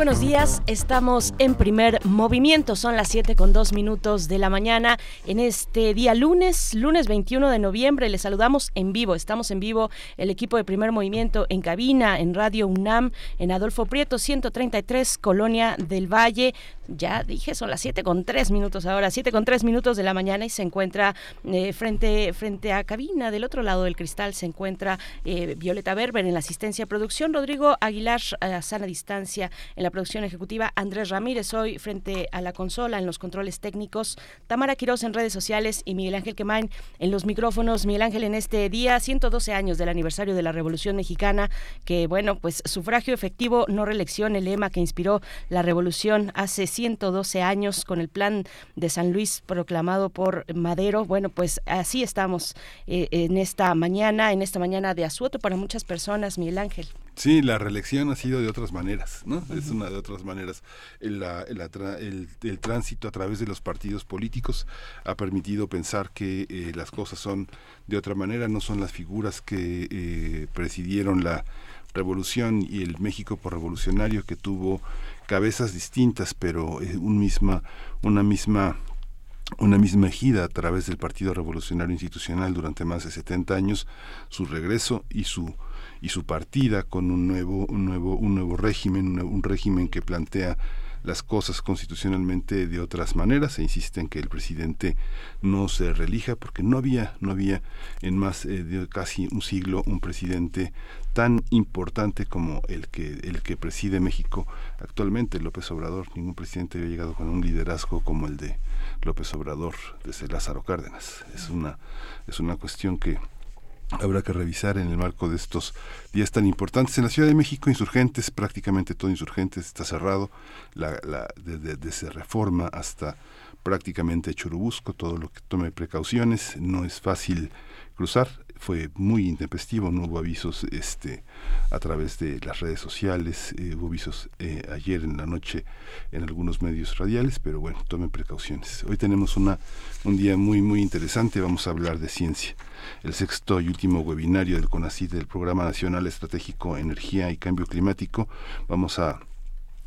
Buenos días. Estamos en primer movimiento. Son las 7 con 2 minutos de la mañana. En este día lunes, lunes 21 de noviembre, les saludamos en vivo. Estamos en vivo el equipo de primer movimiento en cabina, en Radio UNAM, en Adolfo Prieto, 133, Colonia del Valle. Ya dije, son las 7 con 3 minutos ahora, 7 con 3 minutos de la mañana y se encuentra eh, frente, frente a cabina. Del otro lado del cristal se encuentra eh, Violeta Berber en la asistencia producción, Rodrigo Aguilar a sana distancia en la producción ejecutiva, Andrés Ramírez hoy frente a la consola en los controles técnicos, Tamara Quiroz en redes sociales y Miguel Ángel Quemain en los micrófonos. Miguel Ángel en este día, 112 años del aniversario de la Revolución Mexicana, que bueno, pues sufragio efectivo, no reelección, el lema que inspiró la revolución hace 112 años con el plan de San Luis proclamado por Madero. Bueno, pues así estamos eh, en esta mañana, en esta mañana de asueto para muchas personas, Miguel Ángel. Sí, la reelección ha sido de otras maneras, ¿no? Es una de otras maneras. El, el, tránsito a través de los partidos políticos ha permitido pensar que eh, las cosas son de otra manera, no son las figuras que eh, presidieron la revolución y el México por revolucionario que tuvo cabezas distintas, pero eh, un misma, una misma una misma ejida a través del Partido Revolucionario Institucional durante más de 70 años, su regreso y su y su partida con un nuevo, un nuevo, un nuevo régimen, un, régimen que plantea las cosas constitucionalmente de otras maneras e insiste en que el presidente no se relija porque no había no había en más eh, de casi un siglo un presidente tan importante como el que el que preside México actualmente. López Obrador ningún presidente había llegado con un liderazgo como el de López Obrador desde Lázaro Cárdenas. Es una es una cuestión que habrá que revisar en el marco de estos días tan importantes. En la Ciudad de México, insurgentes, prácticamente todo insurgentes, está cerrado, la, la, desde, Reforma hasta prácticamente Churubusco, todo lo que tome precauciones, no es fácil cruzar, fue muy intempestivo, no hubo avisos este, a través de las redes sociales, eh, hubo avisos eh, ayer en la noche en algunos medios radiales, pero bueno, tomen precauciones. Hoy tenemos una, un día muy, muy interesante, vamos a hablar de ciencia. El sexto y último webinario del CONACYT, del Programa Nacional Estratégico Energía y Cambio Climático. Vamos a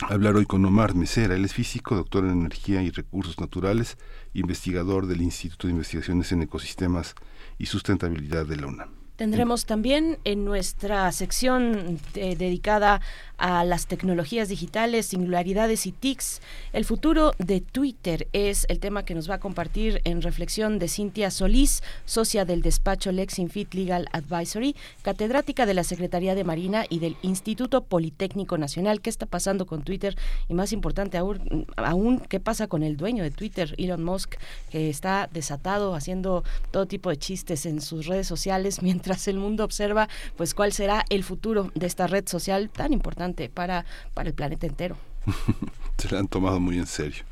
hablar hoy con Omar Mesera. Él es físico, doctor en energía y recursos naturales, investigador del Instituto de Investigaciones en Ecosistemas y Sustentabilidad de la UNAM. Tendremos también en nuestra sección eh, dedicada a las tecnologías digitales, singularidades y TICs. El futuro de Twitter es el tema que nos va a compartir en reflexión de Cintia Solís, socia del despacho Lexinfit Legal Advisory, catedrática de la Secretaría de Marina y del Instituto Politécnico Nacional. ¿Qué está pasando con Twitter? Y más importante aún, aún, ¿qué pasa con el dueño de Twitter, Elon Musk, que está desatado haciendo todo tipo de chistes en sus redes sociales mientras el mundo observa pues cuál será el futuro de esta red social tan importante para, para el planeta entero. Se la han tomado muy en serio.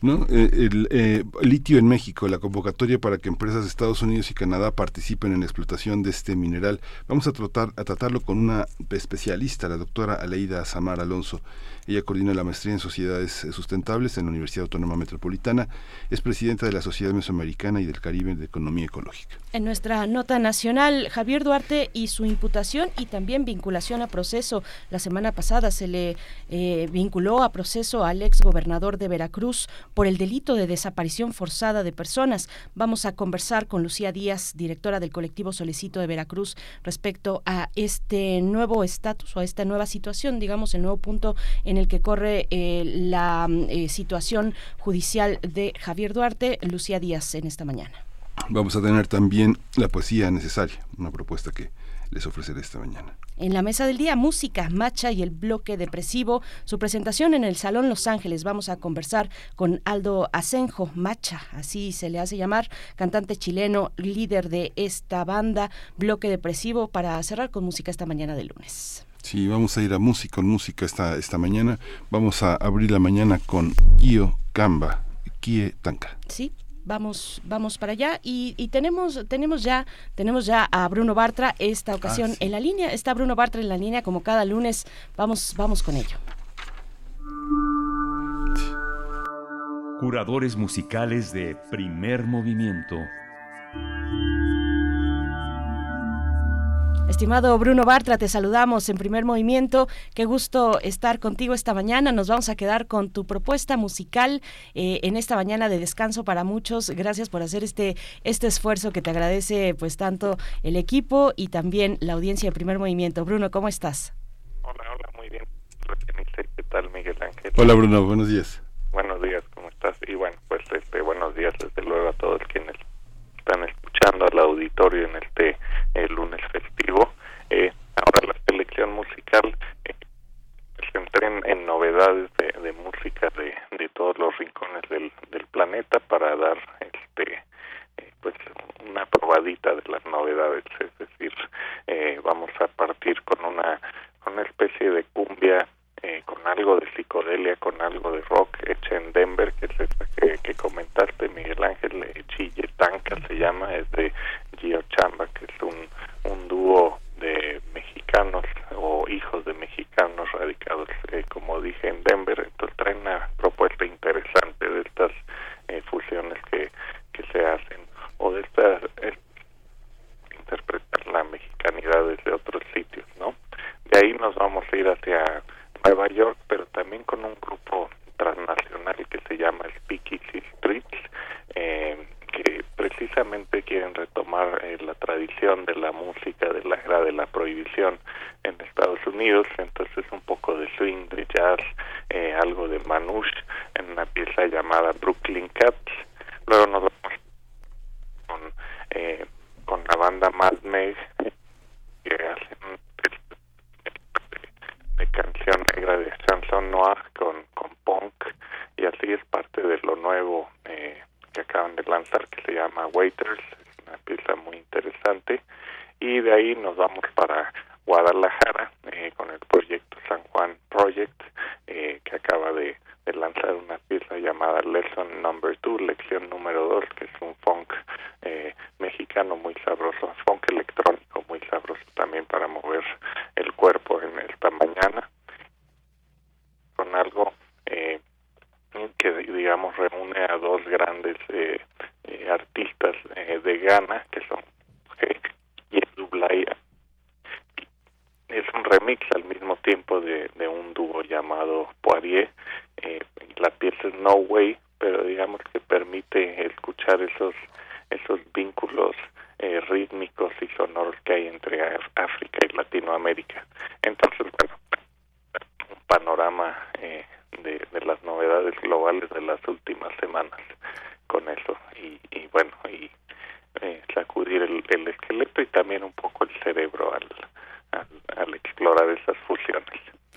¿No? Eh, el, eh, litio en México, la convocatoria para que empresas de Estados Unidos y Canadá participen en la explotación de este mineral. Vamos a tratar a tratarlo con una especialista, la doctora Aleida Samar Alonso. Ella coordina la maestría en sociedades sustentables en la Universidad Autónoma Metropolitana. Es presidenta de la Sociedad Mesoamericana y del Caribe de Economía Ecológica. En nuestra nota nacional, Javier Duarte y su imputación y también vinculación a proceso. La semana pasada se le eh, vinculó a proceso al ex gobernador de Veracruz por el delito de desaparición forzada de personas. Vamos a conversar con Lucía Díaz, directora del colectivo Solicito de Veracruz, respecto a este nuevo estatus o a esta nueva situación, digamos, el nuevo punto en en el que corre eh, la eh, situación judicial de Javier Duarte, Lucía Díaz, en esta mañana. Vamos a tener también la poesía necesaria, una propuesta que les ofreceré esta mañana. En la mesa del día, música, Macha y el bloque depresivo. Su presentación en el Salón Los Ángeles. Vamos a conversar con Aldo Asenjo, Macha, así se le hace llamar, cantante chileno, líder de esta banda, bloque depresivo, para cerrar con música esta mañana de lunes. Sí, vamos a ir a música, con música esta, esta mañana. Vamos a abrir la mañana con Kio Kamba. Kie Tanka. Sí, vamos vamos para allá. Y, tenemos tenemos ya tenemos ya a Bruno Bartra esta ocasión ah, en la línea. Está Bruno Bartra en la línea como cada lunes. Vamos vamos con ello. Curadores musicales de primer movimiento Estimado Bruno Bartra, te saludamos en primer movimiento. Qué gusto estar contigo esta mañana. Nos vamos a quedar con tu propuesta musical eh, en esta mañana de descanso para muchos. Gracias por hacer este, este esfuerzo que te agradece pues tanto el equipo y también la audiencia de primer movimiento. Bruno, ¿cómo estás? Hola, hola, muy bien. ¿Qué tal, Miguel Ángel? Hola, Bruno, buenos días. Buenos días, ¿cómo estás? Y bueno, pues este, buenos días desde luego a todos quienes están escuchando al auditorio en este el lunes festivo. Eh, ahora la selección musical eh, se entra en, novedades de, música de, de, todos los rincones del, del planeta para dar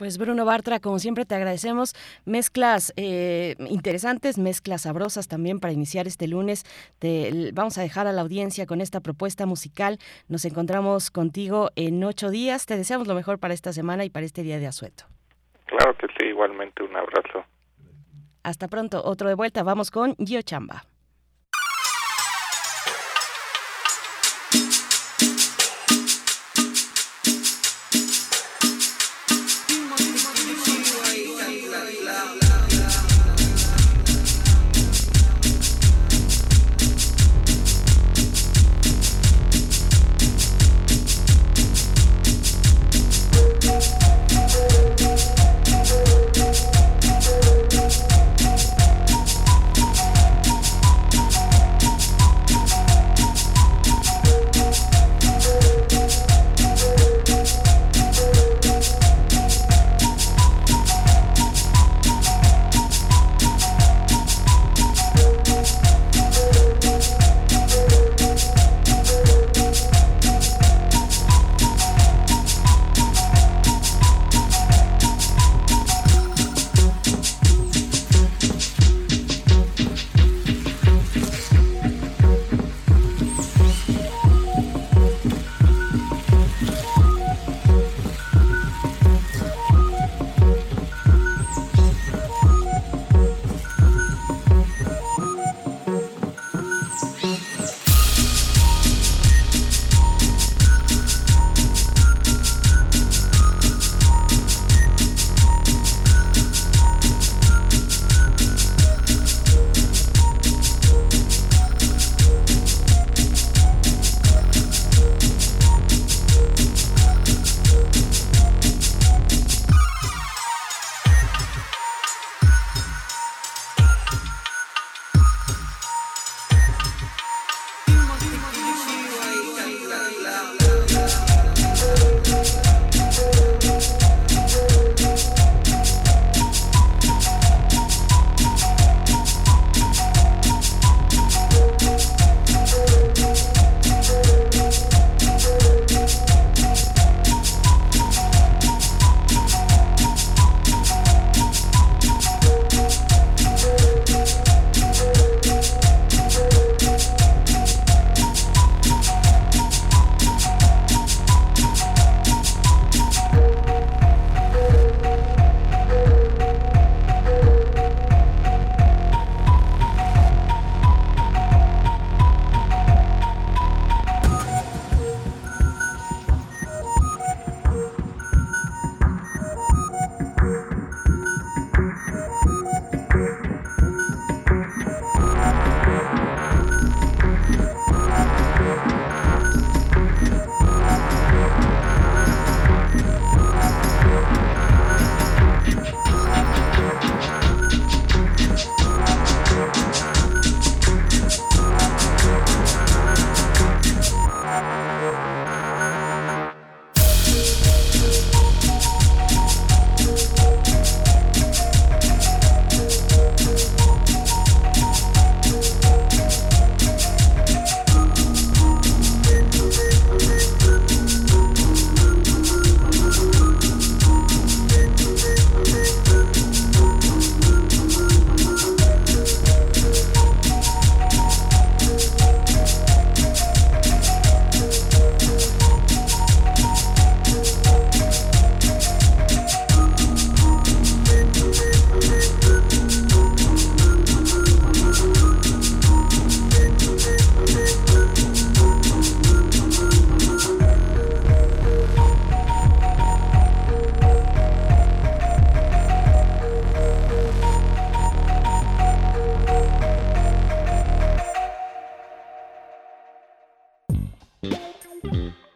Pues Bruno Bartra, como siempre te agradecemos mezclas eh, interesantes, mezclas sabrosas también para iniciar este lunes. Te, vamos a dejar a la audiencia con esta propuesta musical. Nos encontramos contigo en ocho días. Te deseamos lo mejor para esta semana y para este día de asueto. Claro que sí, igualmente un abrazo. Hasta pronto, otro de vuelta. Vamos con Gio Chamba.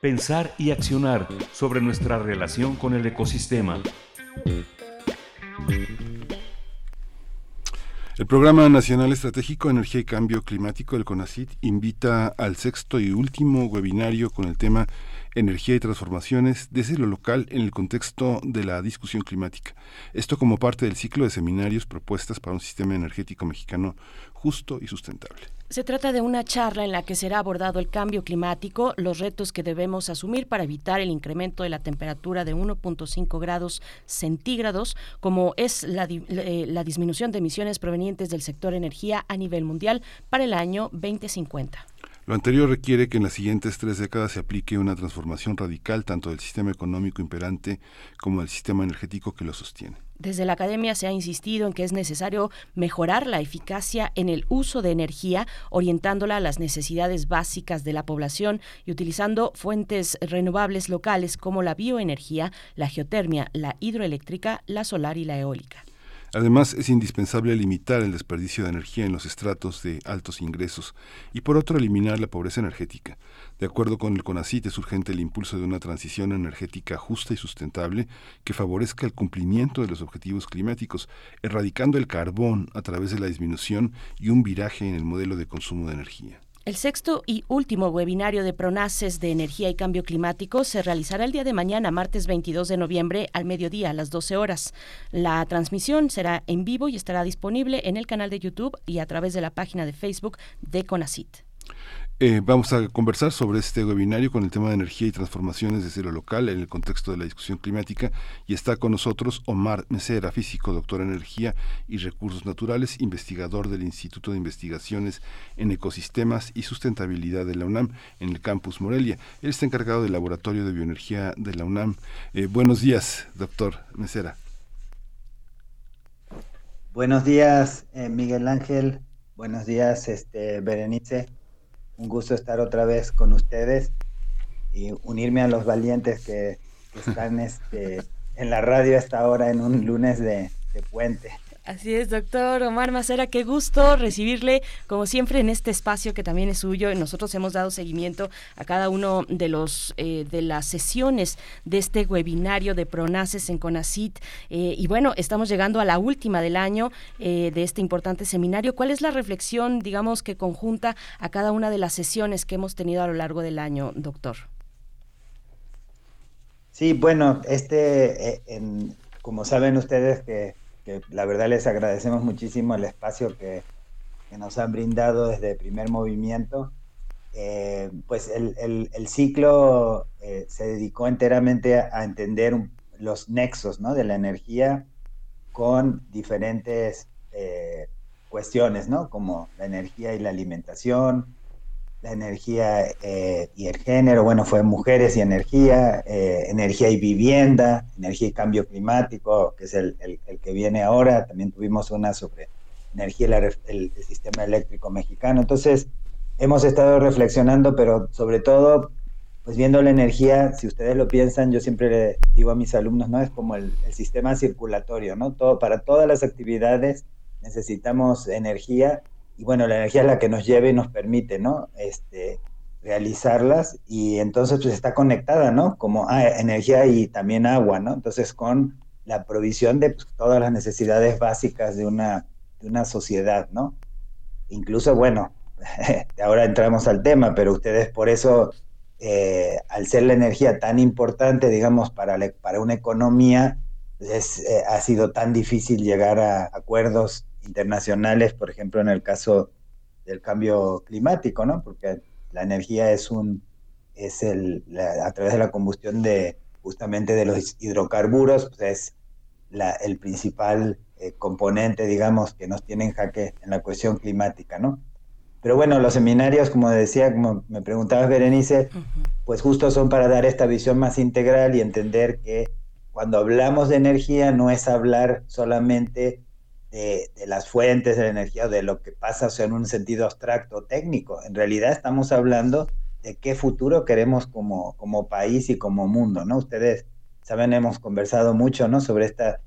Pensar y accionar sobre nuestra relación con el ecosistema. El Programa Nacional Estratégico Energía y Cambio Climático del CONACIT invita al sexto y último webinario con el tema Energía y transformaciones desde lo local en el contexto de la discusión climática. Esto como parte del ciclo de seminarios propuestas para un sistema energético mexicano justo y sustentable. Se trata de una charla en la que será abordado el cambio climático, los retos que debemos asumir para evitar el incremento de la temperatura de 1.5 grados centígrados, como es la, eh, la, disminución de emisiones provenientes del sector energía a nivel mundial para el año 2050. Lo anterior requiere que en las siguientes tres décadas se aplique una transformación radical tanto del sistema económico imperante como del sistema energético que lo sostiene. Desde la academia se ha insistido en que es necesario mejorar la eficacia en el uso de energía, orientándola a las necesidades básicas de la población y utilizando fuentes renovables locales como la bioenergía, la geotermia, la hidroeléctrica, la solar y la eólica. Además, es indispensable limitar el desperdicio de energía en los estratos de altos ingresos y, por otro, eliminar la pobreza energética. De acuerdo con el CONACIT, es urgente el impulso de una transición energética justa y sustentable que favorezca el cumplimiento de los objetivos climáticos, erradicando el carbón a través de la disminución y un viraje en el modelo de consumo de energía. El sexto y último webinario de Pronaces de Energía y Cambio Climático se realizará el día de mañana, martes 22 de noviembre, al mediodía, a las 12 horas. La transmisión será en vivo y estará disponible en el canal de YouTube y a través de la página de Facebook de CONACIT. Eh, vamos a conversar sobre este webinario con el tema de energía y transformaciones desde lo local en el contexto de la discusión climática y está con nosotros Omar Mesera, físico, doctor en energía y recursos naturales, investigador del Instituto de Investigaciones en Ecosistemas y Sustentabilidad de la UNAM en el campus Morelia. Él está encargado del Laboratorio de Bioenergía de la UNAM. Eh, buenos días, doctor Mesera. Buenos días, eh, Miguel Ángel. Buenos días, este, Berenice un gusto estar otra vez con ustedes y unirme a los valientes que, están este, en la radio hasta ahora en un lunes de puente. Así es, doctor Omar Macera, qué gusto recibirle, como siempre, en este espacio que también es suyo. Nosotros hemos dado seguimiento a cada uno de los eh, de las sesiones de este webinario de Pronaces en Conacit. Eh, y bueno, estamos llegando a la última del año eh, de este importante seminario. ¿Cuál es la reflexión, digamos, que conjunta a cada una de las sesiones que hemos tenido a lo largo del año, doctor? Sí, bueno, este, como saben ustedes que que la verdad les agradecemos muchísimo el espacio que, nos han brindado desde el primer movimiento. Eh, pues el, ciclo eh, se dedicó enteramente a, entender los nexos ¿no? de la energía con diferentes eh, cuestiones, ¿no? como la energía y la alimentación, la energía eh, y el género, bueno, fue mujeres y energía, eh, energía y vivienda, energía y cambio climático, que es el, que viene ahora, también tuvimos una sobre energía y el, sistema eléctrico mexicano. Entonces, hemos estado reflexionando, pero sobre todo, pues viendo la energía, si ustedes lo piensan, yo siempre le digo a mis alumnos, ¿no? Es como el, el sistema circulatorio, ¿no? Todo, para todas las actividades necesitamos energía y bueno, la energía es la que nos lleva y nos permite, ¿no? Este, realizarlas y entonces pues está conectada, ¿no? Como ah, energía y también agua, ¿no? Entonces con la provisión de pues, todas las necesidades básicas de una, de una sociedad, ¿no? Incluso, bueno, ahora entramos al tema, pero ustedes por eso, eh, al ser la energía tan importante, digamos, para, para una economía, pues, eh, ha sido tan difícil llegar a acuerdos internacionales, por ejemplo, en el caso del cambio climático, ¿no? Porque la energía es un es el a través de la combustión de justamente de los hidrocarburos, pues es la, el principal eh, componente, digamos, que nos tiene en jaque en la cuestión climática, ¿no? Pero bueno, los seminarios, como decía, como me preguntabas, Berenice, pues justo son para dar esta visión más integral y entender que cuando hablamos de energía no es hablar solamente de, las fuentes de la energía o de lo que pasa en un sentido abstracto técnico. En realidad estamos hablando de qué futuro queremos como, como país y como mundo, ¿no? Ustedes saben, hemos conversado mucho, ¿no? Sobre esta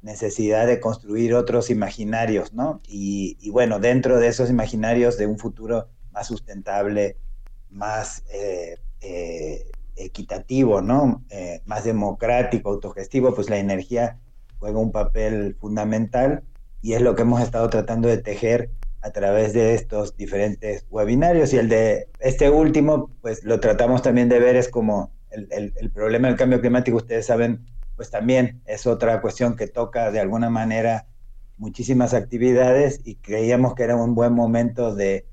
necesidad de construir otros imaginarios, ¿no? Y, bueno, dentro de esos imaginarios de un futuro más sustentable, más eh, eh, equitativo, ¿no? Eh, más democrático, autogestivo, pues la energía juega un papel fundamental y es lo que hemos estado tratando de tejer a través de estos diferentes webinarios y el de este último, pues lo tratamos también de ver es como el, el problema del cambio climático, ustedes saben, pues también es otra cuestión que toca de alguna manera muchísimas actividades y creíamos que era un buen momento de,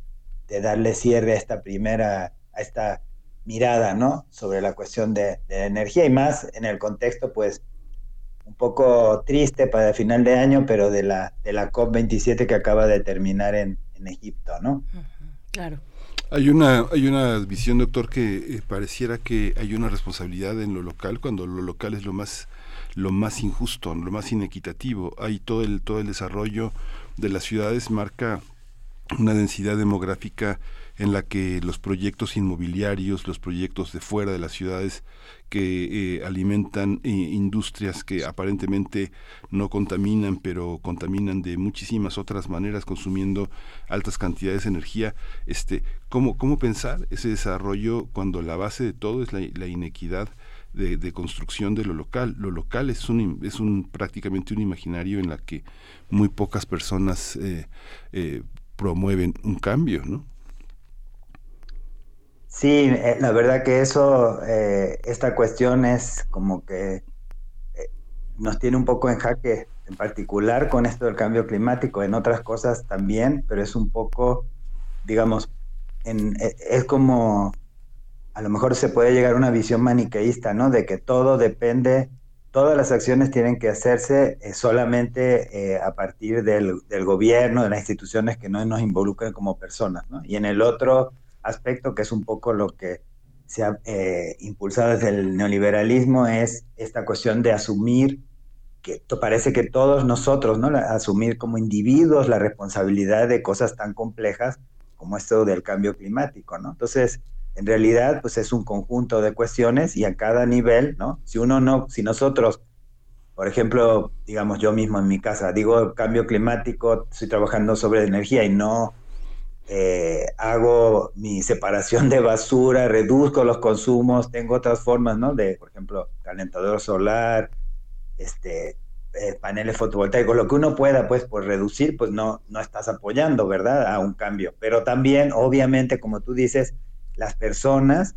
de darle cierre a esta primera, a esta mirada, ¿no? Sobre la cuestión de, de, energía y más en el contexto, pues, un poco triste para el final de año, pero de la, de la COP27 que acaba de terminar en, en Egipto, ¿no? Claro. Hay una, hay una visión, doctor, que eh, pareciera que hay una responsabilidad en lo local, cuando lo local es lo más lo más injusto, lo más inequitativo. Hay todo el, todo el desarrollo de las ciudades marca una densidad demográfica en la que los proyectos inmobiliarios, los proyectos de fuera de las ciudades que eh, alimentan eh, industrias que aparentemente no contaminan, pero contaminan de muchísimas otras maneras, consumiendo altas cantidades de energía. Este, ¿cómo, ¿Cómo pensar ese desarrollo cuando la base de todo es la, inequidad de, construcción de lo local. Lo local es un, es un prácticamente un imaginario en la que muy pocas personas eh, promueven un cambio, ¿no? Sí, eh, la verdad que eso, esta cuestión es como que nos tiene un poco en jaque, en particular con esto del cambio climático, en otras cosas también, pero es un poco, digamos, en, es como a lo mejor se puede llegar a una visión maniqueísta, ¿no? De que todo depende, todas las acciones tienen que hacerse eh, solamente eh, a partir del, gobierno, de las instituciones que no nos involucren como personas, ¿no? Y en el otro aspecto, que es un poco lo que se ha eh, impulsado desde el neoliberalismo, es esta cuestión de asumir que parece que todos nosotros, ¿no? asumir como individuos la responsabilidad de cosas tan complejas como esto del cambio climático, ¿no? Entonces, en realidad pues es un conjunto de cuestiones y a cada nivel, ¿no? Si uno no, si nosotros, por ejemplo, digamos yo mismo en mi casa, digo cambio climático, estoy trabajando sobre energía y no eh, hago mi separación de basura, reduzco los consumos, tengo otras formas, ¿no? De, por ejemplo, calentador solar, este, eh, paneles fotovoltaicos, lo que uno pueda, pues, por reducir, pues no, no estás apoyando, ¿verdad? A un cambio. Pero también, obviamente, como tú dices, las personas,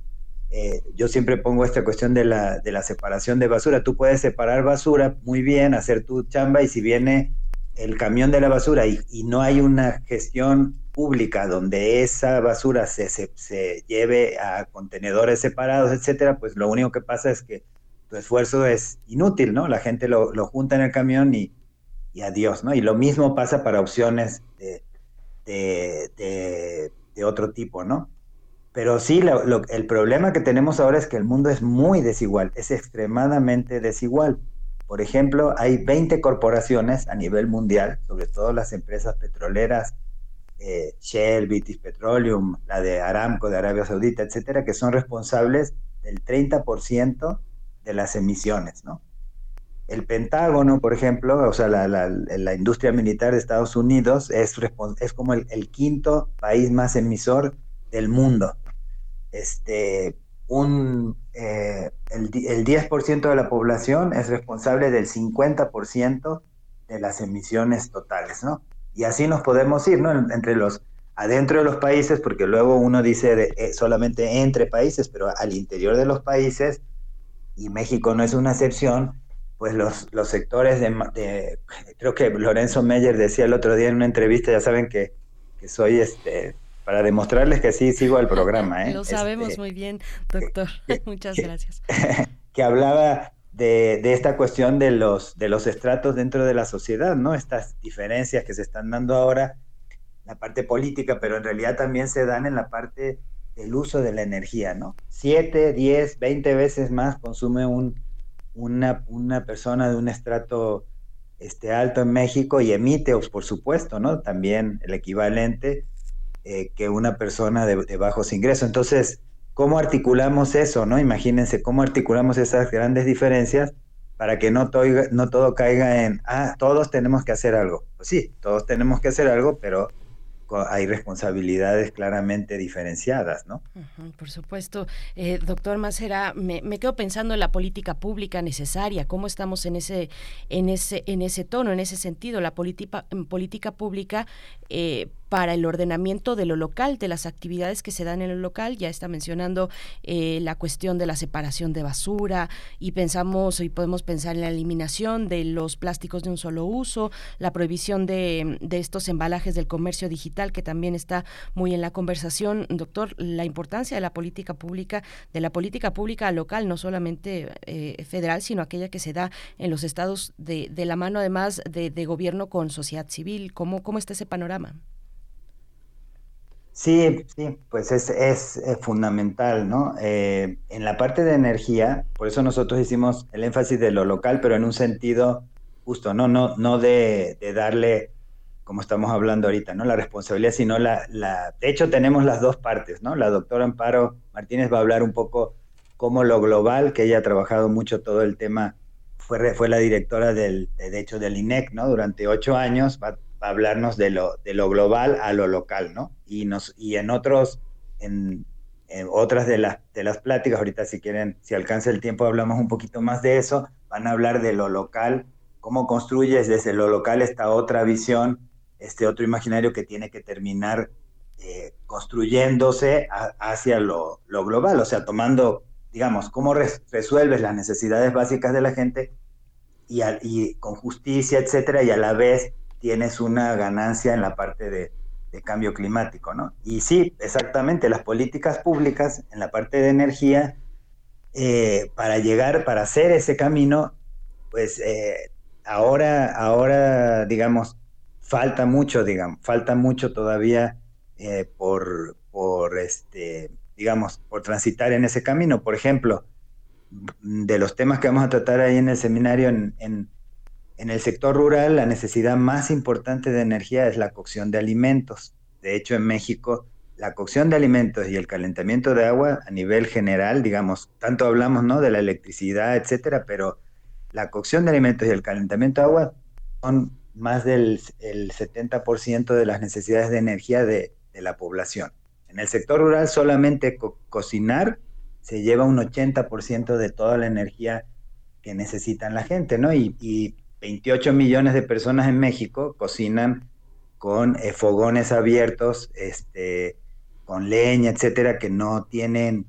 eh, yo siempre pongo esta cuestión de la, de la separación de basura. Tú puedes separar basura muy bien, hacer tu chamba y si viene el camión de la basura y, no hay una gestión pública donde esa basura se, se, lleve a contenedores separados, etcétera, pues lo único que pasa es que tu esfuerzo es inútil, ¿no? La gente lo, lo junta en el camión y, y, adiós, ¿no? Y lo mismo pasa para opciones de, de, de otro tipo, ¿no? Pero sí, el problema que tenemos ahora es que el mundo es muy desigual, es extremadamente desigual. Por ejemplo, hay 20 corporaciones a nivel mundial, sobre todo las empresas petroleras, eh, Shell, British Petroleum, la de Aramco de Arabia Saudita, etcétera, que son responsables del 30% de las emisiones, ¿no? El Pentágono, por ejemplo, o sea, la, industria militar de Estados Unidos es, como el, el quinto país más emisor del mundo este, un, eh, el, el 10% de la población es responsable del 50% de las emisiones totales, ¿no? Y así nos podemos ir, ¿no? Entre los, adentro de los países, porque luego uno dice eh, solamente entre países, pero al interior de los países, y México no es una excepción, pues los, los sectores de, de, creo que Lorenzo Meyer decía el otro día en una entrevista, ya saben que, que soy este para demostrarles que sí sigo al programa. ¿eh? Lo sabemos este, muy bien, doctor. Muchas gracias. Que hablaba de, de, esta cuestión de los, de los estratos dentro de la sociedad, ¿no? Estas diferencias que se están dando ahora, la parte política, pero en realidad también se dan en la parte del uso de la energía, ¿no? Siete, diez, veinte veces más consume un, una, una persona de un estrato este, alto en México y emite, por supuesto, ¿no? También el equivalente eh, que una persona de, bajos ingresos. Entonces, ¿cómo articulamos eso? no? Imagínense cómo articulamos esas grandes diferencias para que no, no todo caiga en, ah, todos tenemos que hacer algo. Pues sí, todos tenemos que hacer algo, pero hay responsabilidades claramente diferenciadas, ¿no? por supuesto. Eh, doctor Macera, me, me, quedo pensando en la política pública necesaria, cómo estamos en ese, en ese, en ese tono, en ese sentido, la política, política pública eh, para el ordenamiento de lo local, de las actividades que se dan en lo local. Ya está mencionando eh, la cuestión de la separación de basura y pensamos y podemos pensar en la eliminación de los plásticos de un solo uso, la prohibición de, de estos embalajes del comercio digital que también está muy en la conversación. Doctor, la importancia de la política pública, de la política pública local, no solamente eh, federal, sino aquella que se da en los estados de, de la mano además de, de, gobierno con sociedad civil. ¿Cómo, cómo está ese panorama? Sí, sí, pues es, es, fundamental, ¿no? Eh, en la parte de energía, por eso nosotros hicimos el énfasis de lo local, pero en un sentido justo, ¿no? No, no de, de darle, como estamos hablando ahorita, ¿no? La responsabilidad, sino la, la... De hecho, tenemos las dos partes, ¿no? La doctora Amparo Martínez va a hablar un poco cómo lo global, que ella ha trabajado mucho todo el tema, fue, fue la directora del, de hecho, del INEC, ¿no? Durante ocho años, va, hablarnos de lo, de lo global a lo local, ¿no? Y, nos, y en otros, en, otras de las, de las pláticas, ahorita si quieren, si alcanza el tiempo, hablamos un poquito más de eso, van a hablar de lo local, cómo construyes desde lo local esta otra visión, este otro imaginario que tiene que terminar eh, construyéndose hacia lo, lo, global, o sea, tomando, digamos, cómo resuelves las necesidades básicas de la gente y, y con justicia, etcétera, y a la vez tienes una ganancia en la parte de, cambio climático, ¿no? Y sí, exactamente, las políticas públicas en la parte de energía, eh, para llegar, para hacer ese camino, pues eh, ahora, ahora, digamos, falta mucho, digamos, falta mucho todavía eh, por, por, este, digamos, por transitar en ese camino. Por ejemplo, de los temas que vamos a tratar ahí en el seminario en en el sector rural, la necesidad más importante de energía es la cocción de alimentos. De hecho, en México, la cocción de alimentos y el calentamiento de agua a nivel general, digamos, tanto hablamos ¿no? de la electricidad, etcétera, pero la cocción de alimentos y el calentamiento de agua son más del el 70% de las necesidades de energía de, la población. En el sector rural, solamente cocinar se lleva un 80% de toda la energía que necesitan la gente, ¿no? Y, y 28 millones de personas en México cocinan con eh, fogones abiertos, este, con leña, etcétera, que no tienen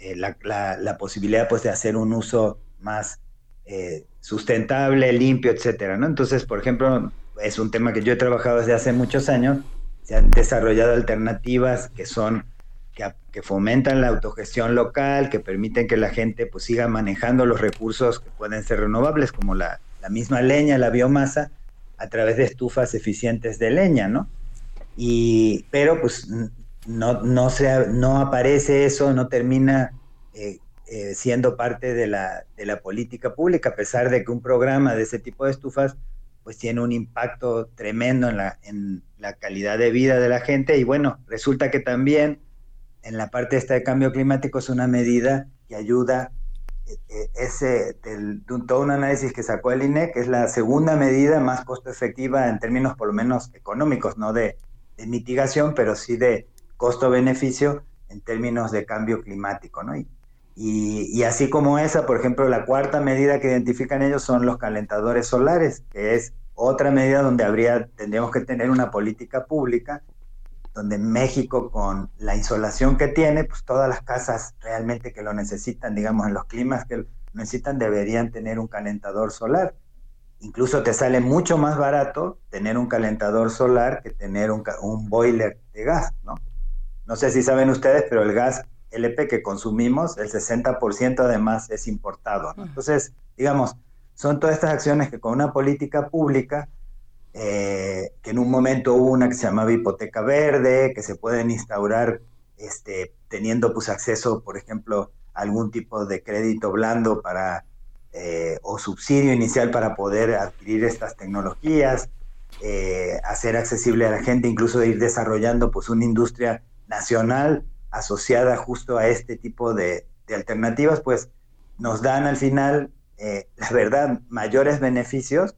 eh, la, posibilidad pues, de hacer un uso más eh, sustentable, limpio, etcétera. Entonces, por ejemplo, es un tema que yo he trabajado desde hace muchos años. Se han desarrollado alternativas que son que, que, fomentan la autogestión local, que permiten que la gente pues siga manejando los recursos que pueden ser renovables, como la, la misma leña, la biomasa, a través de estufas eficientes de leña, ¿no? Y, pero pues no, no, se, no aparece eso, no termina eh, eh, siendo parte de la, de la política pública, a pesar de que un programa de ese tipo de estufas pues tiene un impacto tremendo en la, en la calidad de vida de la gente y bueno, resulta que también en la parte esta de cambio climático es una medida que ayuda ese, del, de todo un análisis que sacó el INEC, es la segunda medida más costo efectiva en términos por lo menos económicos, no de, mitigación, pero sí de costo-beneficio en términos de cambio climático. ¿no? Y, y, así como esa, por ejemplo, la cuarta medida que identifican ellos son los calentadores solares, que es otra medida donde habría, tendríamos que tener una política pública donde México con la insolación que tiene, pues todas las casas realmente que lo necesitan, digamos, en los climas que lo necesitan, deberían tener un calentador solar. Incluso te sale mucho más barato tener un calentador solar que tener un, boiler de gas, ¿no? No sé si saben ustedes, pero el gas LP que consumimos, el 60% además es importado. Entonces, digamos, son todas estas acciones que con una política pública eh, que en un momento hubo una que se llamaba hipoteca verde, que se pueden instaurar este, teniendo pues acceso, por ejemplo, a algún tipo de crédito blando para eh, o subsidio inicial para poder adquirir estas tecnologías, eh, hacer accesible a la gente, incluso ir desarrollando pues una industria nacional asociada justo a este tipo de, de alternativas, pues nos dan al final, la verdad, mayores beneficios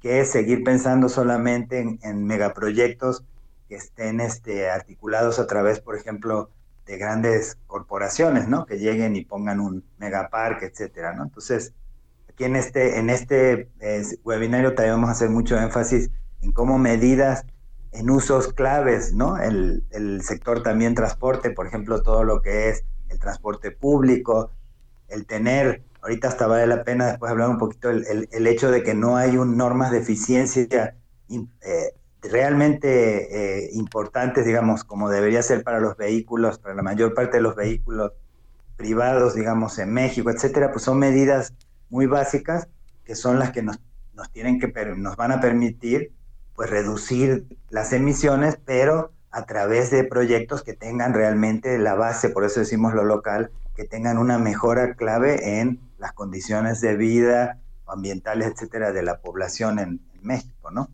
que es seguir pensando solamente en, megaproyectos que estén este, articulados a través, por ejemplo, de grandes corporaciones, ¿no? Que lleguen y pongan un megapark, etcétera, ¿no? Entonces, aquí en este, en este eh, webinario también vamos a hacer mucho énfasis en cómo medidas en usos claves, ¿no? El, el sector también transporte, por ejemplo, todo lo que es el transporte público, el tener, ahorita hasta vale la pena después hablar un poquito el, el, hecho de que no hay un, normas de eficiencia eh, realmente eh, importantes, digamos, como debería ser para los vehículos, para la mayor parte de los vehículos privados, digamos, en México, etcétera, pues son medidas muy básicas que son las que nos, nos tienen que, nos van a permitir pues reducir las emisiones, pero a través de proyectos que tengan realmente la base, por eso decimos lo local, que tengan una mejora clave en las condiciones de vida ambientales, etcétera, de la población en, México, ¿no?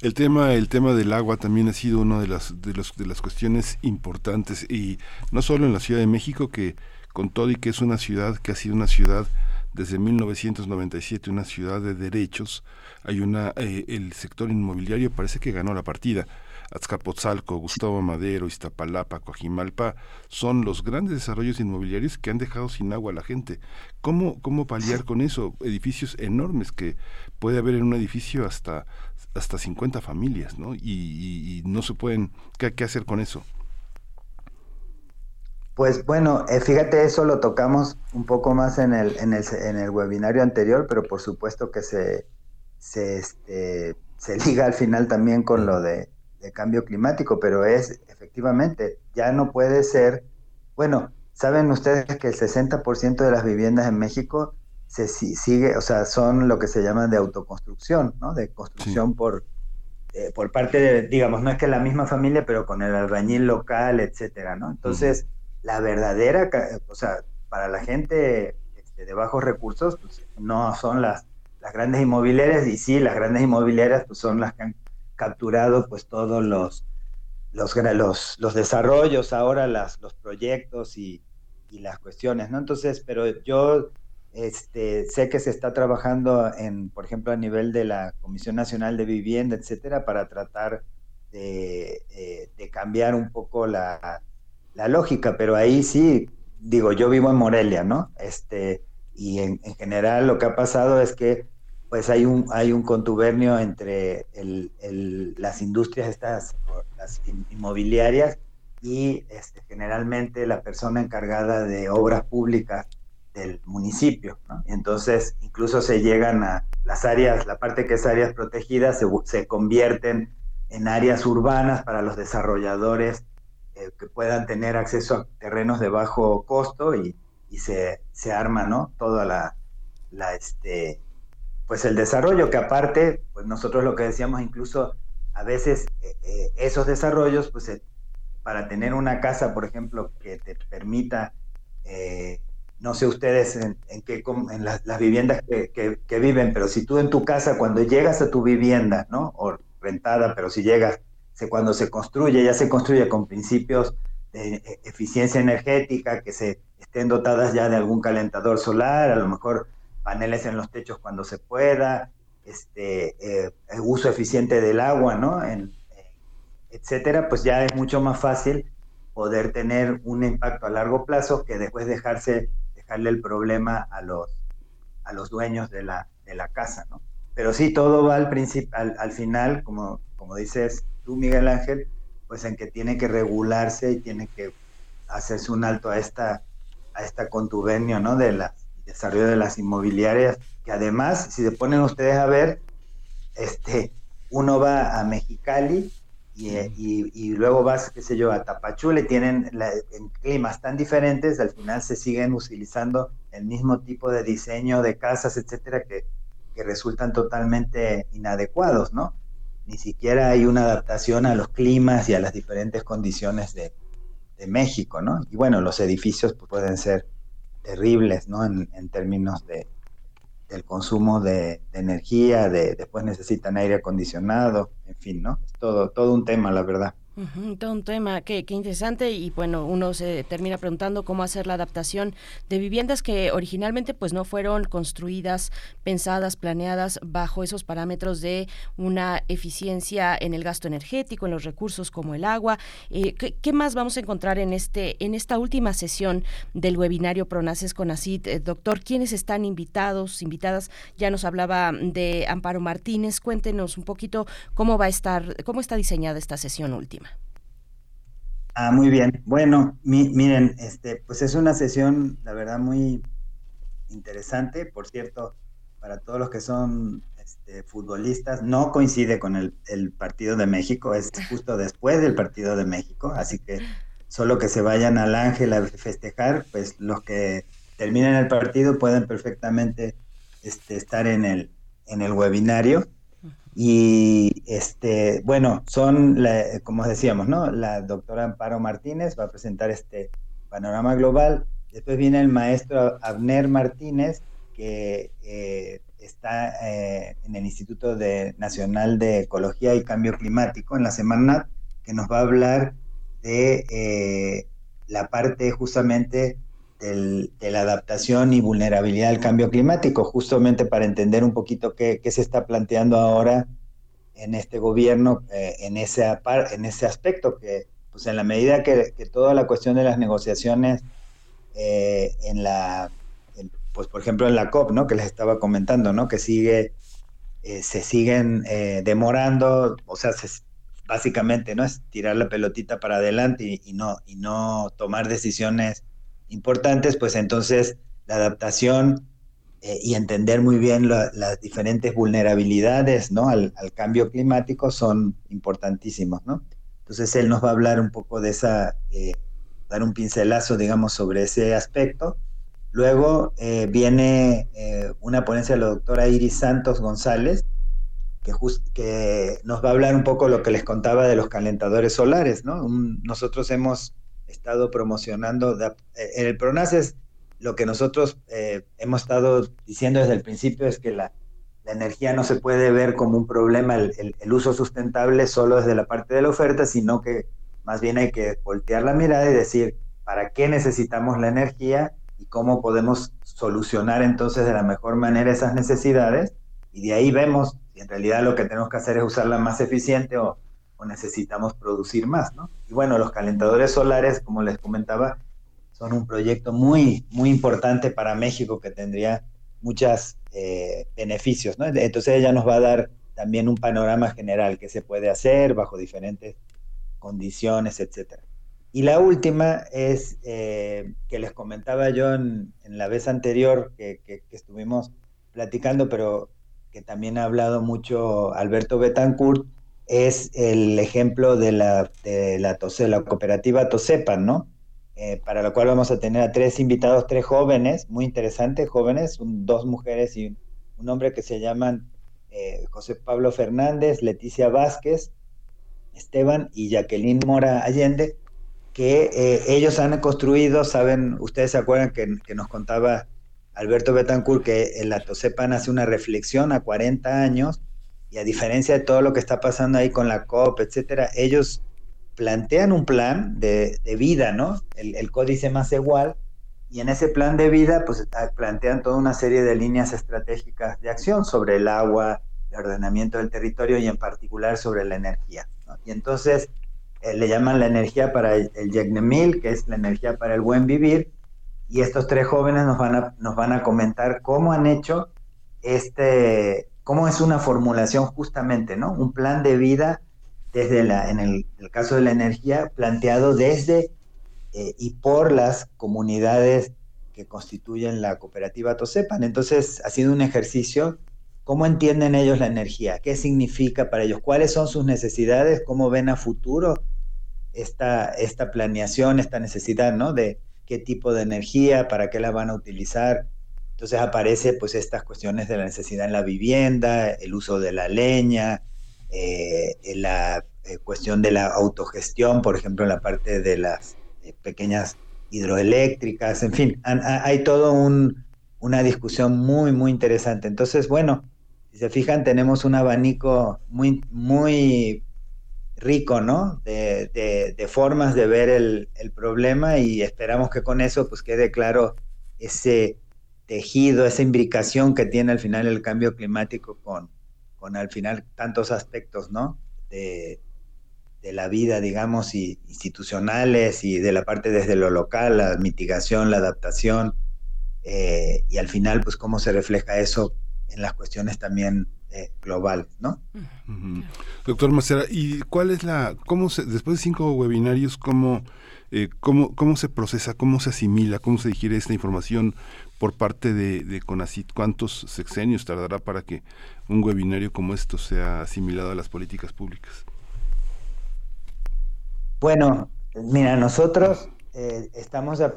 El tema, el tema del agua también ha sido una de las, de, los, de las cuestiones importantes y no solo en la Ciudad de México, que con todo y que es una ciudad que ha sido una ciudad desde 1997 una ciudad de derechos, hay una eh, el sector inmobiliario parece que ganó la partida. Azcapotzalco, Gustavo Madero, Iztapalapa, Coajimalpa, son los grandes desarrollos inmobiliarios que han dejado sin agua a la gente. ¿Cómo, cómo paliar con eso? Edificios enormes que puede haber en un edificio hasta, hasta 50 familias, ¿no? Y, no se pueden, ¿qué, ¿qué hacer con eso? Pues bueno, eh, fíjate, eso lo tocamos un poco más en el, en el, en el webinario anterior, pero por supuesto que se, se, este, se liga al final también con lo de, cambio climático, pero es efectivamente, ya no puede ser, bueno, saben ustedes que el 60% de las viviendas en México se sigue, o sea, son lo que se llama de autoconstrucción, ¿no? De construcción por, eh, por parte de, digamos, no es que la misma familia, pero con el albañil local, etcétera, ¿no? Entonces, la verdadera, o sea, para la gente este, de bajos recursos, pues no son las, las grandes inmobiliarias, y sí, las grandes inmobiliarias pues son las que han capturado pues todos los, los, los, los desarrollos ahora, las, los proyectos y, las cuestiones, ¿no? Entonces, pero yo este, sé que se está trabajando en, por ejemplo, a nivel de la Comisión Nacional de Vivienda, etcétera, para tratar de, eh, cambiar un poco la, la lógica, pero ahí sí, digo, yo vivo en Morelia, ¿no? Este, y en, general lo que ha pasado es que pues hay un, hay un contubernio entre las industrias estas, las inmobiliarias y este, generalmente la persona encargada de obras públicas del municipio. ¿no? Entonces, incluso se llegan a las áreas, la parte que es áreas protegidas, se, se convierten en áreas urbanas para los desarrolladores eh, que puedan tener acceso a terrenos de bajo costo y, se, se, arma, ¿no? Toda la, la, este, pues el desarrollo que aparte, pues nosotros lo que decíamos incluso a veces eh, eh, esos desarrollos, pues para tener una casa, por ejemplo, que te permita, no sé ustedes en, qué, en las, viviendas que, que, viven, pero si tú en tu casa, cuando llegas a tu vivienda, ¿no? O rentada, pero si llegas cuando se construye, ya se construye con principios de eficiencia energética, que se estén dotadas ya de algún calentador solar, a lo mejor paneles en los techos cuando se pueda, este, eh, el uso eficiente del agua, ¿no? En, etcétera, pues ya es mucho más fácil poder tener un impacto a largo plazo que después dejarse, dejarle el problema a los, a los dueños de la, de la casa, ¿no? Pero sí, todo va al, al, al final, como, como dices, tú, Miguel Ángel, pues en que tiene que regularse y tiene que hacerse un alto a esta, a esta contubernio, ¿no? De la desarrollo de las inmobiliarias, que además, si se ponen ustedes a ver, este, uno va a Mexicali y, y, luego vas, qué sé yo, a Tapachule, tienen en climas tan diferentes, al final se siguen utilizando el mismo tipo de diseño de casas, etcétera, que, que resultan totalmente inadecuados, ¿no? ni siquiera hay una adaptación a los climas y a las diferentes condiciones de, México, ¿no? Y bueno, los edificios pues, pueden ser terribles, ¿no? En, términos de, del consumo de, energía, de, después necesitan aire acondicionado, en fin, ¿no? Es todo, todo un tema, la verdad. Todo un tema que, interesante y bueno, uno se termina preguntando cómo hacer la adaptación de viviendas que originalmente pues no fueron construidas, pensadas, planeadas bajo esos parámetros de una eficiencia en el gasto energético, en los recursos como el agua. Eh, ¿qué, más vamos a encontrar en este en esta última sesión del webinario Pronaces con ACID? Eh, doctor, ¿quiénes están invitados, invitadas? Ya nos hablaba de Amparo Martínez. Cuéntenos un poquito cómo va a estar, cómo está diseñada esta sesión última. Ah, muy bien. Bueno, miren, este, pues es una sesión, la verdad, muy interesante. Por cierto, para todos los que son este, futbolistas, no coincide con el, partido de México, es justo después del partido de México, así que solo que se vayan al Ángel a festejar, pues los que terminen el partido pueden perfectamente este, estar en el, en el webinario. Y este, bueno, son, como decíamos, ¿no? La doctora Amparo Martínez va a presentar este panorama global. Después viene el maestro Abner Martínez, que eh, está eh, en el Instituto Nacional de Ecología y Cambio Climático, en la semana, que nos va a hablar de eh, la parte justamente de la adaptación y vulnerabilidad al cambio climático, justamente para entender un poquito qué, se está planteando ahora en este gobierno eh, en, ese, en ese aspecto, que pues en la medida que, toda la cuestión de las negociaciones eh, en la, pues por ejemplo en la COP, ¿no? Que les estaba comentando, ¿no? Que sigue, eh, se siguen demorando, o sea, básicamente, ¿no? Es tirar la pelotita para adelante y, no, y no tomar decisiones importantes, pues entonces la adaptación eh, y entender muy bien las diferentes vulnerabilidades ¿no? al, cambio climático son importantísimos. ¿no? Entonces él nos va a hablar un poco de esa, eh, dar un pincelazo, digamos, sobre ese aspecto. Luego eh, viene una ponencia de la doctora Iris Santos González, que, que nos va a hablar un poco lo que les contaba de los calentadores solares. ¿no? nosotros hemos estado promocionando, en el PRONAS lo que nosotros eh, hemos estado diciendo desde el principio es que la, energía no se puede ver como un problema, el, uso sustentable solo desde la parte de la oferta, sino que más bien hay que voltear la mirada y decir, ¿para qué necesitamos la energía y cómo podemos solucionar entonces de la mejor manera esas necesidades? Y de ahí vemos si en realidad lo que tenemos que hacer es usarla más eficiente o, o necesitamos producir más, ¿no? Y bueno, los calentadores solares, como les comentaba, son un proyecto muy, muy importante para México que tendría muchos eh, beneficios. ¿no? Entonces ella nos va a dar también un panorama general que se puede hacer bajo diferentes condiciones, etc. Y la última es eh, que les comentaba yo en, la vez anterior que, estuvimos platicando, pero que también ha hablado mucho Alberto Betancourt, es el ejemplo de la, de la, la cooperativa Tosepan, ¿no? Eh, para lo cual vamos a tener a tres invitados, tres jóvenes, muy interesantes, jóvenes, dos mujeres y un hombre que se llaman eh, José Pablo Fernández, Leticia Vázquez, Esteban y Jacqueline Mora Allende, que eh, ellos han construido, saben, ustedes se acuerdan que, que nos contaba Alberto Betancourt que el Atosepan hace una reflexión a 40 años y a diferencia de todo lo que está pasando ahí con la COP, etcétera, ellos plantean un plan de, vida, ¿no? El, códice más igual, y en ese plan de vida, pues ah, plantean toda una serie de líneas estratégicas de acción sobre el agua, el ordenamiento del territorio y en particular sobre la energía. Y entonces eh, le llaman la energía para el, el que es la energía para el buen vivir, y estos tres jóvenes nos van a, nos van a comentar cómo han hecho este, cómo es una formulación justamente, ¿no? Un plan de vida desde la, en el, caso de la energía, planteado desde eh, y por las comunidades que constituyen la cooperativa Tosepan. Entonces, ha sido un ejercicio, ¿cómo entienden ellos la energía? ¿Qué significa para ellos? ¿Cuáles son sus necesidades? ¿Cómo ven a futuro esta, esta planeación, esta necesidad, ¿no? De qué tipo de energía, para qué la van a utilizar. Entonces aparece pues estas cuestiones de la necesidad en la vivienda, el uso de la leña, eh, la eh, cuestión de la autogestión, por ejemplo, en la parte de las eh, pequeñas hidroeléctricas, en fin, hay todo una discusión muy, muy interesante. Entonces, bueno, si se fijan, tenemos un abanico muy, muy rico, ¿no? De, formas de ver el, problema y esperamos que con eso pues quede claro ese tejido, esa imbricación que tiene al final el cambio climático con, con al final tantos aspectos, ¿no? De, la vida, digamos, y institucionales y de la parte desde lo local, la mitigación, la adaptación, eh, y al final, pues cómo se refleja eso en las cuestiones también eh, globales, ¿no? Doctor Macera, ¿y cuál es la, cómo se, después de cinco webinarios, cómo, eh, cómo, cómo se procesa, cómo se asimila, cómo se digiere esta información por parte de, de CONACIT? ¿Cuántos sexenios tardará para que un webinario como esto sea asimilado a las políticas públicas? Bueno, mira, nosotros eh, estamos eh,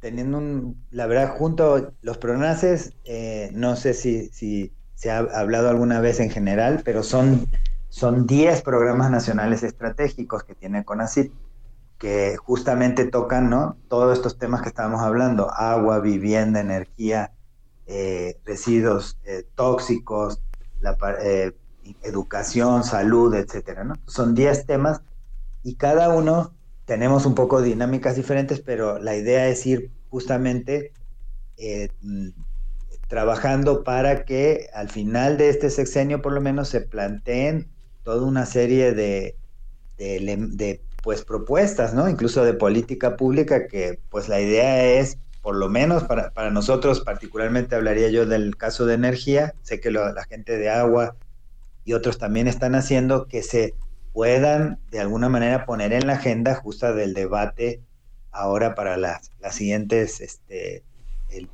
teniendo un, la verdad, junto los pronaces, eh, no sé si, si, se ha hablado alguna vez en general, pero son, son 10 programas nacionales estratégicos que tiene CONACIT, que justamente tocan ¿no? todos estos temas que estábamos hablando, agua, vivienda, energía, residuos tóxicos, la, educación, salud, etcétera, ¿no? Son 10 temas y cada uno tenemos un poco dinámicas diferentes, pero la idea es ir justamente eh, mm, trabajando para que al final de este sexenio por lo menos se planteen toda una serie de, de, pues propuestas, ¿no? Incluso de política pública que pues la idea es, por lo menos para, para nosotros particularmente hablaría yo del caso de energía, sé que la gente de agua y otros también están haciendo que se puedan de alguna manera poner en la agenda justa del debate ahora para las, las siguientes este,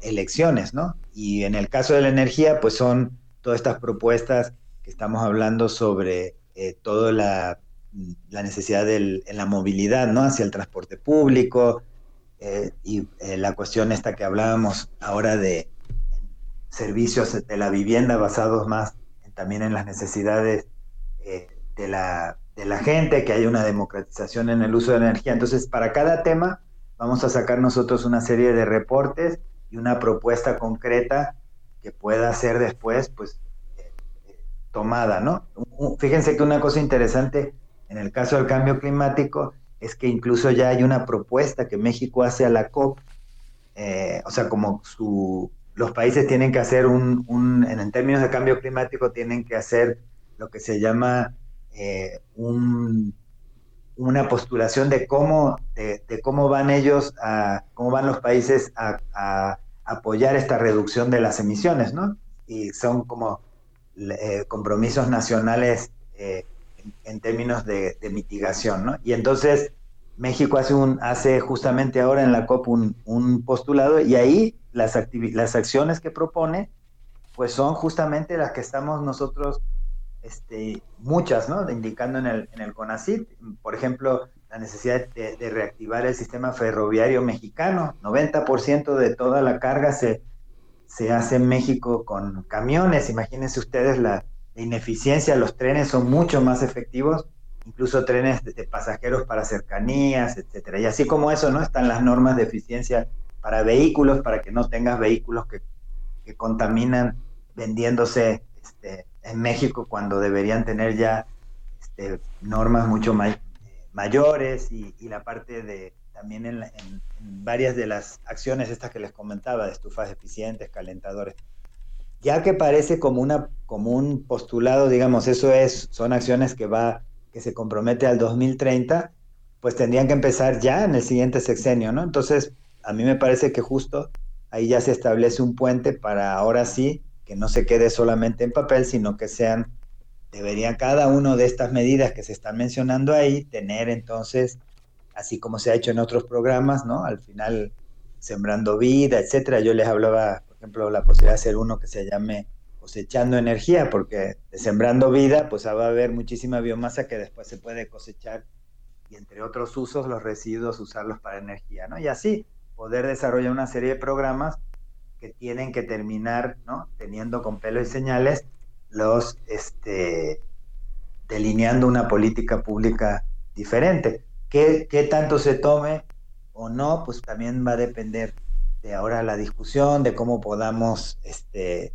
elecciones, ¿no? Y en el caso de la energía, pues son todas estas propuestas que estamos hablando sobre eh, toda la, necesidad de la movilidad, ¿no? Hacia el transporte público eh, y eh, la cuestión esta que hablábamos ahora de servicios de la vivienda basados más también en las necesidades de la de la gente, que haya una democratización en el uso de la energía. Entonces, para cada tema vamos a sacar nosotros una serie de reportes y una propuesta concreta que pueda ser después, pues, eh, tomada, ¿no? Fíjense que una cosa interesante en el caso del cambio climático es que incluso ya hay una propuesta que México hace a la COP, eh, o sea, como los países tienen que hacer un, en términos de cambio climático, tienen que hacer lo que se llama eh, una postulación de cómo, de, cómo van ellos, cómo van los países a, apoyar esta reducción de las emisiones, ¿no? Y son como eh, compromisos nacionales en, términos de, mitigación, ¿no? Y entonces México hace, un, hace justamente ahora en la COP un, un postulado y ahí las, las acciones que propone pues son justamente las que estamos nosotros este, muchas, ¿no? indicando en el, en el CONACIT, por ejemplo, la necesidad de, reactivar el sistema ferroviario mexicano. 90% de toda la carga se, se hace en México con camiones. Imagínense ustedes la, ineficiencia, los trenes son mucho más efectivos, incluso trenes de, pasajeros para cercanías, etcétera. Y así como eso, ¿no? Están las normas de eficiencia para vehículos, para que no tengas vehículos que, que contaminan vendiéndose este, en México cuando deberían tener ya este, normas mucho mayores y, la parte de también en, varias de las acciones estas que les comentaba, de estufas eficientes, calentadores. Ya que parece como, una, como un postulado, digamos, eso es, son acciones que va, que se compromete al 2030, pues tendrían que empezar ya en el siguiente sexenio, ¿no? Entonces, a mí me parece que justo ahí ya se establece un puente para ahora sí que no se quede solamente en papel, sino que sean, deberían cada una de estas medidas que se están mencionando ahí tener entonces, así como se ha hecho en otros programas, ¿no? Al final, sembrando vida, etcétera. Yo les hablaba, ejemplo, la posibilidad de hacer uno que se llame cosechando energía, porque sembrando vida, pues va a haber muchísima biomasa que después se puede cosechar y entre otros usos, los residuos, usarlos para energía, ¿no? Y así poder desarrollar una serie de programas que tienen que terminar, ¿no? Teniendo con pelo y señales los, este, delineando una política pública diferente. ¿Qué, ¿Qué, tanto se tome o no? Pues también va a depender de ahora la discusión, de cómo podamos, este,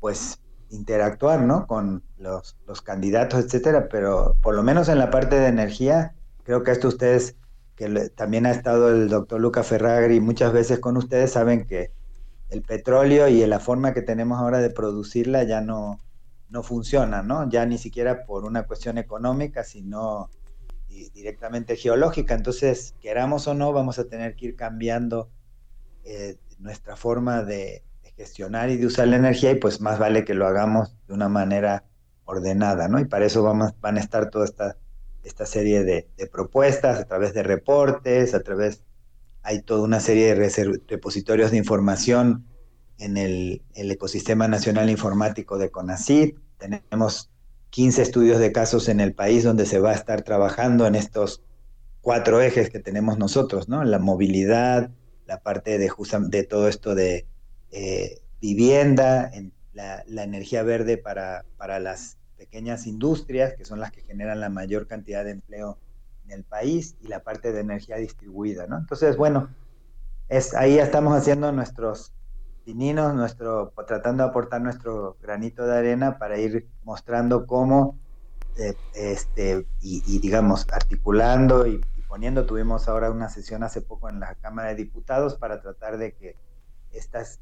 pues, interactuar, ¿no? Con los, los candidatos, etcétera, pero por lo menos en la parte de energía, creo que esto ustedes, que también ha estado el doctor Luca Ferragri muchas veces con ustedes, saben que el petróleo y la forma que tenemos ahora de producirla ya no, no funciona, ¿no? Ya ni siquiera por una cuestión económica, sino directamente geológica. Entonces, queramos o no, vamos a tener que ir cambiando eh, nuestra forma de, gestionar y de usar la energía y pues más vale que lo hagamos de una manera ordenada, ¿no? Y para eso vamos, van a estar toda esta, esta serie de, propuestas a través de reportes, a través, hay toda una serie de repositorios de información en el, ecosistema nacional informático de CONACYT, tenemos 15 estudios de casos en el país donde se va a estar trabajando en estos cuatro ejes que tenemos nosotros, ¿no? La movilidad, la parte de, de todo esto de eh, vivienda, en la, energía verde para, para las pequeñas industrias, que son las que generan la mayor cantidad de empleo en el país, y la parte de energía distribuida, ¿no? Entonces, bueno, es, ahí estamos haciendo nuestros pininos, nuestro, tratando de aportar nuestro granito de arena para ir mostrando cómo, eh, este, y, digamos, articulando y, poniendo, tuvimos ahora una sesión hace poco en la Cámara de Diputados para tratar de que estas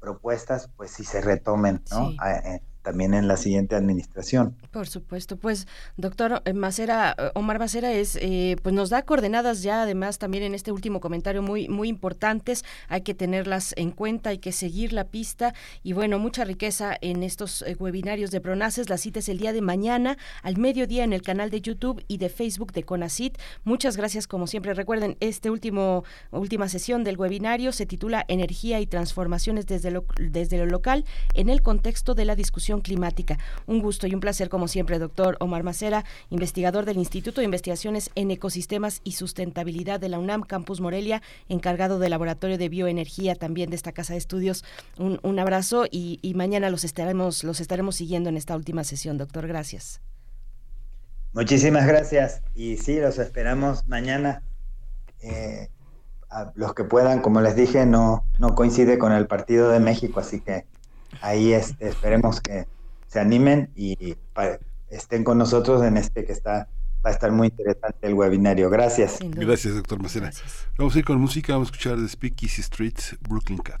propuestas, pues sí se retomen, ¿no? Eh, también en la siguiente administración. Por supuesto, pues doctor Macera, Omar Macera es, eh, pues nos da coordenadas ya, además también en este último comentario muy muy importantes, hay que tenerlas en cuenta, hay que seguir la pista y bueno, mucha riqueza en estos eh, webinarios de Pronaces, la cita es el día de mañana al mediodía en el canal de YouTube y de Facebook de Conacit. Muchas gracias como siempre. Recuerden, este último última sesión del webinario se titula Energía y transformaciones desde lo, desde lo local en el contexto de la discusión climática. Un gusto y un placer, como siempre, doctor Omar Macera, investigador del Instituto de Investigaciones en Ecosistemas y Sustentabilidad de la UNAM Campus Morelia, encargado del Laboratorio de Bioenergía también de esta Casa de Estudios. Un, abrazo y, mañana los estaremos, los estaremos siguiendo en esta última sesión, doctor. Gracias. Muchísimas gracias. Y sí, los esperamos mañana. Eh, los que puedan, como les dije, no, no coincide con el Partido de México, así que ahí este, esperemos que se animen y estén con nosotros en este que está va a estar muy interesante el webinario. Gracias. Gracias, doctor Macena. Vamos a ir con música, vamos a escuchar The Speakeasy Street, Brooklyn Cat.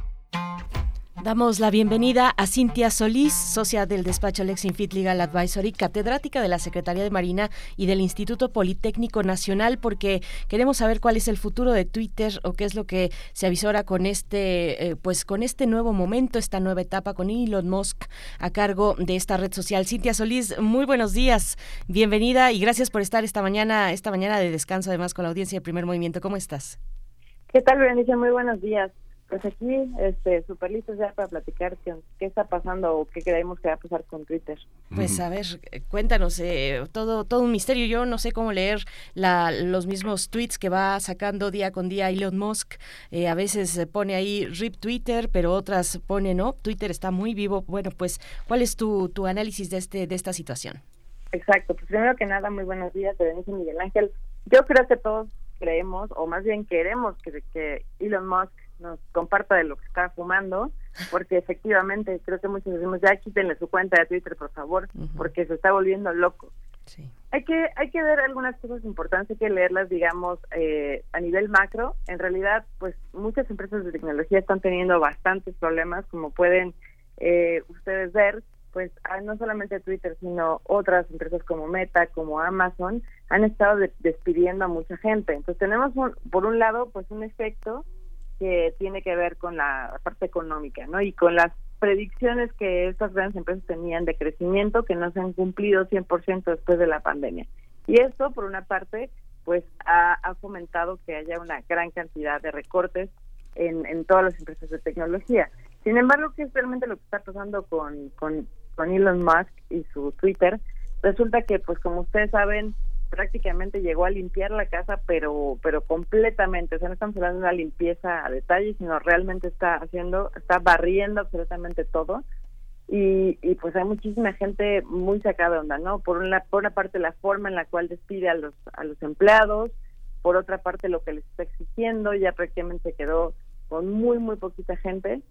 Damos la bienvenida a Cintia Solís, socia del despacho Lexinfit Legal Advisory, catedrática de la Secretaría de Marina y del Instituto Politécnico Nacional, porque queremos saber cuál es el futuro de Twitter o qué es lo que se avisora con este, eh, pues con este nuevo momento, esta nueva etapa con Elon Musk a cargo de esta red social. Cintia Solís, muy buenos días, bienvenida y gracias por estar esta mañana, esta mañana de descanso, además con la audiencia de Primer Movimiento. ¿Cómo estás? ¿Qué tal, Berenice? Muy buenos días Pues aquí, este, súper listos ya para platicar qué, qué, está pasando o qué creemos que va a pasar con Twitter. Pues a ver, cuéntanos, eh, todo, todo un misterio. Yo no sé cómo leer la, los mismos tweets que va sacando día con día Elon Musk. Eh, a veces pone ahí RIP Twitter, pero otras pone no, Twitter está muy vivo. Bueno, pues, ¿cuál es tu, tu análisis de, este, de esta situación? Exacto, pues primero que nada, muy buenos días, Berenice Miguel Ángel. Yo creo que todos creemos, o más bien queremos que, que Elon Musk nos comparta de lo que está fumando, porque efectivamente creo que muchos decimos, ya quítenle su cuenta de Twitter, por favor, porque se está volviendo loco. Hay que hay que ver algunas cosas importantes, hay que leerlas, digamos, eh, a nivel macro. En realidad, pues muchas empresas de tecnología están teniendo bastantes problemas, como pueden eh, ustedes ver, pues ah, no solamente Twitter, sino otras empresas como Meta, como Amazon, han estado despidiendo a mucha gente. Entonces tenemos, por un lado, pues un efecto que tiene que ver con la parte económica, ¿no? Y con las predicciones que estas grandes empresas tenían de crecimiento que no se han cumplido 100% después de la pandemia. Y esto, por una parte, pues ha, fomentado que haya una gran cantidad de recortes en, todas las empresas de tecnología. Sin embargo, ¿qué es realmente lo que está pasando con, con, con Elon Musk y su Twitter? Resulta que, pues como ustedes saben, prácticamente llegó a limpiar la casa, pero pero completamente, o sea, no estamos hablando de una limpieza a detalle, sino realmente está haciendo, está barriendo absolutamente todo. Y, y pues hay muchísima gente muy sacada de onda, ¿no? Por una, por una parte la forma en la cual despide a los, a los empleados, por otra parte lo que les está exigiendo, ya prácticamente quedó con muy, muy poquita gente,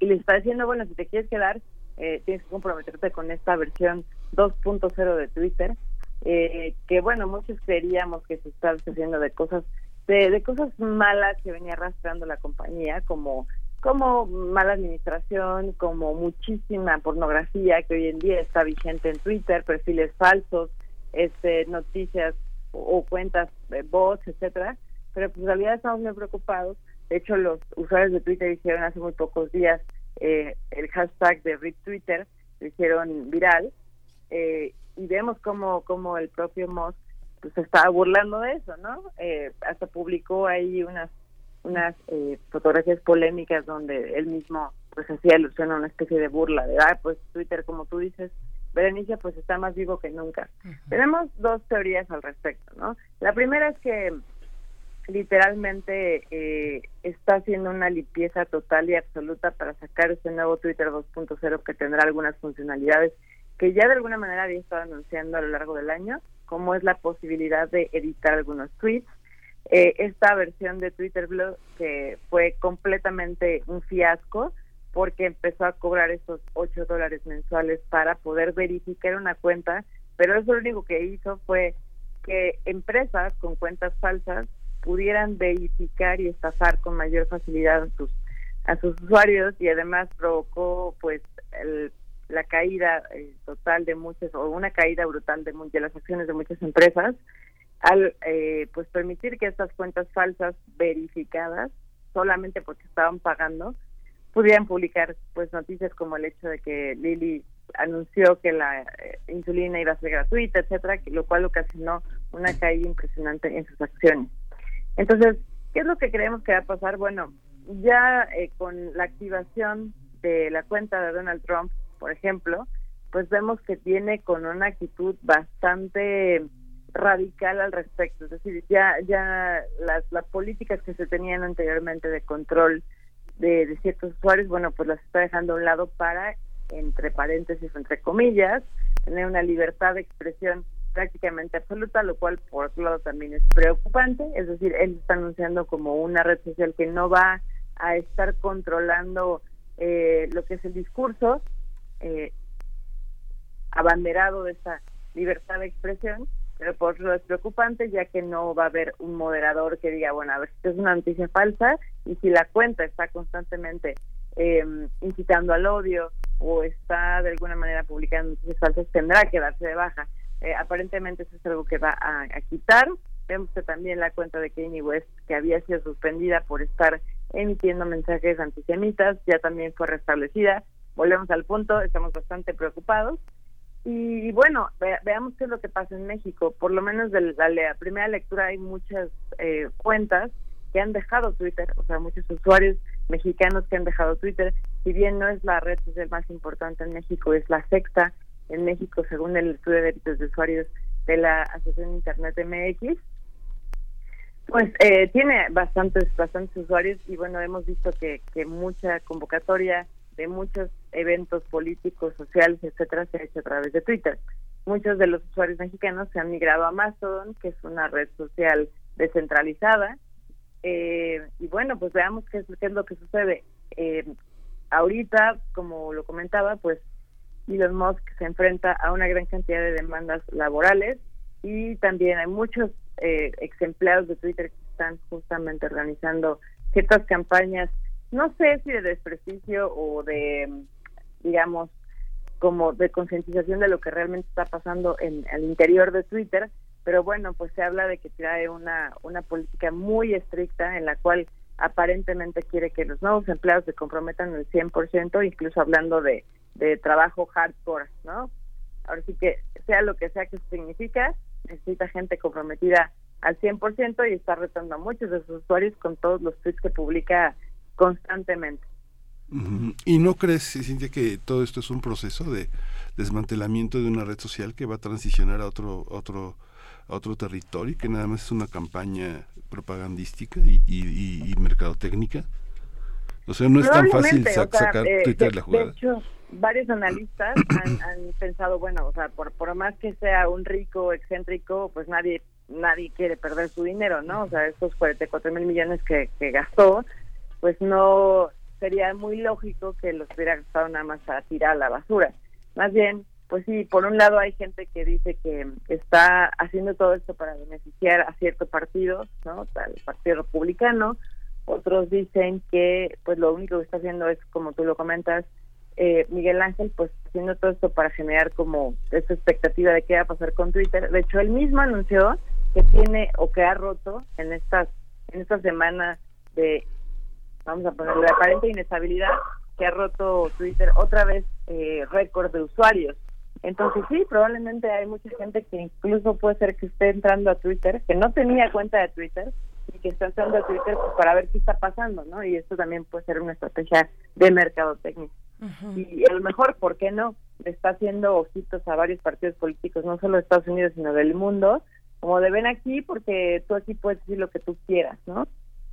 y les está diciendo, bueno, si te quieres quedar, eh, tienes que comprometerte con esta versión 2.0 de Twitter, eh, que bueno, muchos creeríamos que se está haciendo de cosas de, cosas malas que venía arrastrando la compañía, como como mala administración, como muchísima pornografía que hoy en día está vigente en Twitter, perfiles falsos, este noticias o, cuentas de bots, etcétera, pero pues en realidad estamos muy preocupados. De hecho, los usuarios de Twitter hicieron hace muy pocos días eh, el hashtag de RIP Twitter, lo hicieron viral, eh, y vemos como, como el propio Moss pues estaba burlando de eso, ¿no? Eh, hasta publicó ahí unas unas eh, fotografías polémicas donde él mismo pues hacía alusión a una especie de burla de, ah, pues Twitter, como tú dices, Berenice, pues está más vivo que nunca. Tenemos dos teorías al respecto, ¿no? La primera es que literalmente eh, está haciendo una limpieza total y absoluta para sacar este nuevo Twitter 2.0 que tendrá algunas funcionalidades que ya de alguna manera había estado anunciando a lo largo del año, como es la posibilidad de editar algunos tweets. Eh, esta versión de Twitter Blue que fue completamente un fiasco porque empezó a cobrar esos 8 dólares mensuales para poder verificar una cuenta, pero eso lo único que hizo fue que empresas con cuentas falsas pudieran verificar y estafar con mayor facilidad a sus a sus usuarios y además provocó pues el la caída eh, total de muchas o una caída brutal de, de las acciones de muchas empresas al eh, pues permitir que estas cuentas falsas verificadas solamente porque estaban pagando pudieran publicar pues noticias como el hecho de que Lili anunció que la eh, insulina iba a ser gratuita, etcétera, lo cual ocasionó una caída impresionante en sus acciones. Entonces, ¿qué es lo que creemos que va a pasar? Bueno, ya con la activación de la cuenta de Donald Trump por ejemplo, pues vemos que tiene con una actitud bastante radical al respecto, es decir, ya ya las, las políticas que se tenían anteriormente de control de, de ciertos usuarios, bueno, pues las está dejando a un lado para, entre paréntesis, entre comillas, tener una libertad de expresión prácticamente absoluta, lo cual por otro lado también es preocupante, es decir, él está anunciando como una red social que no va a estar controlando eh, lo que es el discurso, eh, abanderado de esa libertad de expresión, pero por eso es preocupante ya que no va a haber un moderador que diga, bueno, a ver, si es una noticia falsa y si la cuenta está constantemente eh, incitando al odio o está de alguna manera publicando noticias falsas, tendrá que darse de baja. Eh, aparentemente eso es algo que va a, a, quitar. Vemos que también la cuenta de Kanye West, que había sido suspendida por estar emitiendo mensajes antisemitas, ya también fue restablecida volvemos al punto, estamos bastante preocupados. Y, bueno, veamos qué es lo que pasa en México. Por lo menos de la, primera lectura hay muchas eh, cuentas que han dejado Twitter, o sea, muchos usuarios mexicanos que han dejado Twitter. Si bien no es la red social más importante en México, es la sexta en México según el estudio de derechos de usuarios de la Asociación Internet MX. Pues eh, tiene bastantes, bastantes usuarios y bueno, hemos visto que, que mucha convocatoria de muchos eventos políticos, sociales, etcétera, se ha hecho a través de Twitter. Muchos de los usuarios mexicanos se han migrado a Mastodon, que es una red social descentralizada. Eh, y bueno, pues veamos qué es, qué es lo que sucede. Eh, ahorita, como lo comentaba, pues Elon Musk se enfrenta a una gran cantidad de demandas laborales y también hay muchos eh, ex empleados de Twitter que están justamente organizando ciertas campañas, no sé si de desprestigio o de, digamos, como de concientización de lo que realmente está pasando en el interior de Twitter, pero bueno, pues se habla de que trae una, una política muy estricta en la cual aparentemente quiere que los nuevos empleados se comprometan el 100%, incluso hablando de, de trabajo hardcore, ¿no? Ahora sí que sea lo que sea que significa, necesita gente comprometida al 100% y está retando a muchos de sus usuarios con todos los tweets que publica constantemente. ¿Y no crees, Cintia, que todo esto es un proceso de desmantelamiento de una red social que va a transicionar a otro, otro, a otro territorio, que nada más es una campaña propagandística y, y, y, mercadotécnica? O sea, no es tan fácil sacar eh, Twitter de, la jugada. De hecho, varios analistas han, han, pensado, bueno, o sea, por, por más que sea un rico excéntrico, pues nadie nadie quiere perder su dinero, ¿no? O sea, estos 44 mil millones que, que gastó, pues no sería muy lógico que los hubiera gastado nada más para tirar a la basura. Más bien, pues sí, por un lado hay gente que dice que está haciendo todo esto para beneficiar a cierto partido, ¿no? El Partido Republicano. Otros dicen que, pues lo único que está haciendo es, como tú lo comentas, eh, Miguel Ángel, pues haciendo todo esto para generar como esa expectativa de qué va a pasar con Twitter. De hecho, él mismo anunció que tiene o que ha roto en estas en esta semana de vamos a ponerle aparente inestabilidad que ha roto Twitter otra vez eh, récord de usuarios. Entonces sí, probablemente hay mucha gente que incluso puede ser que esté entrando a Twitter, que no tenía cuenta de Twitter y que está entrando a Twitter pues, para ver qué está pasando, ¿no? Y esto también puede ser una estrategia de mercadotecnia. Uh Y a lo mejor, ¿por qué no? Está haciendo ojitos a varios partidos políticos, no solo de Estados Unidos, sino del mundo, como de ven aquí porque tú aquí puedes decir lo que tú quieras, ¿no?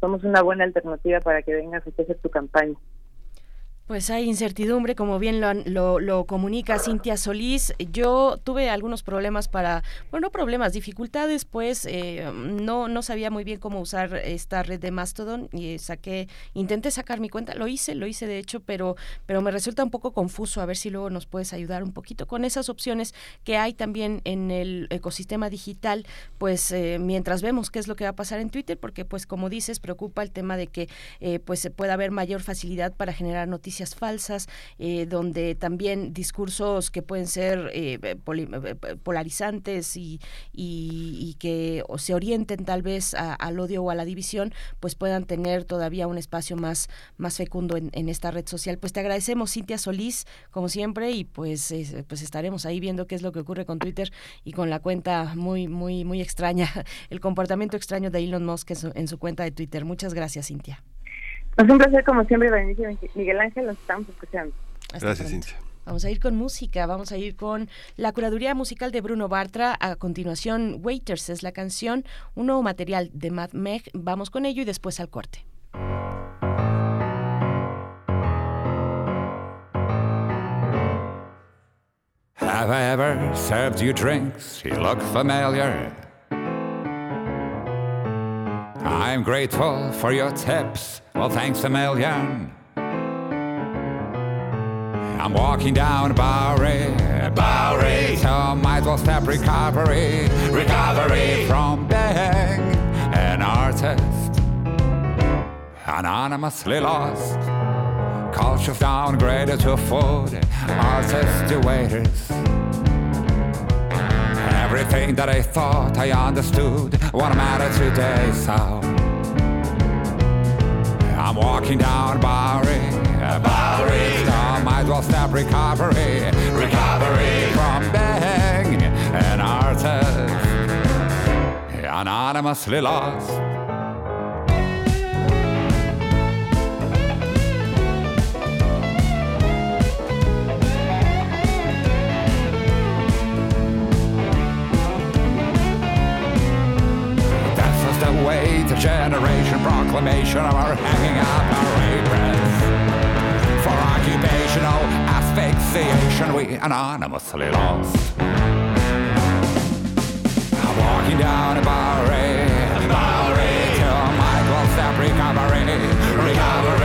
Somos una buena alternativa para que vengas a hacer tu campaña. Pues hay incertidumbre, como bien lo, lo, lo, comunica Cintia Solís. Yo tuve algunos problemas para, bueno, no problemas, dificultades, pues eh, no, no sabía muy bien cómo usar esta red de Mastodon y saqué, intenté sacar mi cuenta, lo hice, lo hice de hecho, pero, pero me resulta un poco confuso. A ver si luego nos puedes ayudar un poquito con esas opciones que hay también en el ecosistema digital, pues eh, mientras vemos qué es lo que va a pasar en Twitter, porque pues como dices, preocupa el tema de que eh, pues se pueda haber mayor facilidad para generar noticias falsas, eh, donde también discursos que pueden ser eh, polarizantes y, y, que o se orienten tal vez a, al odio o a la división, pues puedan tener todavía un espacio más, más fecundo en, esta red social. Pues te agradecemos, Cintia Solís, como siempre, y pues, eh, pues estaremos ahí viendo qué es lo que ocurre con Twitter y con la cuenta muy, muy, muy extraña, el comportamiento extraño de Elon Musk en su, en su cuenta de Twitter. Muchas gracias, Cintia. Es un placer, como siempre, Berenice Miguel Ángel, nos estamos escuchando. Hasta Gracias, pronto. Cintia. Vamos a ir con música, vamos a ir con la curaduría musical de Bruno Bartra. A continuación, Waiters es la canción, un nuevo material de Matt Meg. Vamos con ello y después al corte. Have I ever served you drinks? You look familiar. I'm grateful for your tips. Well, thanks a million. I'm walking down Bowery, Bowery. So might as well step recovery, recovery from being an artist, anonymously lost. Culture downgraded to food, artists to waiters. Everything that I thought I understood won't matter today, so I'm walking down Bowery, Bowery. So might well recovery, recovery from being an artist, anonymously lost. away the generation proclamation of our hanging up our aprons. For occupational asphyxiation, we anonymously lost. I'm walking down a Bowery, Bowery, till Michael's step recovery, recovery.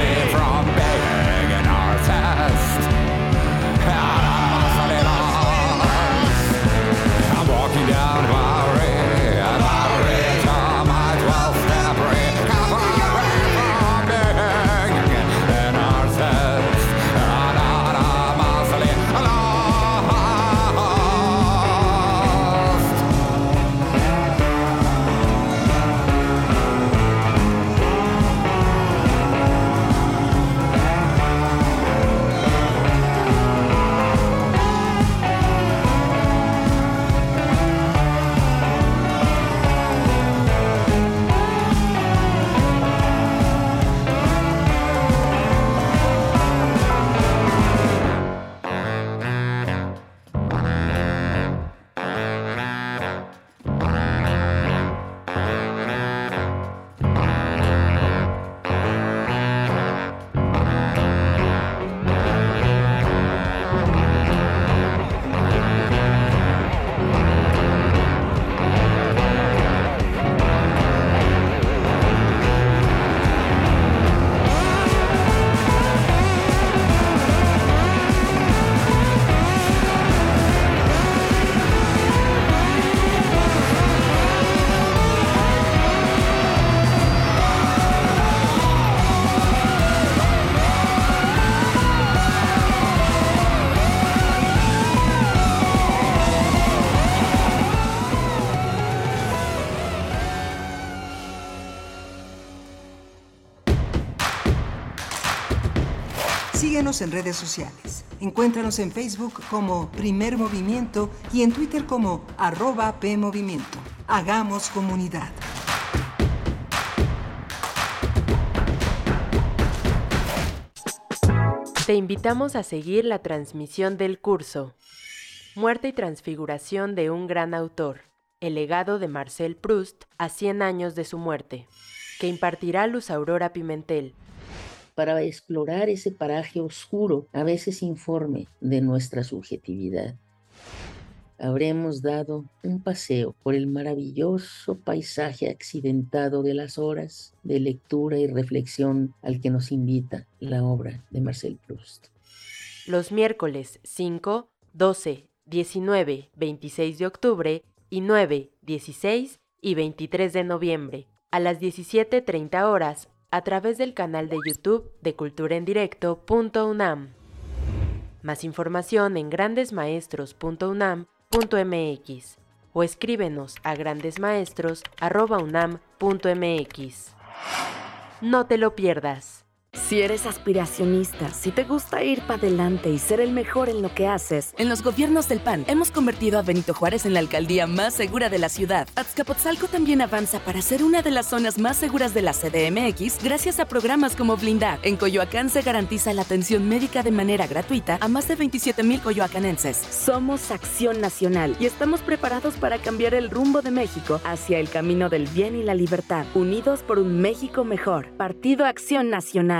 En redes sociales. Encuéntranos en Facebook como Primer Movimiento y en Twitter como arroba PMovimiento. Hagamos comunidad. Te invitamos a seguir la transmisión del curso Muerte y Transfiguración de un gran autor, el legado de Marcel Proust a 100 años de su muerte, que impartirá Luz Aurora Pimentel, para explorar ese paraje oscuro, a veces informe de nuestra subjetividad. Habremos dado un paseo por el maravilloso paisaje accidentado de las horas de lectura y reflexión al que nos invita la obra de Marcel Proust. los miércoles 5, 12, 19, 26 de octubre y 9, 16 y 23 de noviembre, a las 17.30 horas, a través del canal de YouTube de culturaendirecto.unam. Más información en grandesmaestros.unam.mx o escríbenos a grandesmaestros.unam.mx. No te lo pierdas. Si eres aspiracionista, si te gusta ir para adelante y ser el mejor en lo que haces, en los gobiernos del PAN hemos convertido a Benito Juárez en la alcaldía más segura de la ciudad. Azcapotzalco también avanza para ser una de las zonas más seguras de la CDMX gracias a programas como Blindar. En Coyoacán se garantiza la atención médica de manera gratuita a más de 27 mil coyoacanenses. Somos Acción Nacional y estamos preparados para cambiar el rumbo de México hacia el camino del bien y la libertad. Unidos por un México mejor. Partido Acción Nacional.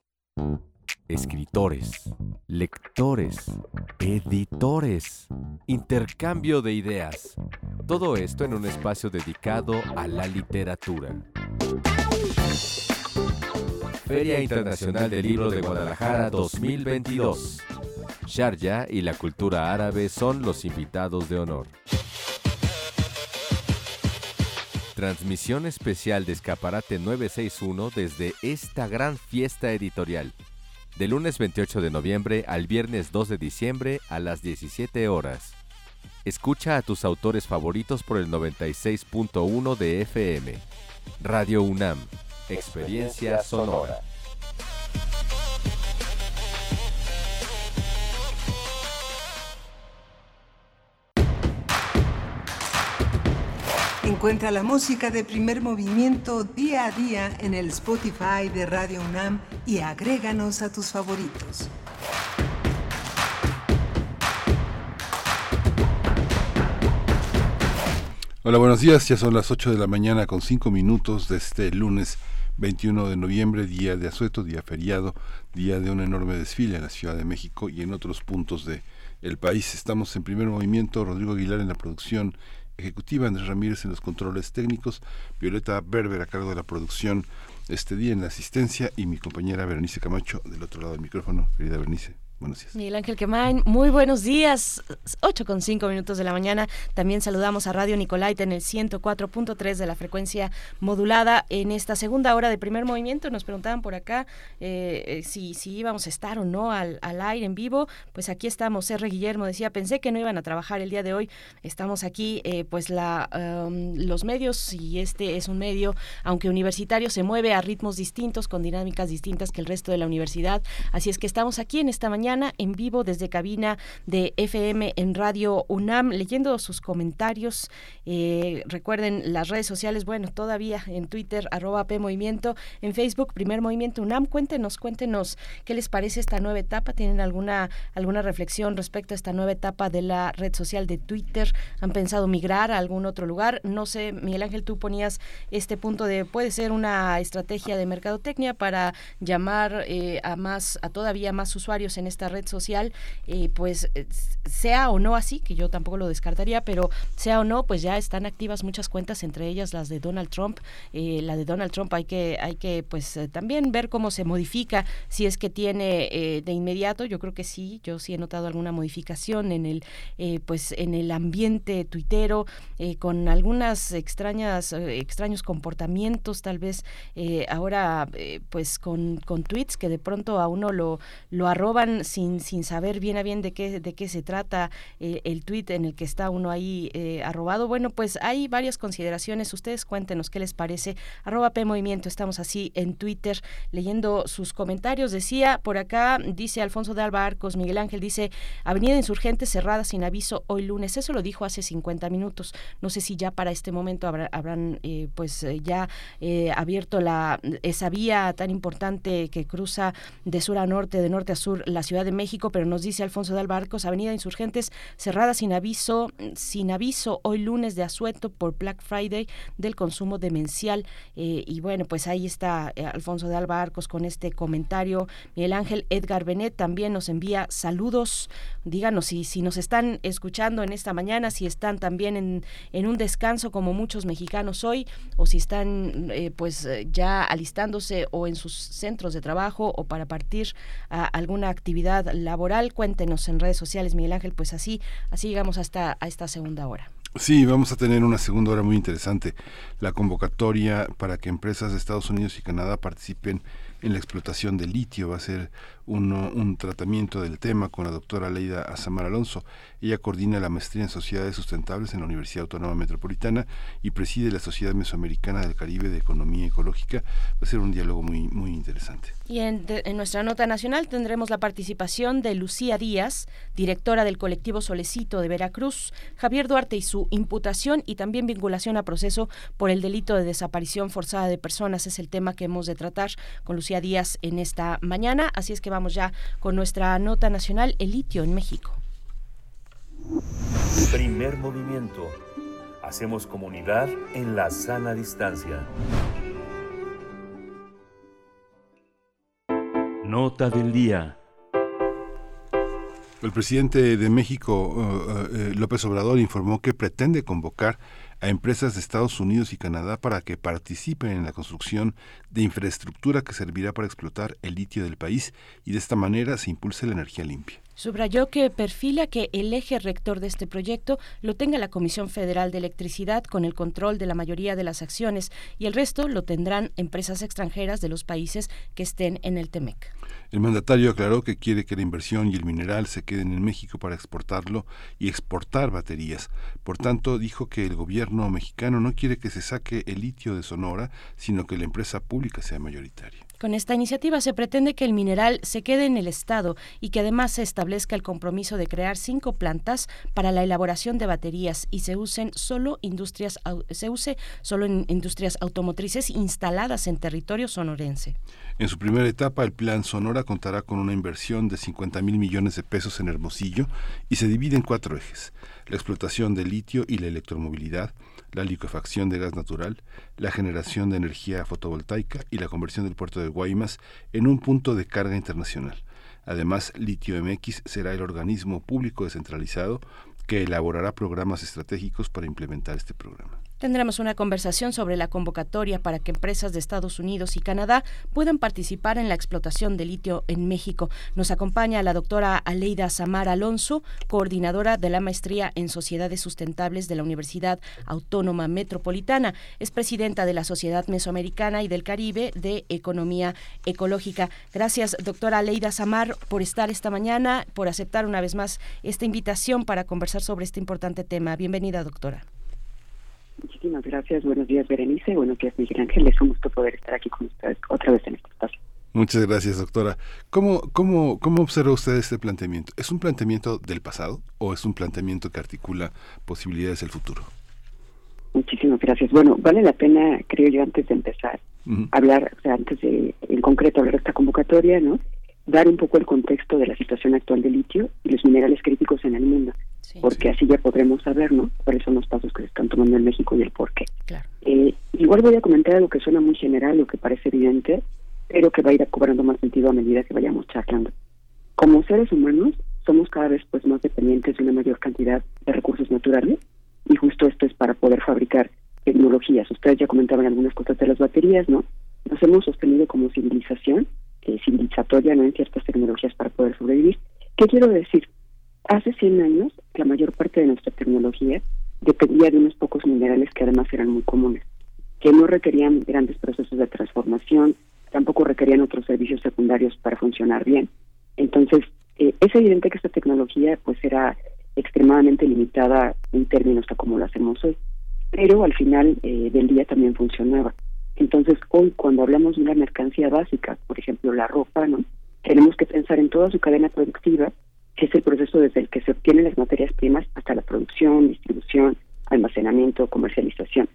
Escritores, lectores, editores, intercambio de ideas. Todo esto en un espacio dedicado a la literatura. Feria Internacional del Libro de Guadalajara 2022. Sharjah y la cultura árabe son los invitados de honor. Transmisión especial de Escaparate 961 desde esta gran fiesta editorial. De lunes 28 de noviembre al viernes 2 de diciembre a las 17 horas. Escucha a tus autores favoritos por el 96.1 de FM. Radio UNAM. Experiencia sonora. Encuentra la música de primer movimiento día a día en el Spotify de Radio UNAM y agréganos a tus favoritos. Hola, buenos días. Ya son las 8 de la mañana con 5 minutos de este lunes 21 de noviembre, día de asueto, día feriado, día de un enorme desfile en la Ciudad de México y en otros puntos de el país. Estamos en primer movimiento, Rodrigo Aguilar en la producción ejecutiva, Andrés Ramírez en los controles técnicos, Violeta Berber a cargo de la producción este día en la asistencia y mi compañera Berenice Camacho del otro lado del micrófono. Querida Berenice. Miguel Ángel Quemain, muy buenos días. 8 con 5 minutos de la mañana. También saludamos a Radio Nicolaita en el 104.3 de la frecuencia modulada. En esta segunda hora de primer movimiento nos preguntaban por acá eh, eh, si, si íbamos a estar o no al, al, aire en vivo. Pues aquí estamos. R. Guillermo decía, pensé que no iban a trabajar el día de hoy. Estamos aquí, eh, pues la, um, los medios, y este es un medio, aunque universitario, se mueve a ritmos distintos, con dinámicas distintas que el resto de la universidad. Así es que estamos aquí en esta mañana en vivo desde cabina de FM en Radio UNAM, leyendo sus comentarios. Eh, recuerden las redes sociales, bueno, todavía en Twitter, arroba P Movimiento, en Facebook, Primer Movimiento UNAM. Cuéntenos, cuéntenos qué les parece esta nueva etapa. ¿Tienen alguna, alguna reflexión respecto a esta nueva etapa de la red social de Twitter? ¿Han pensado migrar a algún otro lugar? No sé, Miguel Ángel, tú ponías este punto de puede ser una estrategia de mercadotecnia para llamar eh, a más, a todavía más usuarios en esta red social, eh, pues eh, sea o no así, que yo tampoco lo descartaría, pero sea o no, pues ya están activas muchas cuentas, entre ellas las de Donald Trump. Eh, la de Donald Trump hay que, hay que pues también ver cómo se modifica, si es que tiene de inmediato, yo creo que sí, yo sí he notado alguna modificación en el, pues en el ambiente tuitero, con algunas extrañas, extraños comportamientos, tal vez ahora pues con, con tweets que de pronto a uno lo, lo arroban sin, sin saber bien a bien de qué, de qué se trata eh, el tuit en el que está uno ahí eh, arrobado. Bueno, pues hay varias consideraciones. Ustedes cuéntenos qué les parece. Arroba P Movimiento, estamos así en Twitter leyendo sus comentarios. Decía por acá, dice Alfonso de Alba Arcos, Miguel Ángel dice, Avenida Insurgente cerrada sin aviso hoy lunes. Eso lo dijo hace 50 minutos. No sé si ya para este momento habrán eh, pues ya abierto la esa vía tan importante que cruza de sur a norte, de norte a sur la ciudad de México, pero nos dice Alfonso de Albarcos, Avenida Insurgentes cerrada sin aviso, sin aviso hoy lunes de asueto por Black Friday del consumo demencial. Eh, y bueno, pues ahí está eh, Alfonso de Albarcos con este comentario. Miguel Ángel Edgar Benet también nos envía saludos. Díganos si, si nos están escuchando en esta mañana, si están también en, en un descanso como muchos mexicanos hoy, o si están eh, pues ya alistándose o en sus centros de trabajo o para partir a alguna actividad laboral. Cuéntenos en redes sociales, Miguel Ángel, pues así, así llegamos hasta a esta segunda hora. Sí, vamos a tener una segunda hora muy interesante. La convocatoria para que empresas de Estados Unidos y Canadá participen en la explotación de litio va a ser un, un tratamiento del tema con la doctora Leida Azamar Alonso. Ella coordina la maestría en Sociedades Sustentables en la Universidad Autónoma Metropolitana y preside la Sociedad Mesoamericana del Caribe de Economía Ecológica. Va a ser un diálogo muy, muy interesante. Y en, en nuestra nota nacional tendremos la participación de Lucía Díaz, directora del colectivo Solecito de Veracruz, Javier Duarte y su imputación y también vinculación a proceso por el delito de desaparición forzada de personas. Es el tema que hemos de tratar con Lucía Díaz en esta mañana. Así es que vamos ya con nuestra nota nacional, el litio en México. Primer movimiento. Hacemos comunidad en la sana distancia. Nota del día. El presidente de México, uh, uh, López Obrador, informó que pretende convocar a empresas de Estados Unidos y Canadá para que participen en la construcción de infraestructura que servirá para explotar el litio del país y de esta manera se impulse la energía limpia. Subrayó que perfila que el eje rector de este proyecto lo tenga la Comisión Federal de Electricidad con el control de la mayoría de las acciones y el resto lo tendrán empresas extranjeras de los países que estén en el TEMEC. El mandatario aclaró que quiere que la inversión y el mineral se queden en México para exportarlo y exportar baterías. Por tanto, dijo que el gobierno mexicano no quiere que se saque el litio de Sonora, sino que la empresa pública sea mayoritaria. Con esta iniciativa se pretende que el mineral se quede en el Estado y que además se establezca el compromiso de crear cinco plantas para la elaboración de baterías y se usen solo industrias se use solo en industrias automotrices instaladas en territorio sonorense. En su primera etapa, el Plan Sonora contará con una inversión de 50 mil millones de pesos en Hermosillo y se divide en cuatro ejes: la explotación de litio y la electromovilidad, la liquefacción de gas natural, la generación de energía fotovoltaica y la conversión del puerto de Guaymas en un punto de carga internacional. Además, Litio MX será el organismo público descentralizado que elaborará programas estratégicos para implementar este programa. Tendremos una conversación sobre la convocatoria para que empresas de Estados Unidos y Canadá puedan participar en la explotación de litio en México. Nos acompaña la doctora Aleida Samar Alonso, coordinadora de la maestría en Sociedades Sustentables de la Universidad Autónoma Metropolitana. Es presidenta de la Sociedad Mesoamericana y del Caribe de Economía Ecológica. Gracias, doctora Aleida Samar, por estar esta mañana, por aceptar una vez más esta invitación para conversar sobre este importante tema. Bienvenida, doctora. Muchísimas gracias. Buenos días, Berenice. Buenos días, Miguel Ángel. Es un gusto poder estar aquí con ustedes otra vez en este espacio. Muchas gracias, doctora. ¿Cómo, cómo, ¿Cómo observa usted este planteamiento? ¿Es un planteamiento del pasado o es un planteamiento que articula posibilidades del futuro? Muchísimas gracias. Bueno, vale la pena, creo yo, antes de empezar, hablar, o sea, antes de, en concreto, hablar de esta convocatoria, ¿no? Dar un poco el contexto de la situación actual del litio y los minerales críticos en el mundo porque así ya podremos saber ¿no? cuáles son los pasos que se están tomando en México y el por qué. Eh, igual voy a comentar algo que suena muy general, lo que parece evidente, pero que va a ir cobrando más sentido a medida que vayamos charlando. Como seres humanos, somos cada vez pues más dependientes de una mayor cantidad de recursos naturales y justo esto es para poder fabricar tecnologías. Ustedes ya comentaban algunas cosas de las baterías, ¿no? Nos hemos sostenido como civilización, eh, civilizatoria, ¿no? En ciertas tecnologías para poder sobrevivir. ¿Qué quiero decir? Hace 100 años, la mayor parte de nuestra tecnología dependía de unos pocos minerales que además eran muy comunes, que no requerían grandes procesos de transformación, tampoco requerían otros servicios secundarios para funcionar bien. Entonces, eh, es evidente que esta tecnología pues era extremadamente limitada en términos a como lo hacemos hoy, pero al final eh, del día también funcionaba. Entonces, hoy cuando hablamos de una mercancía básica, por ejemplo la ropa, ¿no? Tenemos que pensar en toda su cadena productiva es el proceso desde el que se obtienen las materias primas hasta la producción, distribución, almacenamiento, comercialización.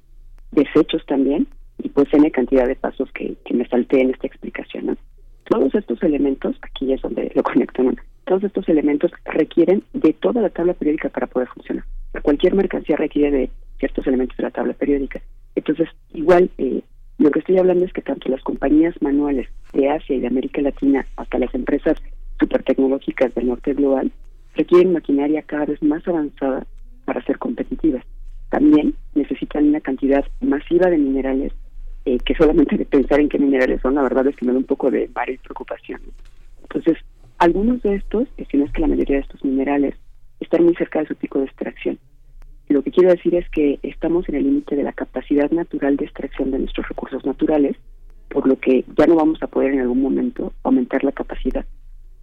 Desechos también, y pues tiene cantidad de pasos que, me salté en esta explicación. Todos estos elementos, aquí es donde lo conecto, todos estos elementos requieren de toda la tabla periódica para poder funcionar. Cualquier mercancía requiere de ciertos elementos de la tabla periódica. Entonces, igual, eh, lo que estoy hablando es que tanto las compañías manuales de Asia y de América Latina hasta las empresas supertecnológicas del norte global requieren maquinaria cada vez más avanzada para ser competitivas. También necesitan una cantidad masiva de minerales eh, que solamente pensar en qué minerales son, la verdad es que me da un poco de varias preocupación. Entonces, algunos de estos, si no es que la mayoría de estos minerales, están muy cerca de su pico de extracción. Lo que quiero decir es que estamos en el límite de la capacidad natural de extracción de nuestros recursos naturales, por lo que ya no vamos a poder en algún momento aumentar la capacidad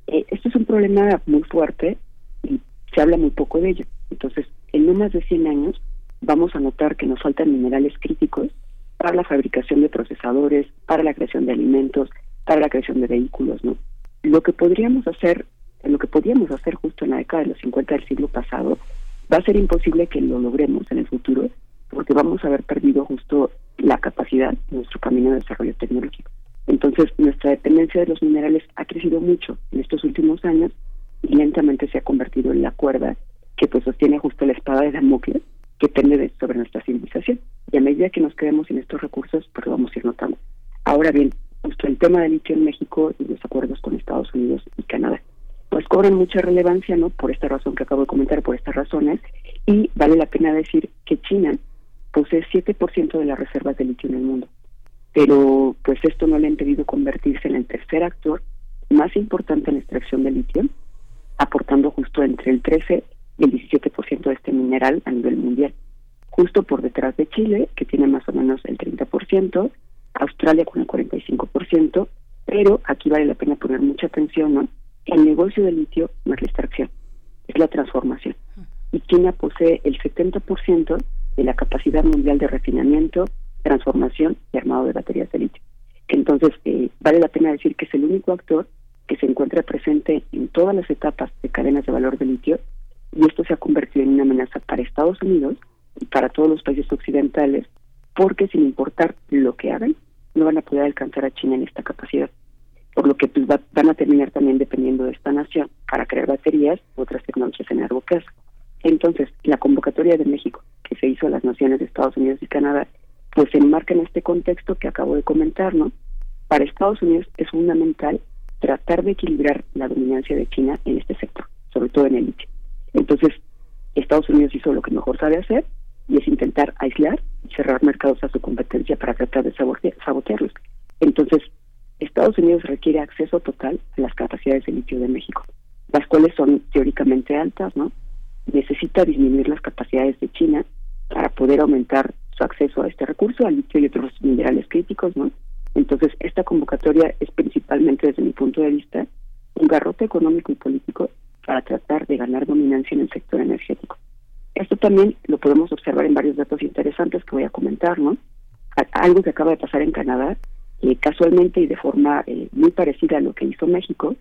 eh, esto es un problema muy fuerte y se habla muy poco de ello. Entonces, en no más de 100 años vamos a notar que nos faltan minerales críticos para la fabricación de procesadores, para la creación de alimentos, para la creación de vehículos, ¿no? Lo que podríamos hacer, lo que podíamos hacer justo en la década de los 50 del siglo pasado, va a ser imposible que lo logremos en el futuro porque vamos a haber perdido justo la capacidad de nuestro camino de desarrollo tecnológico. Entonces, nuestra dependencia de los minerales ha crecido mucho en estos últimos años y lentamente se ha convertido en la cuerda que pues sostiene justo la espada de Damocles que pende sobre nuestra civilización. Y a medida que nos quedemos sin estos recursos, pues lo vamos a ir notando. Ahora bien, justo el tema del litio en México y los acuerdos con Estados Unidos y Canadá, pues cobran mucha relevancia, ¿no? Por esta razón que acabo de comentar, por estas razones, y vale la pena decir que China posee 7% de las reservas de litio en el mundo pero pues esto no le ha impedido convertirse en el tercer actor más importante en la extracción de litio, aportando justo entre el 13 y el 17% de este mineral a nivel mundial, justo por detrás de Chile, que tiene más o menos el 30%, Australia con el 45%, pero aquí vale la pena poner mucha atención, ¿no? El negocio del litio no es la extracción, es la transformación. Y China posee el 70% de la capacidad mundial de refinamiento, transformación y armado de baterías de litio. Entonces, eh, vale la pena decir que es el único actor que se encuentra presente en todas las etapas de cadenas de valor de litio y esto se ha convertido en una amenaza para Estados Unidos y para todos los países occidentales porque sin importar lo que hagan, no van a poder alcanzar a China en esta capacidad. Por lo que pues, van a terminar también dependiendo de esta nación para crear baterías u otras tecnologías en. Entonces, la convocatoria de México que se hizo a las naciones de Estados Unidos y Canadá, pues se enmarca en este contexto que acabo de comentar, ¿no? Para Estados Unidos es fundamental tratar de equilibrar la dominancia de China en este sector, sobre todo en el litio. Entonces, Estados Unidos hizo lo que mejor sabe hacer y es intentar aislar y cerrar mercados a su competencia para tratar de sabotearlos. Entonces, Estados Unidos requiere acceso total a las capacidades de litio de México, las cuales son teóricamente altas, ¿no? Necesita disminuir las capacidades de China para poder aumentar acceso a este recurso, al litio y otros minerales críticos, ¿no? Entonces, esta convocatoria es principalmente, desde mi punto de vista, un garrote económico y político para tratar de ganar dominancia en el sector energético. Esto también lo podemos observar en varios datos interesantes que voy a comentar, ¿no? algo que acaba de pasar en Canadá, eh, casualmente y de forma eh, muy parecida a lo que hizo México,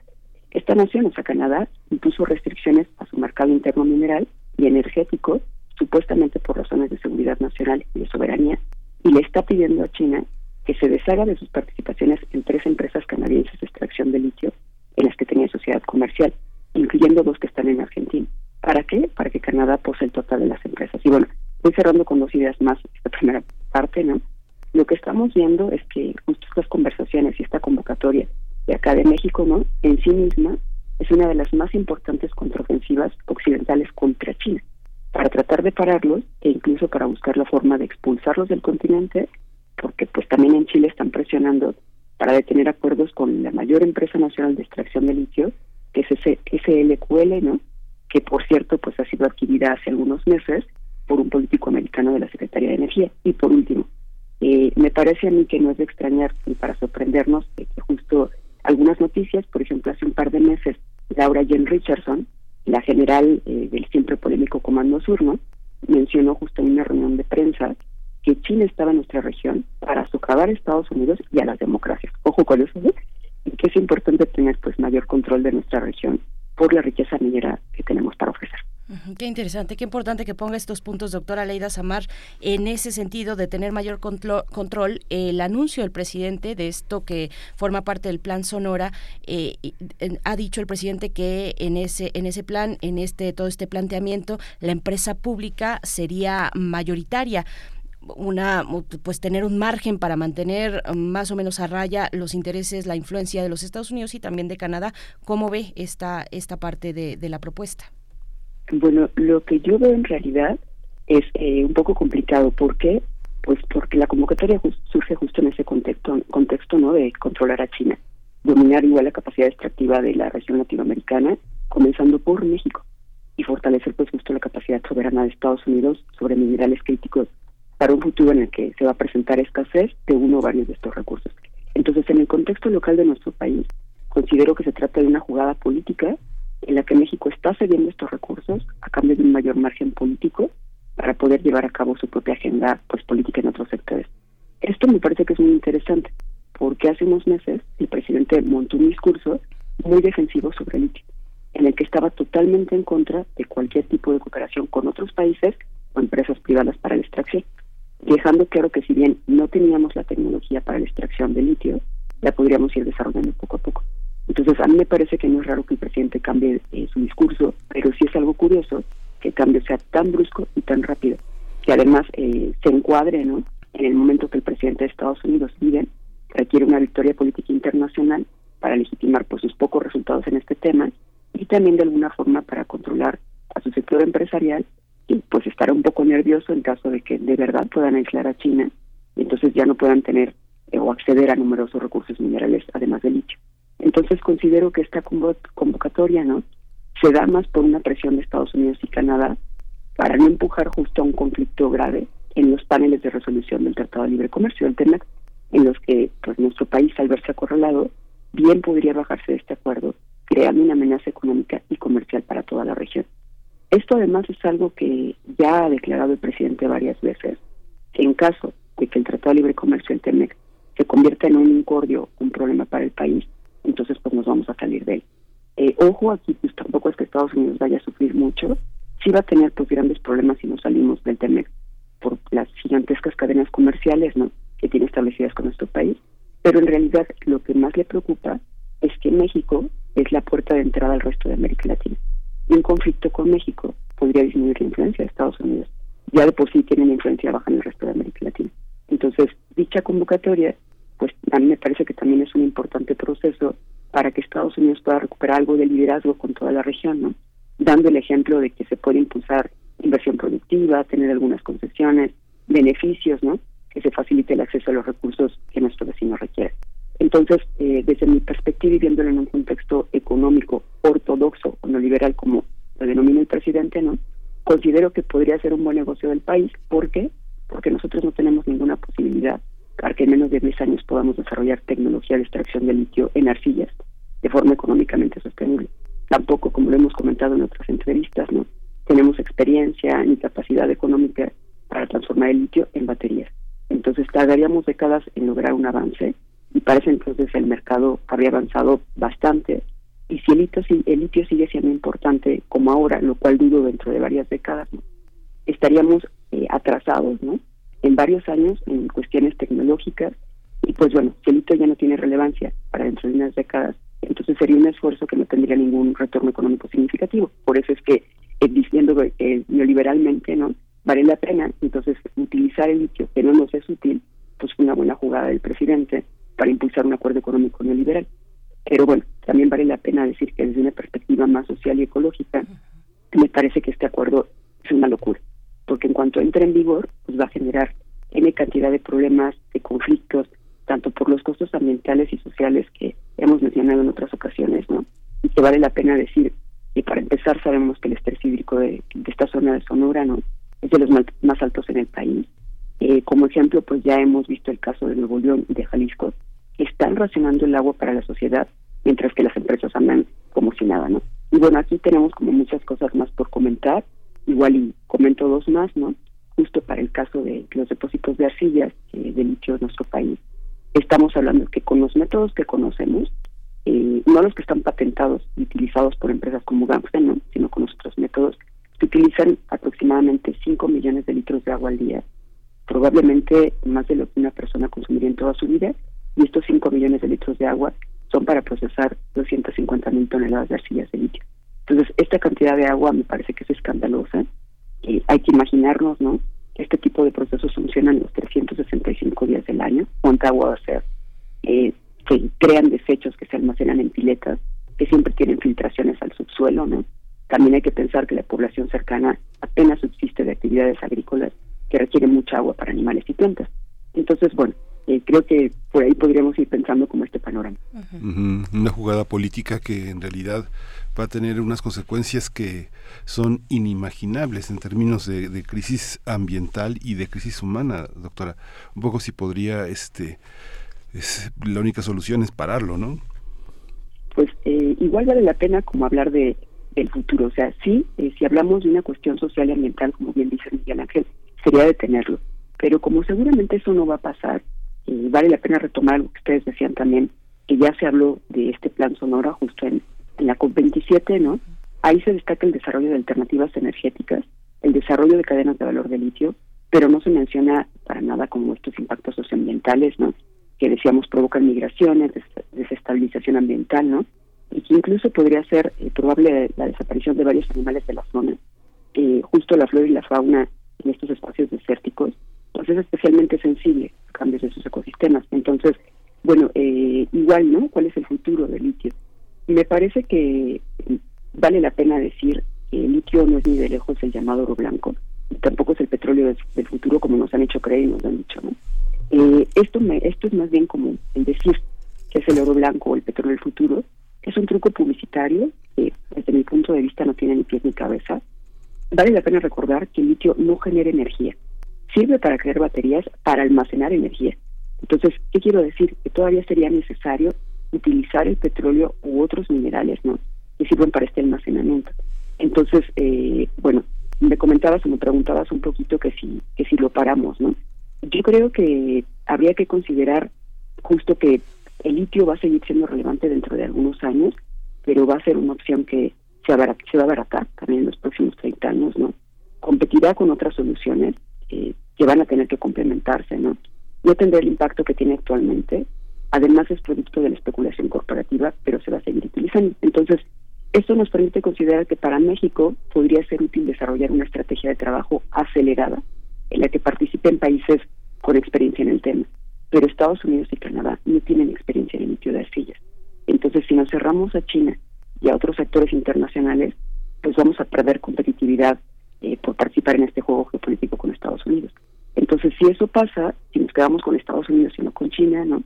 esta nación, o sea, Canadá, impuso restricciones a su mercado interno mineral y energético, supuestamente por razones de seguridad nacional y de soberanía, y le está pidiendo a China que se deshaga de sus participaciones en tres empresas canadienses de extracción de litio en las que tenía sociedad comercial, incluyendo dos que están en Argentina. ¿Para qué? Para que Canadá posee el total de las empresas. Y bueno, voy cerrando con dos ideas más esta primera parte, ¿no? Lo que estamos viendo es que justo estas conversaciones y esta convocatoria de acá de México, ¿no? En sí misma es una de las más importantes contraofensivas occidentales contra China, para tratar de pararlos e incluso para buscar la forma de expulsarlos del continente, porque pues también en Chile están presionando para detener acuerdos con la mayor empresa nacional de extracción de litio, que es SLQL, ¿no? que por cierto pues ha sido adquirida hace algunos meses por un político americano de la Secretaría de Energía. Y por último, eh, me parece a mí que no es de extrañar ni para sorprendernos que justo algunas noticias, por ejemplo, hace un par de meses, Laura Jen Richardson, la general eh, del siempre polémico Comando Sur, ¿no? mencionó justo en una reunión de prensa que China estaba en nuestra región para socavar a Estados Unidos y a las democracias. Ojo con eso, y que es importante tener pues mayor control de nuestra región por la riqueza minera que tenemos para ofrecer. Qué interesante, qué importante que ponga estos puntos, doctora Leida Samar, en ese sentido de tener mayor control. El anuncio del presidente de esto que forma parte del plan Sonora, eh, ha dicho el presidente que en ese, en ese plan, en este, todo este planteamiento, la empresa pública sería mayoritaria una pues tener un margen para mantener más o menos a raya los intereses, la influencia de los Estados Unidos y también de Canadá. ¿Cómo ve esta esta parte de, la propuesta? Bueno, lo que yo veo en realidad es eh, un poco complicado. ¿Por qué? Pues porque la convocatoria surge justo en ese contexto, contexto no de controlar a China, dominar igual la capacidad extractiva de la región latinoamericana, comenzando por México, y fortalecer pues justo la capacidad soberana de Estados Unidos sobre minerales críticos para un futuro en el que se va a presentar escasez de uno o varios de estos recursos. Entonces, en el contexto local de nuestro país, considero que se trata de una jugada política en la que México está cediendo estos recursos a cambio de un mayor margen político para poder llevar a cabo su propia agenda pues política en otros sectores. Esto me parece que es muy interesante, porque hace unos meses el presidente montó un discurso muy defensivo sobre el litio, en el que estaba totalmente en contra de cualquier tipo de cooperación con otros países o empresas privadas para la extracción dejando claro que si bien no teníamos la tecnología para la extracción de litio, la podríamos ir desarrollando poco a poco. Entonces, a mí me parece que no es raro que el presidente cambie eh, su discurso, pero sí es algo curioso que el cambio sea tan brusco y tan rápido, que además eh, se encuadre ¿no? en el momento que el presidente de Estados Unidos, Biden, requiere una victoria política internacional para legitimar pues, sus pocos resultados en este tema y también de alguna forma para controlar a su sector empresarial y pues estará un poco nervioso en caso de que de verdad puedan aislar a China y entonces ya no puedan tener eh, o acceder a numerosos recursos minerales además de litio. Entonces considero que esta convocatoria no se da más por una presión de Estados Unidos y Canadá para no empujar justo a un conflicto grave en los paneles de resolución del Tratado de Libre Comercio, el TEMEC, en los que pues nuestro país al verse acorralado bien podría bajarse de este acuerdo, creando una amenaza económica y comercial para toda la región. Esto además es algo que ya ha declarado el presidente varias veces, que en caso de que el Tratado de Libre Comercio, el TEMEC, se convierta en un incordio, un problema para el país, entonces pues nos vamos a salir de él. Eh, ojo, aquí pues tampoco es que Estados Unidos vaya a sufrir mucho, sí va a tener pues grandes problemas si no salimos del TEMEX por las gigantescas cadenas comerciales ¿no? que tiene establecidas con nuestro país, pero en realidad lo que más le preocupa es que México es la puerta de entrada al resto de América Latina. Un conflicto con México podría disminuir la influencia de Estados Unidos. Ya de por sí tienen influencia baja en el resto de América Latina. Entonces, dicha convocatoria, pues a mí me parece que también es un importante proceso para que Estados Unidos pueda recuperar algo de liderazgo con toda la región, ¿no? Dando el ejemplo de que se puede impulsar inversión productiva, tener algunas concesiones, beneficios, ¿no? Que se facilite el acceso a los recursos que nuestro vecino requiere. Entonces, eh, desde mi perspectiva y viéndolo en un contexto económico ortodoxo o no liberal, como lo denomina el presidente, ¿no? Considero que podría ser un buen negocio del país. ¿Por qué? Porque nosotros no tenemos ninguna posibilidad para que en menos de 10 años podamos desarrollar tecnología de extracción de litio en arcillas de forma económicamente sostenible. Tampoco, como lo hemos comentado en otras entrevistas, no tenemos experiencia ni capacidad económica para transformar el litio en baterías. Entonces tardaríamos décadas en lograr un avance y parece entonces el mercado habría avanzado bastante y si el litio, el litio sigue siendo importante como ahora, lo cual dudo dentro de varias décadas, estaríamos eh, atrasados, ¿no? En varios años en cuestiones tecnológicas y pues bueno, si el litio ya no tiene relevancia para dentro de unas décadas, entonces sería un esfuerzo que no tendría ningún retorno económico significativo. Por eso es que eh, diciendo eh, neoliberalmente, ¿no? Vale la pena entonces utilizar el litio que no nos es útil, pues fue una buena jugada del presidente para impulsar un acuerdo económico neoliberal. Pero bueno, también vale la pena decir que desde una perspectiva más social y ecológica, me parece que este acuerdo es una locura porque en cuanto entre en vigor, pues va a generar N cantidad de problemas, de conflictos, tanto por los costos ambientales y sociales que hemos mencionado en otras ocasiones, ¿no? Y que vale la pena decir, y para empezar sabemos que el estrés hídrico de, esta zona de Sonora, ¿no? Es de los más, altos en el país. Eh, como ejemplo, pues ya hemos visto el caso de Nuevo León y de Jalisco, que están racionando el agua para la sociedad, mientras que las empresas andan como si nada, ¿no? Y bueno, aquí tenemos como muchas cosas más por comentar, igual y comento dos más, ¿no? Justo para el caso de los depósitos de arcillas de litio en nuestro país. Estamos hablando que con los métodos que conocemos, eh, no los que están patentados y utilizados por empresas como Gangster, ¿no? sino con otros métodos, se utilizan aproximadamente 5 millones de litros de agua al día, probablemente más de lo que una persona consumiría en toda su vida, y estos 5 millones de litros de agua son para procesar 250 mil toneladas de arcillas de litio. Entonces, esta cantidad de agua me parece que es escandalosa. y hay que imaginarnos, ¿no? Que este tipo de procesos funcionan los 365 días del año. ¿Cuánta agua va a ser? Eh, se crean desechos que se almacenan en piletas, que siempre tienen filtraciones al subsuelo, ¿no? También hay que pensar que la población cercana apenas subsiste de actividades agrícolas que requieren mucha agua para animales y plantas. Entonces, bueno, eh, creo que por ahí podríamos ir pensando como este panorama. Una jugada política que en realidad va a tener unas consecuencias que son inimaginables en términos de, crisis ambiental y de crisis humana, doctora. Un poco si podría, este, es, la única solución es pararlo, ¿no? Pues eh, igual vale la pena como hablar de del futuro, o sea, sí, eh, si hablamos de una cuestión social y ambiental, como bien dice Miguel Ángel, sería detenerlo, pero como seguramente eso no va a pasar, eh, vale la pena retomar lo que ustedes decían también, que ya se habló de este plan Sonora justo en en la COP27, ¿no? Ahí se destaca el desarrollo de alternativas energéticas, el desarrollo de cadenas de valor de litio, pero no se menciona para nada como estos impactos socioambientales, ¿no? Que decíamos provocan migraciones, desestabilización ambiental, ¿no? Y que incluso podría ser eh, probable la desaparición de varios animales de la zona. Eh, justo la flora y la fauna en estos espacios desérticos, pues es especialmente sensible a cambios de sus ecosistemas. Entonces, bueno, eh, igual, ¿no? ¿Cuál es el futuro del litio? Me parece que vale la pena decir que el litio no es ni de lejos el llamado oro blanco, y tampoco es el petróleo del, futuro como nos han hecho creer y nos han dicho. ¿no? Eh, esto, me, esto es más bien como el decir que es el oro blanco o el petróleo del futuro, es un truco publicitario que desde mi punto de vista no tiene ni pies ni cabeza. Vale la pena recordar que el litio no genera energía, sirve para crear baterías para almacenar energía. Entonces, ¿qué quiero decir? Que todavía sería necesario utilizar el petróleo u otros minerales, ¿no? Que sirven para este almacenamiento. Entonces, eh, bueno, me comentabas o me preguntabas un poquito que si, que si lo paramos, ¿no? Yo creo que habría que considerar justo que el litio va a seguir siendo relevante dentro de algunos años, pero va a ser una opción que se, va a abaratar también en los próximos 30 años, ¿no? Competirá con otras soluciones eh, que van a tener que complementarse, ¿no? No tendrá el impacto que tiene actualmente, además es producto de la especulación corporativa, pero se va a seguir utilizando. Entonces, esto nos permite considerar que para México podría ser útil desarrollar una estrategia de trabajo acelerada en la que participen países con experiencia en el tema. Pero Estados Unidos y Canadá no tienen experiencia en el litio de arcillas. Entonces, si nos cerramos a China y a otros sectores internacionales, pues vamos a perder competitividad eh, por participar en este juego geopolítico con Estados Unidos. Entonces, si eso pasa, si nos quedamos con Estados Unidos y no con China, no,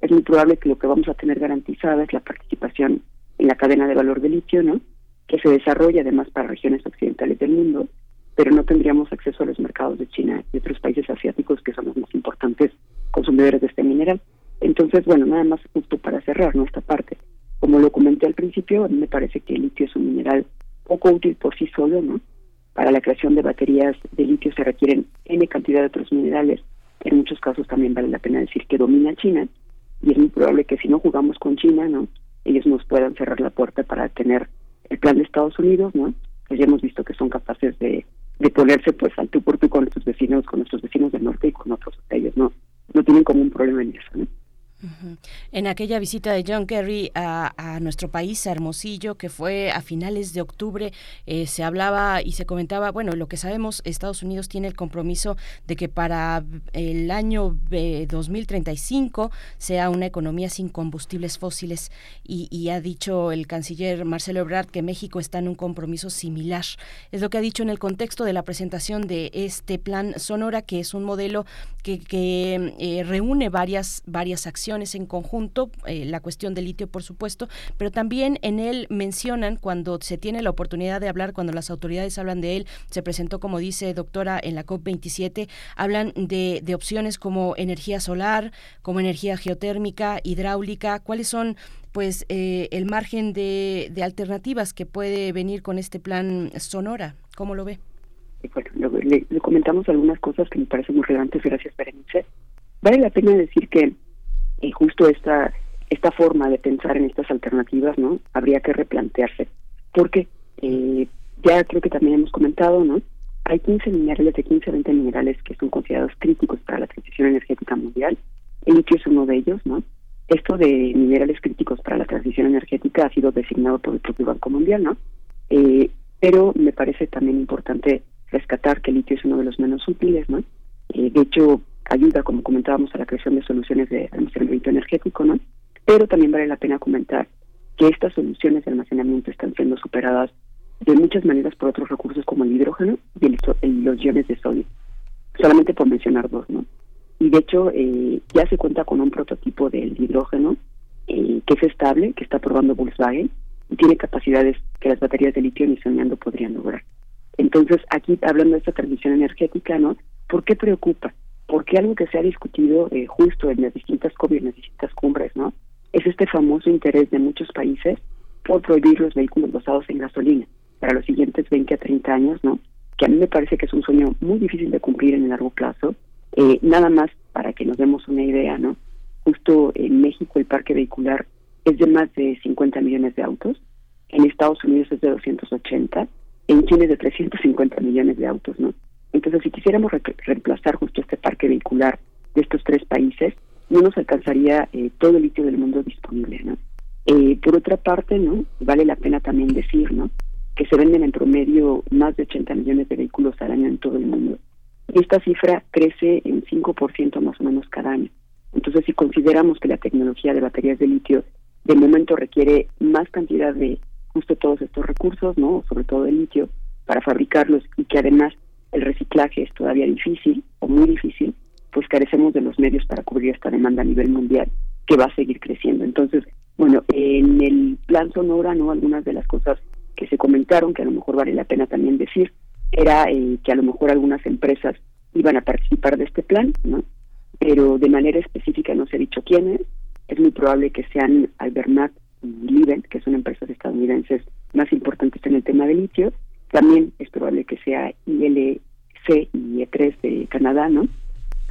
es muy probable que lo que vamos a tener garantizada es la participación en la cadena de valor de litio, ¿no? Que se desarrolla además para regiones occidentales del mundo, pero no tendríamos acceso a los mercados de China y otros países asiáticos que son los más importantes consumidores de este mineral. Entonces, bueno, nada más justo para cerrar nuestra parte. Como lo comenté al principio, a mí me parece que el litio es un mineral poco útil por sí solo, ¿no? Para la creación de baterías de litio se requieren N cantidad de otros minerales. En muchos casos también vale la pena decir que domina China y es muy probable que si no jugamos con China, ¿no? Ellos nos puedan cerrar la puerta para tener el plan de Estados Unidos, ¿no? Ya hemos visto que son capaces de, de ponerse pues al tú por tú con nuestros vecinos, con nuestros vecinos del norte y con otros ellos, ¿no? No tienen como un problema en eso, ¿no? En aquella visita de John Kerry a, nuestro país, a Hermosillo, que fue a finales de octubre, eh, se hablaba y se comentaba, bueno, lo que sabemos, Estados Unidos tiene el compromiso de que para el año 2035 eh, sea una economía sin combustibles fósiles y, ha dicho el canciller Marcelo Ebrard que México está en un compromiso similar. Es lo que ha dicho en el contexto de la presentación de este plan Sonora, que es un modelo que, eh, reúne varias, varias acciones en conjunto, eh, la cuestión del litio, por supuesto, pero también en él mencionan cuando se tiene la oportunidad de hablar, cuando las autoridades hablan de él, se presentó, como dice doctora, en la COP27, hablan de, de opciones como energía solar, como energía geotérmica, hidráulica, cuáles son pues eh, el margen de, de, alternativas que puede venir con este plan Sonora. ¿Cómo lo ve? Le, comentamos algunas cosas que me parecen muy relevantes, gracias Berenice. Vale la pena decir que y justo esta esta forma de pensar en estas alternativas no habría que replantearse. Porque eh, ya creo que también hemos comentado no hay 15 minerales de 15 a 20 minerales que son considerados críticos para la transición energética mundial. El litio es uno de ellos no esto de minerales críticos para la transición energética ha sido designado por el propio Banco Mundial no eh, pero me parece también importante rescatar que el litio es uno de los menos útiles no eh, de hecho ayuda, como comentábamos, a la creación de soluciones de almacenamiento energético, ¿no? Pero también vale la pena comentar que estas soluciones de almacenamiento están siendo superadas de muchas maneras por otros recursos como el hidrógeno y los iones de sodio, solamente por mencionar dos, ¿no? Y de hecho eh, ya se cuenta con un prototipo del hidrógeno eh, que es estable, que está probando Volkswagen y tiene capacidades que las baterías de litio ni soñando podrían lograr. Entonces, aquí hablando de esta transición energética, ¿no? ¿Por qué preocupa? Porque algo que se ha discutido eh, justo en las distintas COP en las distintas cumbres, ¿no? Es este famoso interés de muchos países por prohibir los vehículos basados en gasolina para los siguientes 20 a 30 años, ¿no? Que a mí me parece que es un sueño muy difícil de cumplir en el largo plazo. Eh, nada más para que nos demos una idea, ¿no? Justo en México el parque vehicular es de más de 50 millones de autos, en Estados Unidos es de 280, en Chile es de 350 millones de autos, ¿no? Entonces, si quisiéramos reemplazar justo este parque vehicular de estos tres países, no nos alcanzaría eh, todo el litio del mundo disponible, ¿no? Eh, por otra parte, ¿no? Vale la pena también decir, ¿no? Que se venden en promedio más de 80 millones de vehículos al año en todo el mundo. Y esta cifra crece en 5% más o menos cada año. Entonces, si consideramos que la tecnología de baterías de litio de momento requiere más cantidad de justo todos estos recursos, ¿no? Sobre todo el litio, para fabricarlos y que además el reciclaje es todavía difícil o muy difícil, pues carecemos de los medios para cubrir esta demanda a nivel mundial que va a seguir creciendo. Entonces, bueno, en el plan Sonora, ¿no? Algunas de las cosas que se comentaron, que a lo mejor vale la pena también decir, era eh, que a lo mejor algunas empresas iban a participar de este plan, ¿no? Pero de manera específica no se ha dicho quiénes. Es muy probable que sean Albernat y Livent, que son empresas estadounidenses más importantes en el tema de litio, también es probable que sea ILC y E3 de Canadá, ¿no?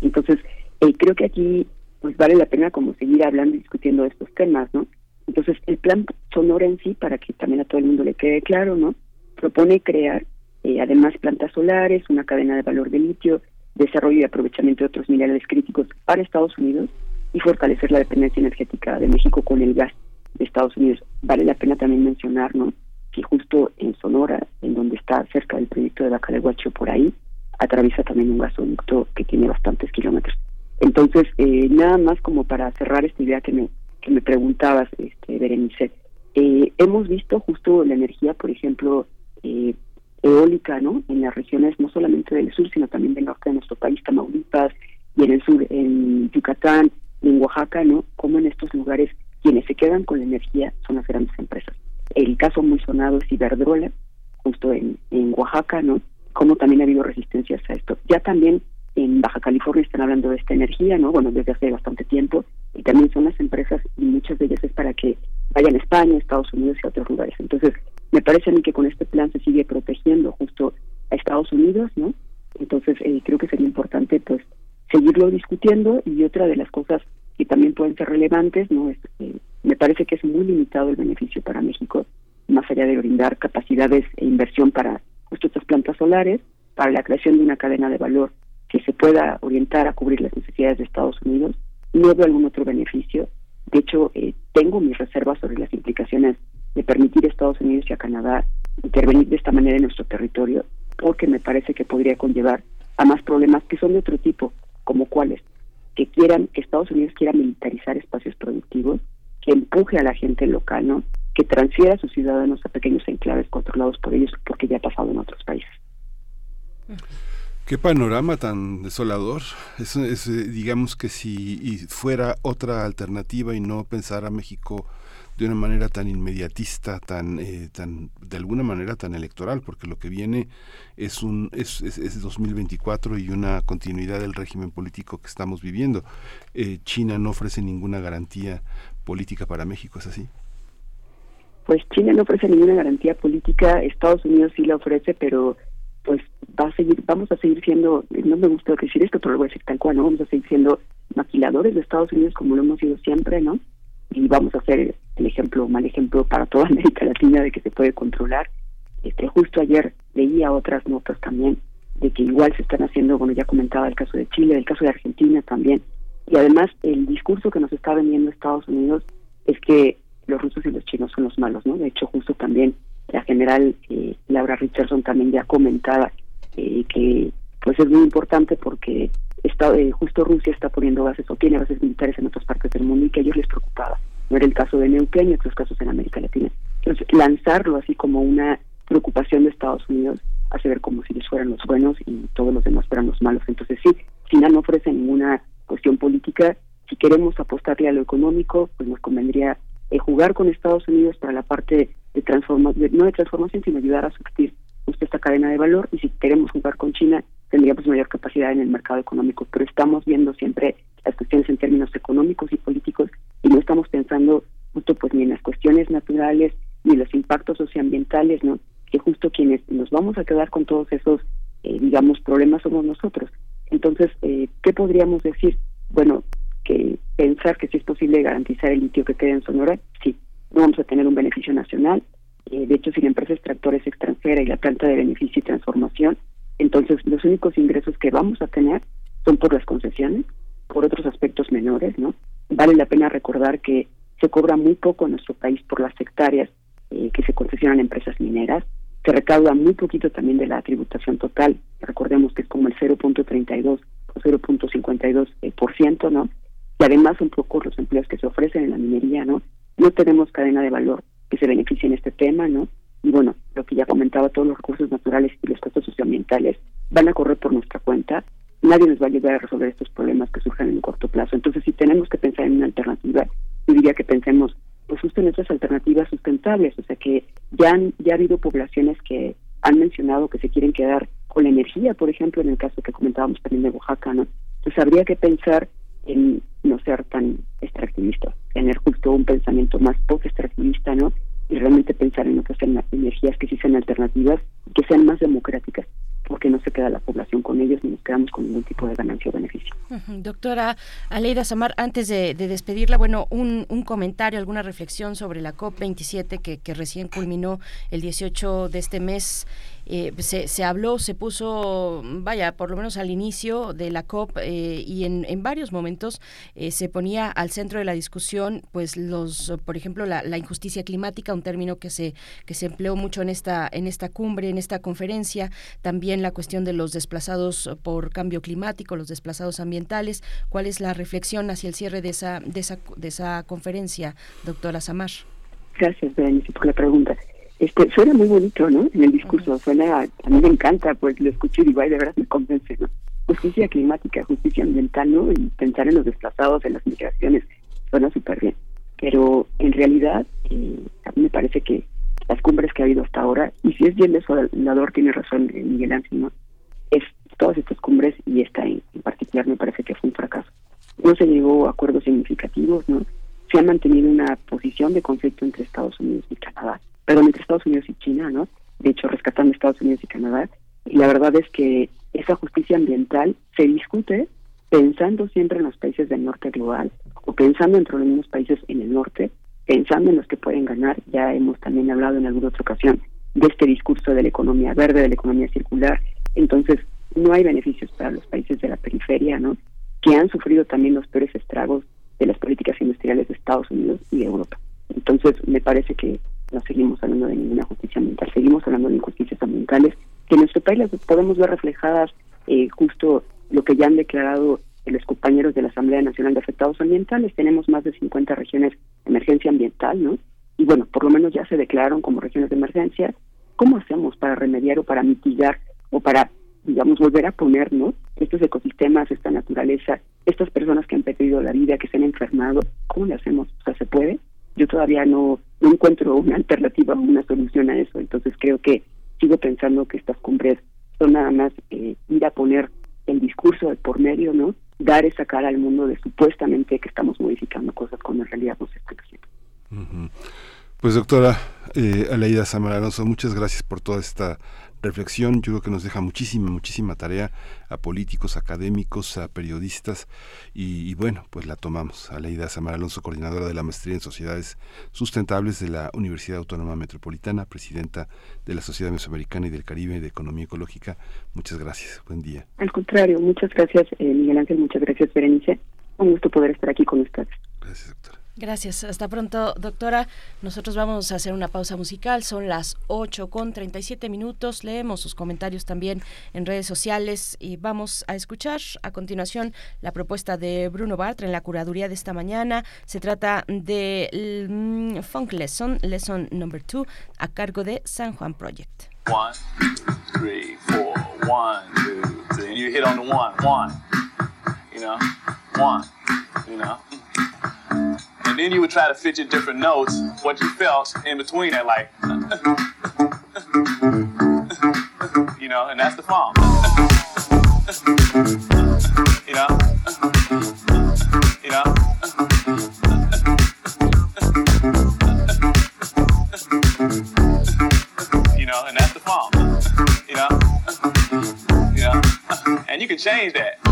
Entonces, eh, creo que aquí pues vale la pena como seguir hablando y discutiendo estos temas, ¿no? Entonces, el plan Sonora en sí, para que también a todo el mundo le quede claro, ¿no? Propone crear, eh, además, plantas solares, una cadena de valor de litio, desarrollo y aprovechamiento de otros minerales críticos para Estados Unidos y fortalecer la dependencia energética de México con el gas de Estados Unidos. Vale la pena también mencionar, ¿no? Que justo en Sonora, en donde está cerca del proyecto de Guacho, por ahí, atraviesa también un gasoducto que tiene bastantes kilómetros. Entonces, eh, nada más como para cerrar esta idea que me, que me preguntabas, este, Berenice, eh, hemos visto justo la energía, por ejemplo, eh, eólica, ¿no? En las regiones no solamente del sur, sino también del norte de nuestro país, Tamaulipas, y en el sur, en Yucatán, en Oaxaca, ¿no? Como en estos lugares quienes se quedan con la energía son las grandes empresas. El caso muy sonado es Iberdrola, justo en, en Oaxaca, ¿no? Como también ha habido resistencias a esto. Ya también en Baja California están hablando de esta energía, ¿no? Bueno, desde hace bastante tiempo, y también son las empresas, y muchas de ellas es para que vayan a España, Estados Unidos y otros lugares. Entonces, me parece a mí que con este plan se sigue protegiendo justo a Estados Unidos, ¿no? Entonces, eh, creo que sería importante, pues, seguirlo discutiendo, y otra de las cosas que también pueden ser relevantes, ¿no? Es, eh, me parece que es muy limitado el beneficio para México, más allá de brindar capacidades e inversión para justo estas plantas solares, para la creación de una cadena de valor que se pueda orientar a cubrir las necesidades de Estados Unidos. No veo algún otro beneficio. De hecho, eh, tengo mis reservas sobre las implicaciones de permitir a Estados Unidos y a Canadá intervenir de esta manera en nuestro territorio, porque me parece que podría conllevar a más problemas que son de otro tipo, como cuáles, que quieran, que Estados Unidos quiera militarizar espacios productivos, empuje a la gente local, ¿no? que transfiera a sus ciudadanos a pequeños enclaves controlados por ellos, porque ya ha pasado en otros países. Qué panorama tan desolador. Es, es, eh, digamos que si fuera otra alternativa y no pensar a México de una manera tan inmediatista, tan, eh, tan, de alguna manera tan electoral, porque lo que viene es un es, es, 2024 y una continuidad del régimen político que estamos viviendo. Eh, China no ofrece ninguna garantía política para México, ¿es así? Pues China no ofrece ninguna garantía política, Estados Unidos sí la ofrece, pero pues va a seguir, vamos a seguir siendo, no me gusta decir esto, pero lo voy a decir tal cual, ¿no? Vamos a seguir siendo maquiladores de Estados Unidos como lo hemos sido siempre, ¿no? Y vamos a ser el ejemplo, mal ejemplo para toda América Latina de que se puede controlar. Este, justo ayer leía otras notas también de que igual se están haciendo, bueno, ya comentaba el caso de Chile, el caso de Argentina también. Y además el discurso que nos está vendiendo Estados Unidos es que los rusos y los chinos son los malos, ¿no? De hecho, justo también la general eh, Laura Richardson también ya comentaba eh, que pues es muy importante porque está, eh, justo Rusia está poniendo bases o tiene bases militares en otras partes del mundo y que a ellos les preocupaba. No era el caso de Neuquén y otros casos en América Latina. Entonces, lanzarlo así como una preocupación de Estados Unidos hace ver como si ellos fueran los buenos y todos los demás fueran los malos. Entonces, sí, China no ofrece ninguna cuestión política. Si queremos apostarle a lo económico, pues nos convendría jugar con Estados Unidos para la parte de transformación, no de transformación, sino ayudar a surtir justo esta cadena de valor y si queremos jugar con China tendríamos mayor capacidad en el mercado económico, pero estamos viendo siempre las cuestiones en términos económicos y políticos y no estamos pensando justo pues ni en las cuestiones naturales ni los impactos socioambientales, ¿no? Que justo quienes nos vamos a quedar con todos esos, eh, digamos, problemas somos nosotros. Entonces, eh, ¿qué podríamos decir? Bueno, que pensar que si es posible garantizar el litio que quede en Sonora, sí, no vamos a tener un beneficio nacional. Eh, de hecho, si la empresa extractora es extranjera y la planta de beneficio y transformación, entonces los únicos ingresos que vamos a tener son por las concesiones, por otros aspectos menores, ¿no? Vale la pena recordar que se cobra muy poco en nuestro país por las hectáreas eh, que se concesionan a empresas mineras, se recauda muy poquito también de la tributación total, recordemos que es como el 0.32 o 0.52%, eh, por ciento, ¿no? Y además un poco los empleos que se ofrecen en la minería, ¿no? no tenemos cadena de valor que se beneficie en este tema, ¿no? Y bueno, lo que ya comentaba, todos los recursos naturales y los costos socioambientales van a correr por nuestra cuenta. Nadie nos va a ayudar a resolver estos problemas que surjan en un corto plazo. Entonces, si tenemos que pensar en una alternativa, yo diría que pensemos pues justo en otras alternativas sustentables, o sea que ya han, ya ha habido poblaciones que han mencionado que se quieren quedar con la energía, por ejemplo, en el caso que comentábamos también de Oaxaca, ¿no? Entonces habría que pensar en no ser tan extractivista, tener justo un pensamiento más poco extractivista, ¿no? Y realmente pensar en otras energías que sí sean alternativas, que sean más democráticas, porque no se queda la población con ellos ni nos quedamos con ningún tipo de ganancia o beneficio. Doctora Aleida Samar, antes de, despedirla, bueno, un, comentario, alguna reflexión sobre la COP27 que, que recién culminó el 18 de este mes eh, se, se, habló, se puso, vaya, por lo menos al inicio de la COP eh, y en, en, varios momentos eh, se ponía al centro de la discusión, pues los, por ejemplo, la, injusticia climática, un término que se que se empleó mucho en esta en esta cumbre, en esta conferencia, también la cuestión de los desplazados por cambio climático, los desplazados ambientales. ¿Cuál es la reflexión hacia el cierre de esa de esa de esa conferencia, doctora Samar? Gracias, por la pregunta. Este, suena muy bonito, ¿no? En el discurso, suena, a mí me encanta, pues lo escucho y digo, ay, de verdad me convence, ¿no? Justicia climática, justicia ambiental, ¿no? Y pensar en los desplazados, en las migraciones, suena súper bien. Pero en realidad, eh, a mí me parece que las cumbres que ha habido hasta ahora, y si es bien desolador, tiene razón eh, Miguel Ángel, ¿no? Es todas estas cumbres y esta en, en particular me parece que fue un fracaso. No se llegó a acuerdos significativos, ¿no? Se ha mantenido una posición de conflicto entre Estados Unidos y Canadá perdón, entre Estados Unidos y China, ¿no? De hecho, rescatando Estados Unidos y Canadá. Y la verdad es que esa justicia ambiental se discute pensando siempre en los países del norte global o pensando entre los mismos países en el norte, pensando en los que pueden ganar. Ya hemos también hablado en alguna otra ocasión de este discurso de la economía verde, de la economía circular. Entonces, no hay beneficios para los países de la periferia, ¿no? Que han sufrido también los peores estragos de las políticas industriales de Estados Unidos y de Europa. Entonces, me parece que no seguimos hablando de ninguna justicia ambiental, seguimos hablando de injusticias ambientales que en nuestro país podemos ver reflejadas eh, justo lo que ya han declarado los compañeros de la Asamblea Nacional de Afectados Ambientales. Tenemos más de 50 regiones de emergencia ambiental, ¿no? Y bueno, por lo menos ya se declararon como regiones de emergencia. ¿Cómo hacemos para remediar o para mitigar o para, digamos, volver a poner, ¿no? Estos ecosistemas, esta naturaleza, estas personas que han perdido la vida, que se han enfermado, ¿cómo le hacemos? O sea, ¿se puede? Yo todavía no, no encuentro una alternativa o una solución a eso. Entonces creo que sigo pensando que estas cumbres son nada más eh, ir a poner el discurso de por medio, ¿no? Dar esa cara al mundo de supuestamente que estamos modificando cosas cuando en realidad no se está haciendo. Pues doctora eh, Aleida Samar muchas gracias por toda esta reflexión. Yo creo que nos deja muchísima, muchísima tarea a políticos, académicos, a periodistas y, bueno, pues la tomamos. Aleida Samar Alonso, coordinadora de la Maestría en Sociedades Sustentables de la Universidad Autónoma Metropolitana, presidenta de la Sociedad Mesoamericana y del Caribe de Economía Ecológica. Muchas gracias. Buen día. Al contrario, muchas gracias eh, Miguel Ángel, muchas gracias Berenice. Un gusto poder estar aquí con ustedes. Gracias, doctora. Gracias. Hasta pronto, doctora. Nosotros vamos a hacer una pausa musical. Son las 8 con 37 minutos. Leemos sus comentarios también en redes sociales y vamos a escuchar a continuación la propuesta de Bruno Bartra en la curaduría de esta mañana. Se trata de mm, Funk Lesson, Lesson Number 2, a cargo de San Juan Project. One, three, four, one, two, three. You hit on the one, one. You know, one, you know. And then you would try to fit your different notes, what you felt in between that, like, you know, and that's the funk. you know, you know. You know, and that's the. You know, you know, and you can change that.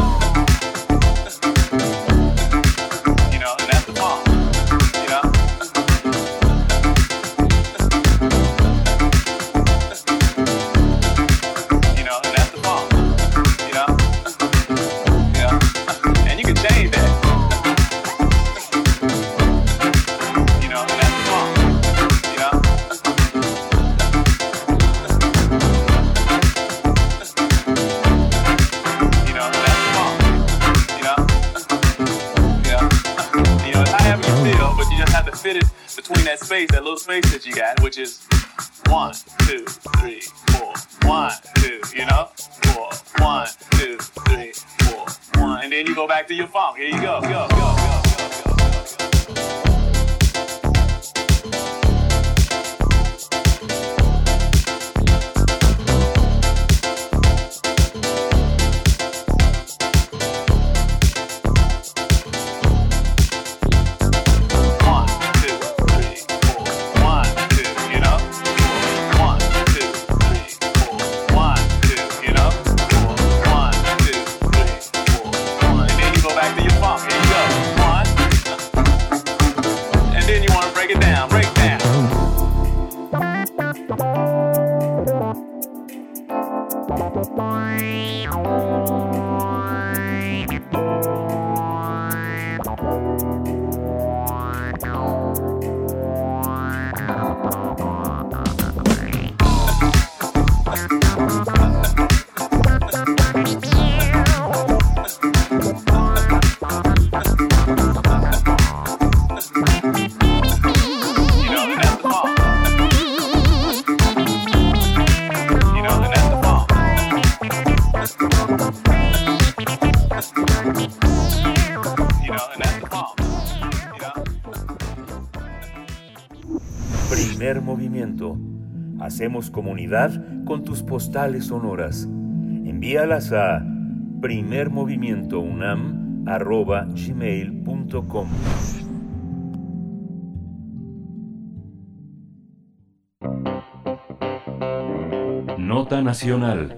That space, that little space that you got, which is one, two, three, four, one, two, you know? Four, one, two, three, four, one. And then you go back to your funk. Here you go, go, go, go. Hacemos comunidad con tus postales sonoras. Envíalas a primermovimientounam.gmail.com Nota Nacional.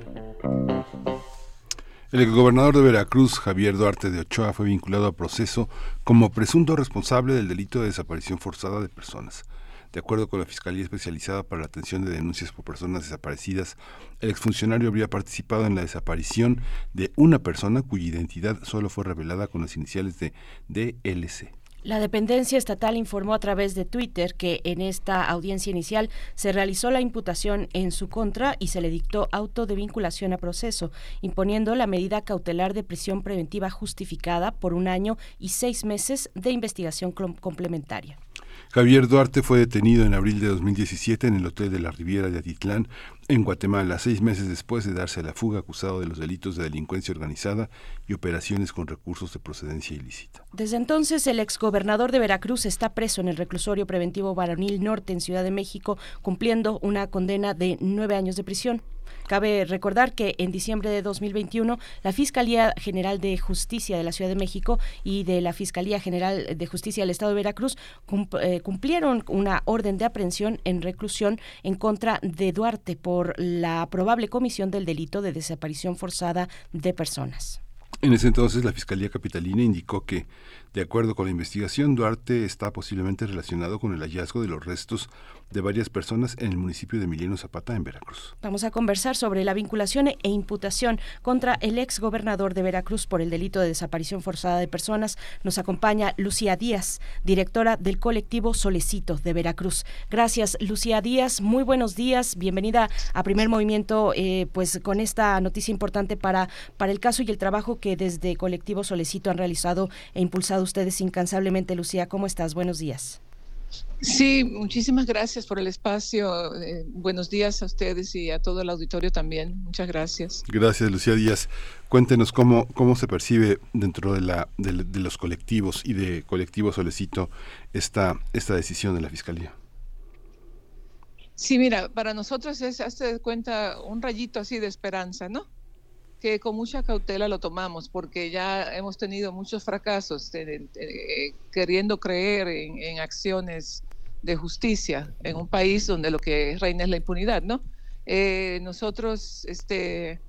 El exgobernador de Veracruz, Javier Duarte de Ochoa, fue vinculado a proceso como presunto responsable del delito de desaparición forzada de personas. De acuerdo con la Fiscalía Especializada para la Atención de Denuncias por Personas Desaparecidas, el exfuncionario habría participado en la desaparición de una persona cuya identidad solo fue revelada con las iniciales de DLC. La dependencia estatal informó a través de Twitter que en esta audiencia inicial se realizó la imputación en su contra y se le dictó auto de vinculación a proceso, imponiendo la medida cautelar de prisión preventiva justificada por un año y seis meses de investigación complementaria. Javier Duarte fue detenido en abril de 2017 en el Hotel de la Riviera de Atitlán, en Guatemala, seis meses después de darse a la fuga acusado de los delitos de delincuencia organizada y operaciones con recursos de procedencia ilícita. Desde entonces, el exgobernador de Veracruz está preso en el reclusorio preventivo Varonil Norte en Ciudad de México, cumpliendo una condena de nueve años de prisión. Cabe recordar que en diciembre de 2021 la Fiscalía General de Justicia de la Ciudad de México y de la Fiscalía General de Justicia del Estado de Veracruz eh, cumplieron una orden de aprehensión en reclusión en contra de Duarte por la probable comisión del delito de desaparición forzada de personas. En ese entonces, la Fiscalía Capitalina indicó que, de acuerdo con la investigación, Duarte está posiblemente relacionado con el hallazgo de los restos de varias personas en el municipio de Emiliano Zapata, en Veracruz. Vamos a conversar sobre la vinculación e imputación contra el ex gobernador de Veracruz por el delito de desaparición forzada de personas. Nos acompaña Lucía Díaz, directora del colectivo Solecito de Veracruz. Gracias, Lucía Díaz. Muy buenos días. Bienvenida a Primer Movimiento, eh, pues con esta noticia importante para, para el caso y el trabajo que desde colectivo Solecito han realizado e impulsado ustedes incansablemente. Lucía, ¿cómo estás? Buenos días. Sí, muchísimas gracias por el espacio. Eh, buenos días a ustedes y a todo el auditorio también. Muchas gracias. Gracias, Lucía Díaz. Cuéntenos cómo, cómo se percibe dentro de, la, de, de los colectivos y de Colectivo Solecito esta, esta decisión de la Fiscalía. Sí, mira, para nosotros es, hazte cuenta, un rayito así de esperanza, ¿no? Que con mucha cautela lo tomamos porque ya hemos tenido muchos fracasos queriendo creer en, acciones de justicia en un país donde lo que reina es la impunidad, ¿no? Eh, nosotros este,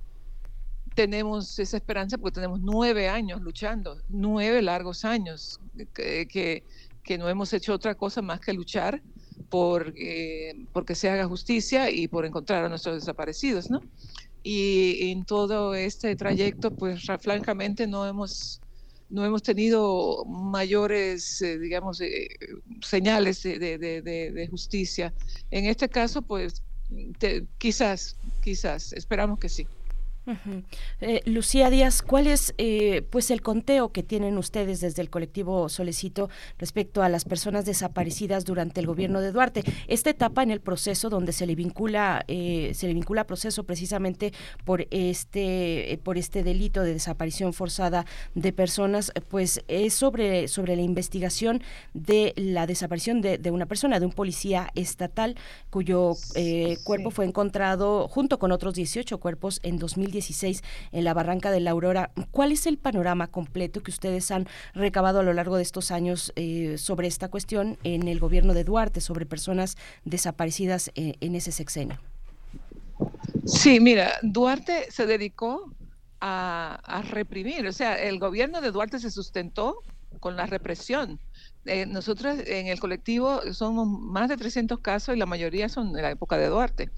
tenemos esa esperanza porque tenemos nueve años luchando, nueve largos años que, que, no hemos hecho otra cosa más que luchar por eh, porque se haga justicia y por encontrar a nuestros desaparecidos, ¿no? Y en todo este trayecto, pues francamente no hemos, no hemos tenido mayores, eh, digamos, eh, señales de, de, de, justicia. En este caso, pues quizás, quizás, esperamos que sí. Eh, Lucía Díaz, ¿cuál es eh, pues el conteo que tienen ustedes desde el colectivo Solecito respecto a las personas desaparecidas durante el gobierno de Duarte? Esta etapa en el proceso donde se le vincula eh, se le vincula proceso precisamente por este por este delito de desaparición forzada de personas, pues es sobre sobre la investigación de la desaparición de, una persona, de un policía estatal cuyo cuerpo fue encontrado junto con otros 18 cuerpos en 2010 en la Barranca de la Aurora. ¿Cuál es el panorama completo que ustedes han recabado a lo largo de estos años eh, sobre esta cuestión en el gobierno de Duarte, sobre personas desaparecidas eh, en ese sexenio? Sí, mira, Duarte se dedicó a, reprimir, o sea, el gobierno de Duarte se sustentó con la represión eh, nosotros en el colectivo somos más de 300 casos y la mayoría son de la época de Duarte.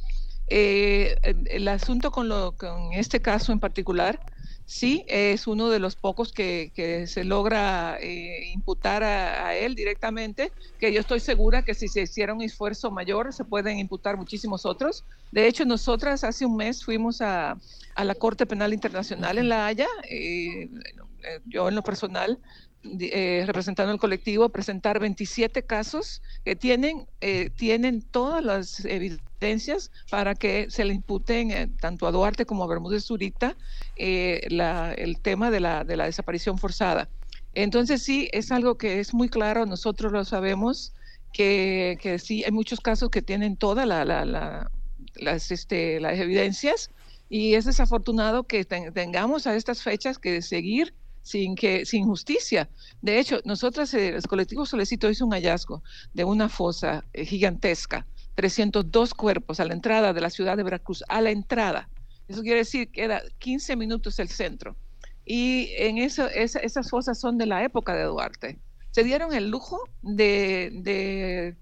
Eh, el, asunto con, lo, con este caso en particular, sí, es uno de los pocos que, que se logra eh, imputar a, a, él directamente, que yo estoy segura que si se hiciera un esfuerzo mayor se pueden imputar muchísimos otros. De hecho, nosotras hace un mes fuimos a, a la Corte Penal Internacional en La Haya, yo en lo personal eh, representando el colectivo, presentar 27 casos que tienen, eh, tienen todas las evidencias para que se le imputen eh, tanto a Duarte como a Bermúdez Zurita el tema de la, de la desaparición forzada. Entonces sí, es algo que es muy claro, nosotros lo sabemos, que, que sí, hay muchos casos que tienen todas la, las, este, las evidencias y es desafortunado que tengamos a estas fechas que seguir sin que sin justicia. De hecho, nosotros, eh, el colectivo Solecito hizo un hallazgo de una fosa eh, gigantesca, 302 cuerpos a la entrada de la ciudad de Veracruz, a la entrada. Eso quiere decir que era 15 minutos el centro. Y en eso, esas fosas son de la época de Duarte. Se dieron el lujo de, de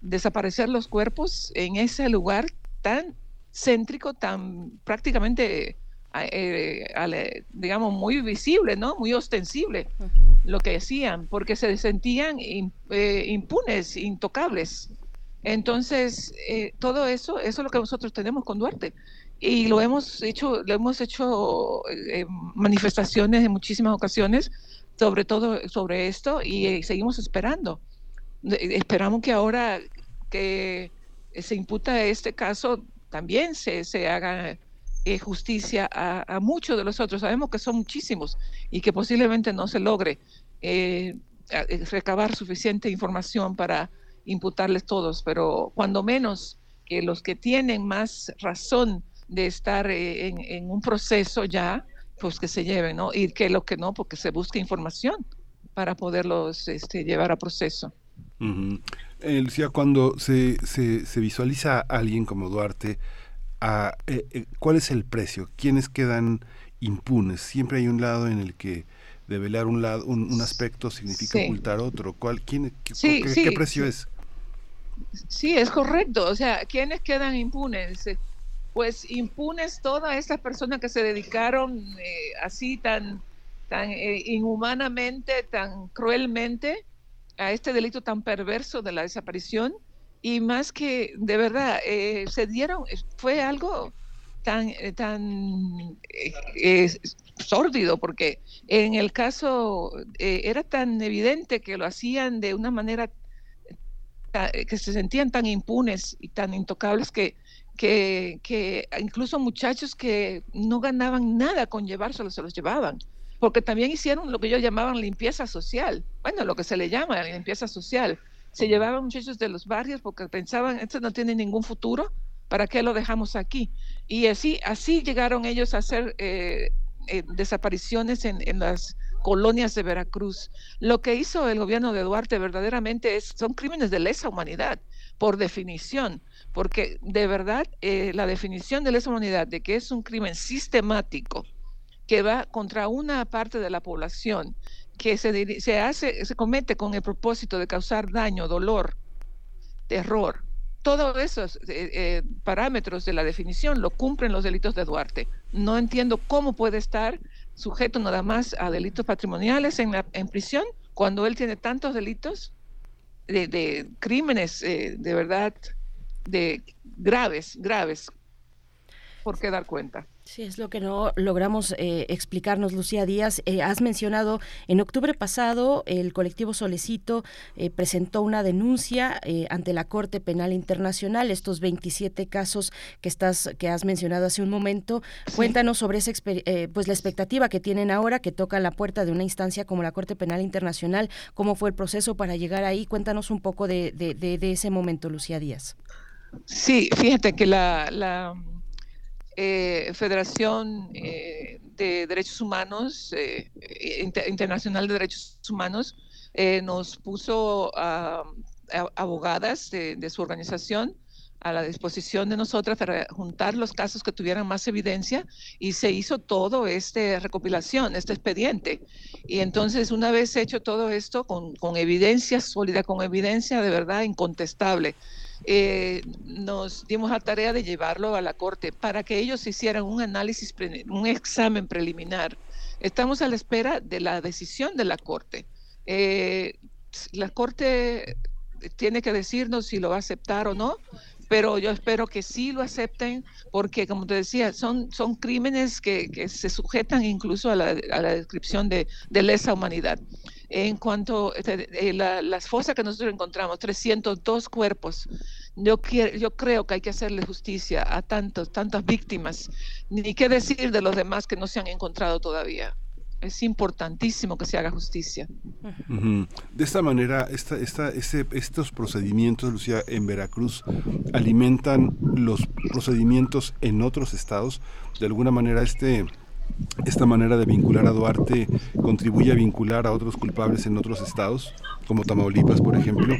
desaparecer los cuerpos en ese lugar tan céntrico, tan prácticamente eh, digamos, muy visible, ¿no? Muy ostensible lo que decían, porque se sentían eh, impunes, intocables. Entonces, eh, todo eso, eso es lo que nosotros tenemos con Duarte. Y lo hemos hecho, lo hemos hecho manifestaciones en muchísimas ocasiones, sobre todo sobre esto, y seguimos esperando. Esperamos que ahora que se imputa este caso, también se, se haga eh, justicia a, muchos de los otros. Sabemos que son muchísimos y que posiblemente no se logre eh, eh, recabar suficiente información para imputarles todos, pero cuando menos que los que tienen más razón de estar en, un proceso ya, pues que se lleven, ¿no? Y que lo que no, porque se busca información para poderlos este, llevar a proceso. Lucía, cuando se, se, se visualiza a alguien como Duarte, eh, eh, cuál es el precio, quiénes quedan impunes. Siempre hay un lado en el que develar un lado, un, aspecto significa ocultar otro. ¿Cuál, quién, qué, precio es? Sí, es correcto. O sea, ¿quiénes quedan impunes? Pues impunes todas estas personas que se dedicaron eh, así tan, tan inhumanamente, tan cruelmente a este delito tan perverso de la desaparición y más que de verdad eh, se dieron fue algo tan eh, tan eh, sórdido porque en el caso era tan evidente que lo hacían de una manera que se sentían tan impunes y tan intocables que, que, que incluso muchachos que no ganaban nada con llevárselos se los llevaban porque también hicieron lo que ellos llamaban limpieza social bueno lo que se le llama limpieza social se llevaban muchachos de los barrios porque pensaban, esto no tiene ningún futuro, ¿para qué lo dejamos aquí? Y así, así llegaron ellos a hacer eh, eh, desapariciones en, las colonias de Veracruz. Lo que hizo el gobierno de Duarte verdaderamente es, son crímenes de lesa humanidad, por definición, porque de verdad eh, la definición de lesa humanidad de que es un crimen sistemático que va contra una parte de la población que se, se, hace, se comete con el propósito de causar daño, dolor, terror. Todos esos eh, eh, parámetros de la definición lo cumplen los delitos de Duarte. No entiendo cómo puede estar sujeto nada más a delitos patrimoniales en, la, en prisión cuando él tiene tantos delitos de, crímenes eh, de verdad de graves, graves. ¿Por qué dar cuenta? Sí, es lo que no logramos eh, explicarnos, Lucía Díaz. Eh, has mencionado, en octubre pasado, el colectivo Solecito eh, presentó una denuncia ante la Corte Penal Internacional, estos 27 casos que, estás, que has mencionado hace un momento. Cuéntanos sobre esa, pues, la expectativa que tienen ahora, que tocan la puerta de una instancia como la Corte Penal Internacional. ¿Cómo fue el proceso para llegar ahí? Cuéntanos un poco de, de, ese momento, Lucía Díaz. Sí, fíjate que la eh, Federación eh, de Derechos Humanos, eh, Internacional de Derechos Humanos, nos puso a, abogadas de, su organización a la disposición de nosotras para juntar los casos que tuvieran más evidencia y se hizo todo este recopilación, este expediente. Y entonces una vez hecho todo esto con, con evidencia sólida, con evidencia de verdad incontestable, eh, nos dimos la tarea de llevarlo a la corte para que ellos hicieran un análisis, un examen preliminar. Estamos a la espera de la decisión de la corte. Eh, la corte tiene que decirnos si lo va a aceptar o no, pero yo espero que sí lo acepten porque, como te decía, son, son crímenes que, que se sujetan incluso a la, a la descripción de, de, lesa humanidad. En cuanto eh, la, las fosas que nosotros encontramos, 302 cuerpos, yo, quiero, yo creo que hay que hacerle justicia a tantos, tantas víctimas, ni qué decir de los demás que no se han encontrado todavía es importantísimo que se haga justicia. Uh -huh. De esta manera, esta, esta, este, estos procedimientos, Lucía, en Veracruz, alimentan los procedimientos en otros estados. De alguna manera, este, esta manera de vincular a Duarte contribuye a vincular a otros culpables en otros estados, como Tamaulipas, por ejemplo.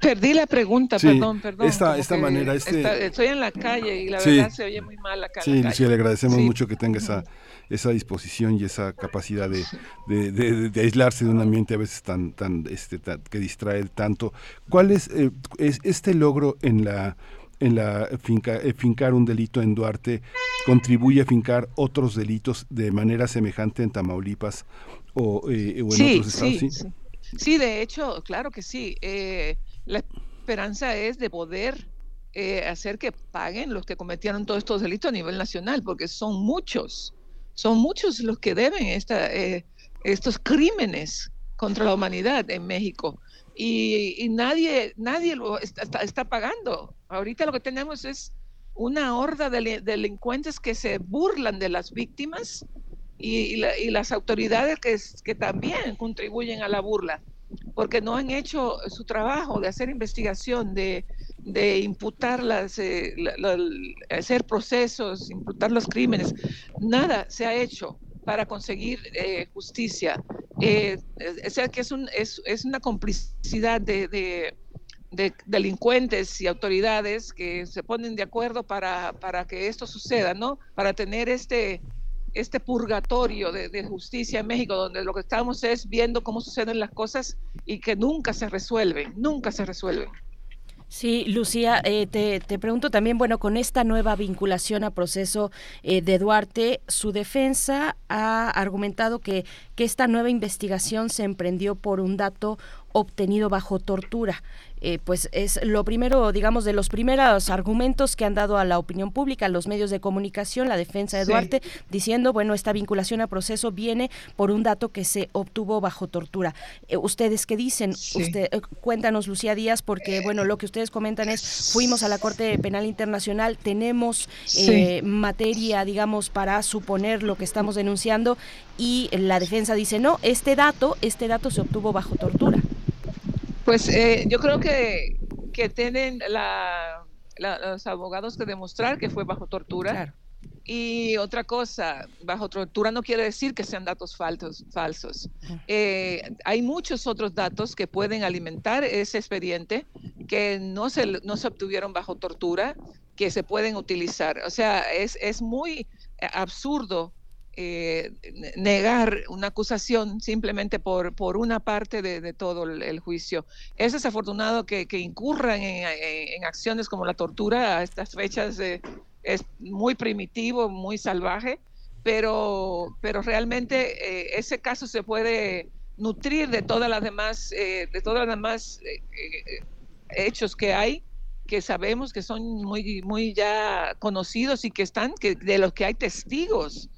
Perdí la pregunta, sí, perdón, perdón. Esta, esta manera, este... Está, estoy en la calle y la sí, verdad se oye muy mal acá. Sí, Lucía, le agradecemos sí. mucho que tenga esa, esa disposición y esa capacidad de, de, de, de, aislarse de un ambiente a veces tan, tan, este, tan, que distrae tanto. ¿Cuál es, eh, es este logro en la en la finca, eh, fincar un delito en Duarte contribuye a fincar otros delitos de manera semejante en Tamaulipas o, eh, o en sí, otros estados? Sí, sí. sí, de hecho, claro que sí. Eh, la esperanza es de poder eh, hacer que paguen los que cometieron todos estos delitos a nivel nacional, porque son muchos, son muchos los que deben esta, eh, estos crímenes contra la humanidad en México. Y, nadie, nadie lo está, pagando. Ahorita lo que tenemos es una horda de delincuentes que se burlan de las víctimas y, la, y las autoridades que, que también contribuyen a la burla porque no han hecho su trabajo de hacer investigación, de, de imputar las, eh, hacer procesos, imputar los crímenes. Nada se ha hecho para conseguir eh, justicia. Eh, o sea que es, un, es, es una complicidad de, de, de, delincuentes y autoridades que se ponen de acuerdo para, para que esto suceda, ¿no? Para tener este, este purgatorio de, de, justicia en México, donde lo que estamos es viendo cómo suceden las cosas y que nunca se resuelven, nunca se resuelven. Sí, Lucía, eh, te, te, pregunto también, bueno, con esta nueva vinculación a proceso eh, de Duarte, su defensa ha argumentado que, que esta nueva investigación se emprendió por un dato obtenido bajo tortura eh, pues es lo primero, digamos, de los primeros argumentos que han dado a la opinión pública, a los medios de comunicación, la defensa de Duarte, sí. diciendo, bueno, esta vinculación a proceso viene por un dato que se obtuvo bajo tortura. Eh, ¿Ustedes qué dicen? Sí. Usted, eh, cuéntanos, Lucía Díaz, porque, bueno, lo que ustedes comentan es, fuimos a la Corte Penal Internacional, tenemos sí. materia, digamos, para suponer lo que estamos denunciando y la defensa dice, no, este dato, este dato se obtuvo bajo tortura. Pues eh, yo creo que, que tienen la, la, los abogados que demostrar que fue bajo tortura. Claro. Y otra cosa, bajo tortura no quiere decir que sean datos falsos. falsos. Eh, hay muchos otros datos que pueden alimentar ese expediente que no se, no se obtuvieron bajo tortura, que se pueden utilizar. O sea, es, es muy absurdo eh, negar una acusación simplemente por, por una parte de, todo el, juicio. Es desafortunado que, que incurran en, en, acciones como la tortura a estas fechas. Eh, es muy primitivo, muy salvaje, pero, pero realmente eh, ese caso se puede nutrir de todas las demás, eh, de todas las demás hechos que hay que sabemos que son muy, muy ya conocidos y que están, que de los que hay testigos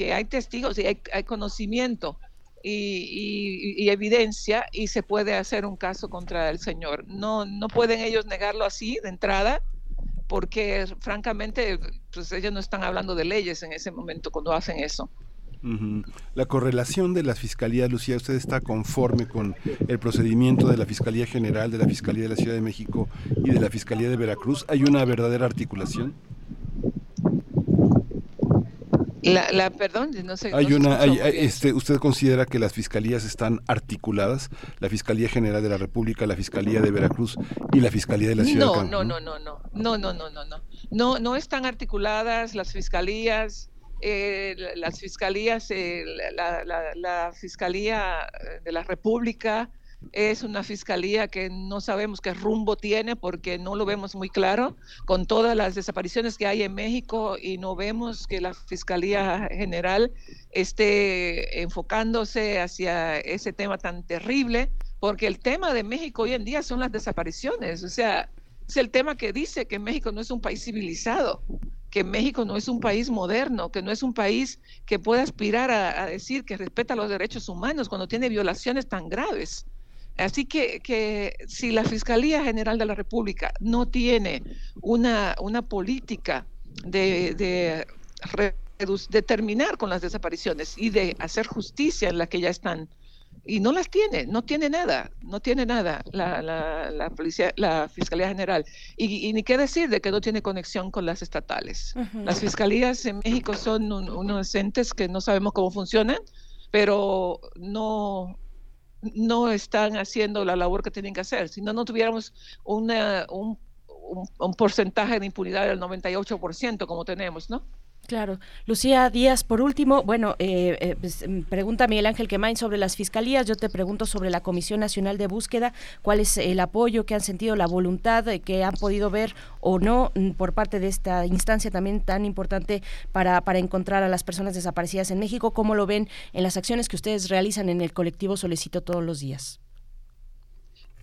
que hay testigos y hay, hay conocimiento y, y, y, evidencia y se puede hacer un caso contra el señor. No, no pueden ellos negarlo así de entrada porque francamente pues ellos no están hablando de leyes en ese momento cuando hacen eso. Uh -huh. La correlación de las fiscalías, Lucía, ¿usted está conforme con el procedimiento de la Fiscalía General, de la Fiscalía de la Ciudad de México y de la Fiscalía de Veracruz? ¿Hay una verdadera articulación? La, la, perdón, no sé. Hay no una, hay- este, ¿Usted considera que las fiscalías están articuladas? La Fiscalía General de la República, la Fiscalía de Veracruz y la Fiscalía de la Ciudad de No, Cancún. no, no, no, no, no, no, no, no, no, no, no están articuladas las fiscalías, eh, la- las fiscalías, eh, la, la- la fiscalía de la República es una fiscalía que no sabemos qué rumbo tiene porque no lo vemos muy claro con todas las desapariciones que hay en México y no vemos que la fiscalía general esté enfocándose hacia ese tema tan terrible porque el tema de México hoy en día son las desapariciones, o sea, es el tema que dice que México no es un país civilizado, que México no es un país moderno, que no es un país que pueda aspirar a, a decir que respeta los derechos humanos cuando tiene violaciones tan graves. Así que, que si la Fiscalía General de la República no tiene una, una política de, de, terminar con las desapariciones y de hacer justicia en la que ya están, y no las tiene, no tiene nada, no tiene nada la, la, la policía, la Fiscalía General. Y, y ni qué decir de que no tiene conexión con las estatales. Las fiscalías en México son un- unos entes que no sabemos cómo funcionan, pero no, no están haciendo la labor que tienen que hacer. Si no, no tuviéramos una, un, un- un porcentaje de impunidad del 98% como tenemos, ¿no? Claro. Lucía Díaz, por último, bueno, eh, eh, pues, mm, pregunta Miguel Ángel Quemain sobre las fiscalías. Yo te pregunto sobre la Comisión Nacional de Búsqueda. ¿Cuál es el apoyo que han sentido, la voluntad eh, que han podido ver o no mm, por parte de esta instancia también tan importante para, para encontrar a las personas desaparecidas en México? ¿Cómo lo ven en las acciones que ustedes realizan en el colectivo Solicito todos los días?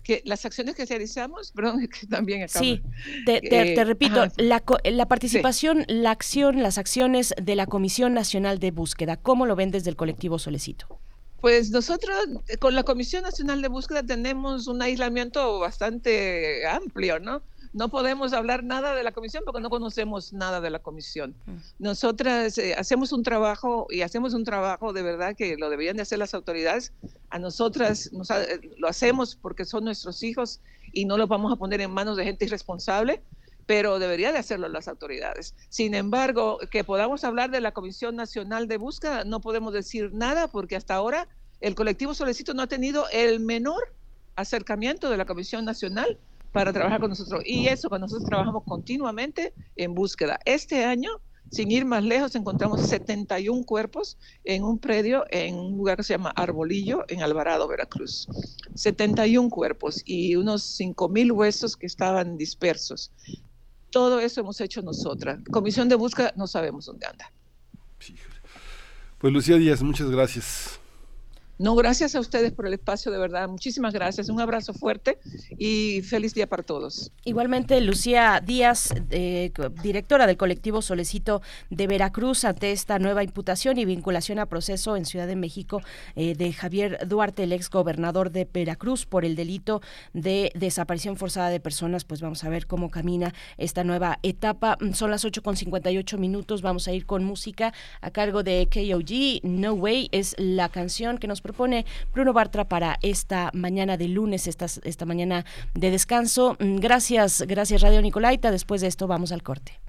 Que las acciones que realizamos, perdón, que también acabo. Sí, te, te- Eh, te repito, ajá. la, participación, la acción, las acciones de la Comisión Nacional de Búsqueda, ¿cómo lo ven desde el colectivo Solicito? Pues nosotros eh, con la Comisión Nacional de Búsqueda tenemos un aislamiento bastante amplio, ¿no? No podemos hablar nada de la comisión porque no conocemos nada de la comisión. Nosotras eh, hacemos un trabajo y hacemos un trabajo de verdad que lo deberían de hacer las autoridades. A nosotras nos ha- eh, lo hacemos porque son nuestros hijos y no los vamos a poner en manos de gente irresponsable, pero debería de hacerlo las autoridades. Sin embargo, que podamos hablar de la Comisión Nacional de Búsqueda, no podemos decir nada porque hasta ahora el colectivo Solicito no ha tenido el menor acercamiento de la Comisión Nacional para trabajar con nosotros. Y eso, que nosotros trabajamos continuamente en búsqueda. Este año, sin ir más lejos, encontramos 71 cuerpos en un predio en un lugar que se llama Arbolillo, en Alvarado, Veracruz. 71 cuerpos y unos 5 mil huesos que estaban dispersos. Todo eso hemos hecho nosotras. Comisión de búsqueda, no sabemos dónde anda. Pues Lucía Díaz, muchas gracias. No, gracias a ustedes por el espacio, de verdad. Muchísimas gracias. Un abrazo fuerte y feliz día para todos. Igualmente, Lucía Díaz, directora del colectivo Solecito de Veracruz, ante esta nueva imputación y vinculación a proceso en Ciudad de México eh, de Javier Duarte, el ex gobernador de Veracruz, por el delito de desaparición forzada de personas. Pues vamos a ver cómo camina esta nueva etapa. Mm, Son las 8 con 58 minutos. Vamos a ir con música a cargo de KOG. No Way es la canción que nos propone Bruno Bartra para esta mañana de lunes, esta, esta mañana de descanso. Mm, Gracias, gracias Radio Nicolaita. Después de esto vamos al corte.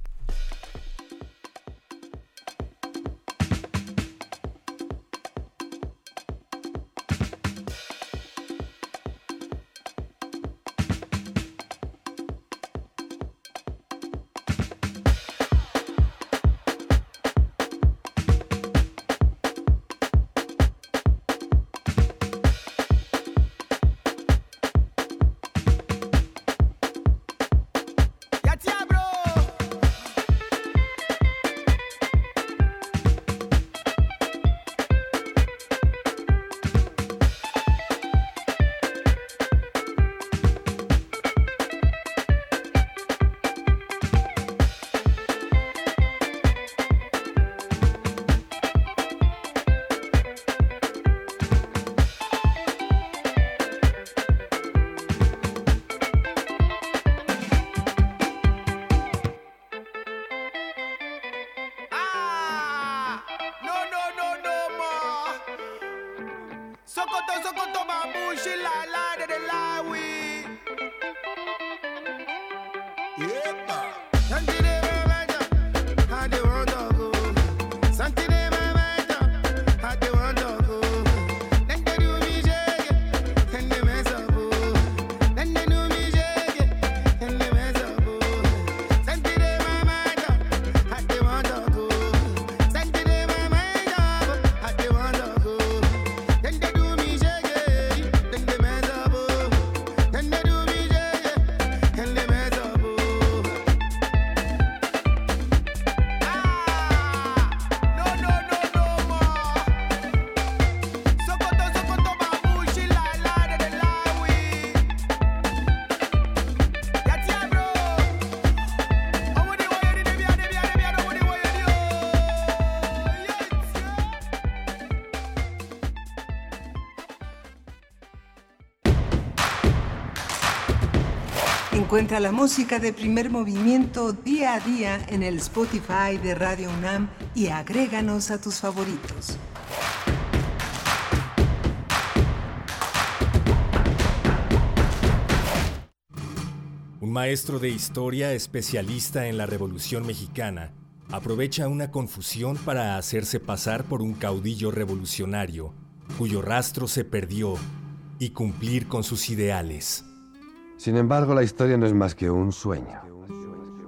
La música de primer movimiento día a día en el Spotify de Radio UNAM y agréganos a tus favoritos. Un maestro de historia especialista en la Revolución Mexicana aprovecha una confusión para hacerse pasar por un caudillo revolucionario cuyo rastro se perdió y cumplir con sus ideales. Sin embargo, la historia no es más que un sueño.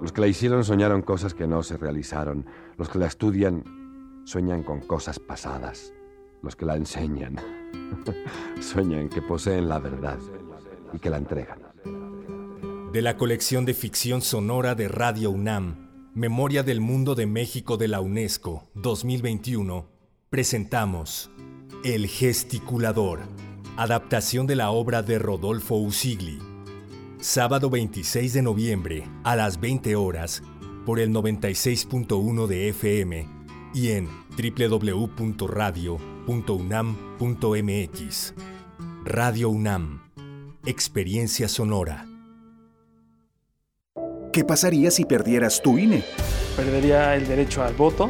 Los que la hicieron soñaron cosas que no se realizaron. Los que la estudian sueñan con cosas pasadas. Los que la enseñan sueñan que poseen la verdad y que la entregan. De la colección de ficción sonora de Radio UNAM, Memoria del Mundo de México de la UNESCO 2021, presentamos El Gesticulador, adaptación de la obra de Rodolfo Usigli. Sábado 26 de noviembre a las 20 horas por el 96.1 de FM y en www.radio.unam.mx. Radio UNAM, Experiencia Sonora. ¿Qué pasaría si perdieras tu INE? Perdería el derecho al voto.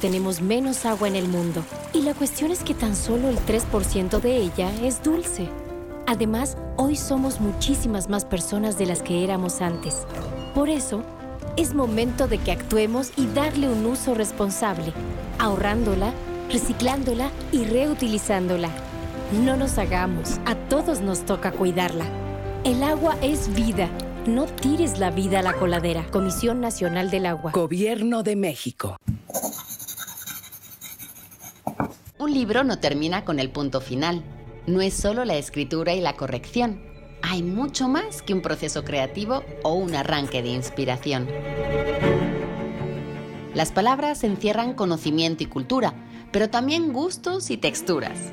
Tenemos menos agua en el mundo y la cuestión es que tan solo el 3% de ella es dulce. Además, hoy somos muchísimas más personas de las que éramos antes. Por eso, es momento de que actuemos y darle un uso responsable, ahorrándola, reciclándola y reutilizándola. No nos hagamos, a todos nos toca cuidarla. El agua es vida. No tires la vida a la coladera. Comisión Nacional del Agua. Gobierno de México. Un libro no termina con el punto final. No es solo la escritura y la corrección. Hay mucho más que un proceso creativo o un arranque de inspiración. Las palabras encierran conocimiento y cultura, pero también gustos y texturas.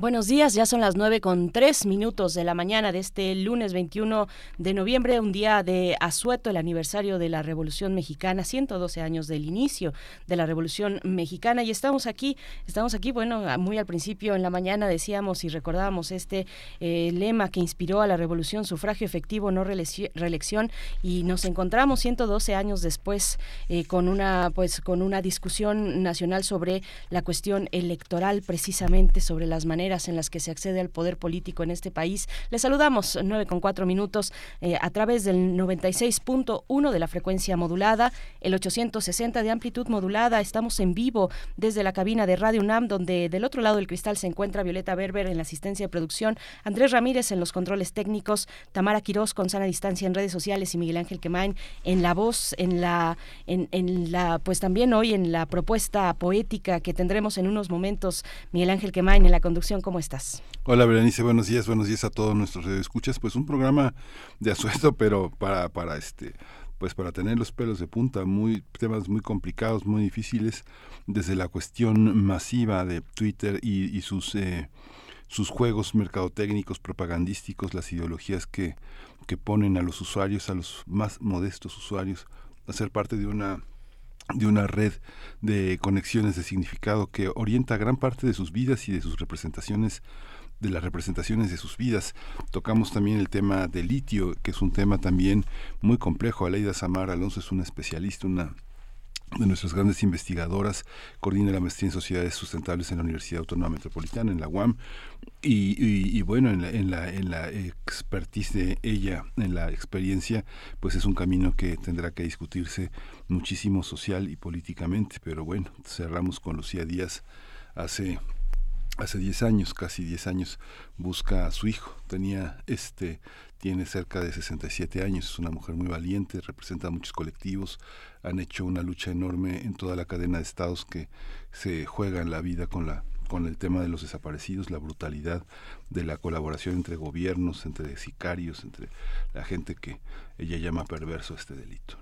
Buenos días, ya son las nueve con tres minutos de la mañana de este lunes 21 de noviembre, un día de asueto, el aniversario de la Revolución Mexicana, 112 años del inicio de la Revolución Mexicana. Y estamos aquí, estamos aquí, bueno, muy al principio en la mañana decíamos y recordábamos este eh, lema que inspiró a la Revolución, sufragio efectivo, no reelección y nos encontramos 112 años después eh, con una, pues, con una discusión nacional sobre la cuestión electoral, precisamente sobre las maneras en las que se accede al poder político en este país. Les saludamos nueve con cuatro minutos eh, a través del 96.1 de la frecuencia modulada, el 860 de amplitud modulada. Estamos en vivo desde la cabina de Radio UNAM, donde del otro lado del cristal se encuentra Violeta Berber en la asistencia de producción, Andrés Ramírez en los controles técnicos, Tamara Quirós con sana distancia en redes sociales y Miguel Ángel Quemain en la voz, en la, en la, pues también hoy en la propuesta poética que tendremos en unos momentos, Miguel Ángel Quemain en la conducción ¿cómo estás? Hola Berenice, buenos días, buenos días a todos nuestros escuchas. Pues un programa de asueto, pero para, para este pues para tener los pelos de punta, muy temas muy complicados, muy difíciles, desde la cuestión masiva de Twitter y, y sus eh, sus juegos mercadotécnicos, propagandísticos, las ideologías que, que ponen a los usuarios, a los más modestos usuarios, a ser parte de una de una red de conexiones de significado que orienta gran parte de sus vidas y de sus representaciones de las representaciones de sus vidas. Tocamos también el tema del litio, que es un tema también muy complejo. Aleida Samar Alonso es una especialista, una de nuestras grandes investigadoras, coordina la maestría en sociedades sustentables en la Universidad Autónoma Metropolitana, en la UAM, y, bueno, en la, en, la, en la expertise de ella, en la experiencia, pues es un camino que tendrá que discutirse muchísimo social y políticamente, pero bueno, cerramos con Lucía Díaz hace hace 10 años, casi 10 años, busca a su hijo. Tenía este tiene cerca de 67 años, es una mujer muy valiente, representa a muchos colectivos, han hecho una lucha enorme en toda la cadena de estados que se juegan la vida con la con el tema de los desaparecidos, la brutalidad de la colaboración entre gobiernos, entre sicarios, entre la gente que ella llama perverso este delito.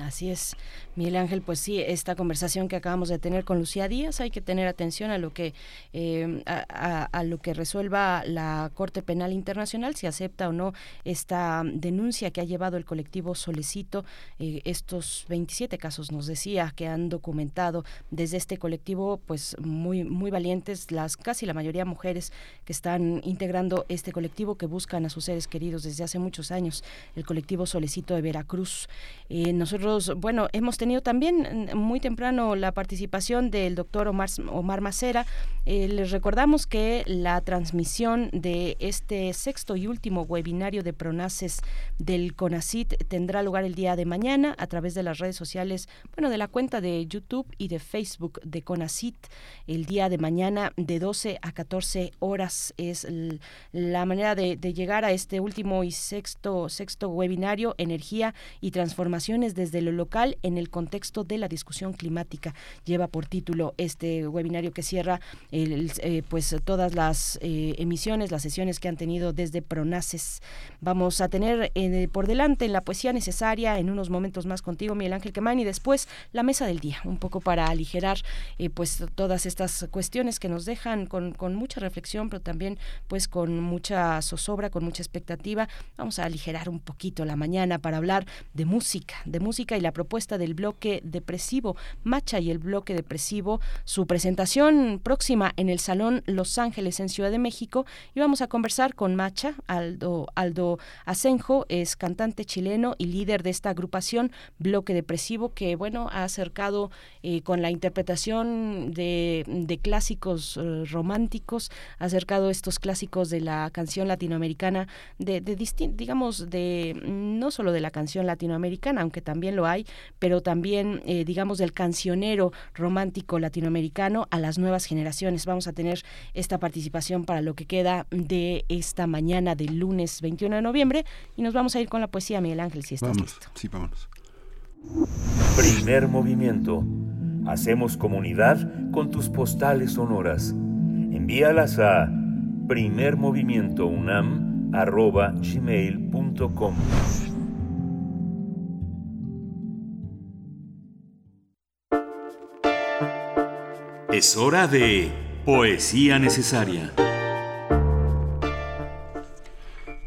Así es, Miguel Ángel, pues sí, esta conversación que acabamos de tener con Lucía Díaz, hay que tener atención a lo que eh, a, lo que resuelva la Corte Penal Internacional, si acepta o no esta denuncia que ha llevado el colectivo Solecito, eh, estos 27 casos nos decía que han documentado desde este colectivo, pues muy muy valientes, las casi la mayoría mujeres que están integrando este colectivo que buscan a sus seres queridos desde hace muchos años, el colectivo Solecito de Veracruz. Nosotros, bueno, hemos tenido también mm, muy temprano la participación del doctor Omar, Omar Macera. Eh, les recordamos que la transmisión de este sexto y último webinario de Pronaces del CONACIT tendrá lugar el día de mañana a través de las redes sociales, bueno, de la cuenta de YouTube y de Facebook de CONACIT. El día de mañana de 12 a 14 horas es la manera de, de llegar a este último y sexto, sexto webinario, Energía y Desde lo local en el contexto de la discusión climática. Lleva por título este webinario que cierra eh, pues todas las eh, emisiones, las sesiones que han tenido desde Pronaces. Vamos a tener eh, por delante la poesía necesaria en unos momentos más contigo, Miguel Ángel Quemán, y después la mesa del día, un poco para aligerar pues todas estas cuestiones que nos dejan con, con mucha reflexión, pero también pues con mucha zozobra, con mucha expectativa. Vamos a aligerar un poquito la mañana para hablar de música, de música y la propuesta del bloque depresivo, Macha y el bloque depresivo, su presentación próxima en el Salón Los Ángeles en Ciudad de México. Y vamos a conversar con Macha, Aldo, Aldo Asenjo, es cantante chileno y líder de esta agrupación Bloque Depresivo que bueno ha acercado eh, con la interpretación de, de clásicos eh, románticos, ha acercado estos clásicos de la canción latinoamericana, de, de digamos, de no solo de la canción latinoamericana, aunque también lo hay, pero también, eh, digamos, del cancionero romántico latinoamericano a las nuevas generaciones. Vamos a tener esta participación para lo que queda de esta mañana del lunes 21 de noviembre y nos vamos a ir con la poesía, Miguel Ángel, si estás listo. Sí, vámonos. Primer movimiento. Hacemos comunidad con tus postales sonoras. Envíalas a primermovimientounam.gmail.com Es hora de Poesía Necesaria.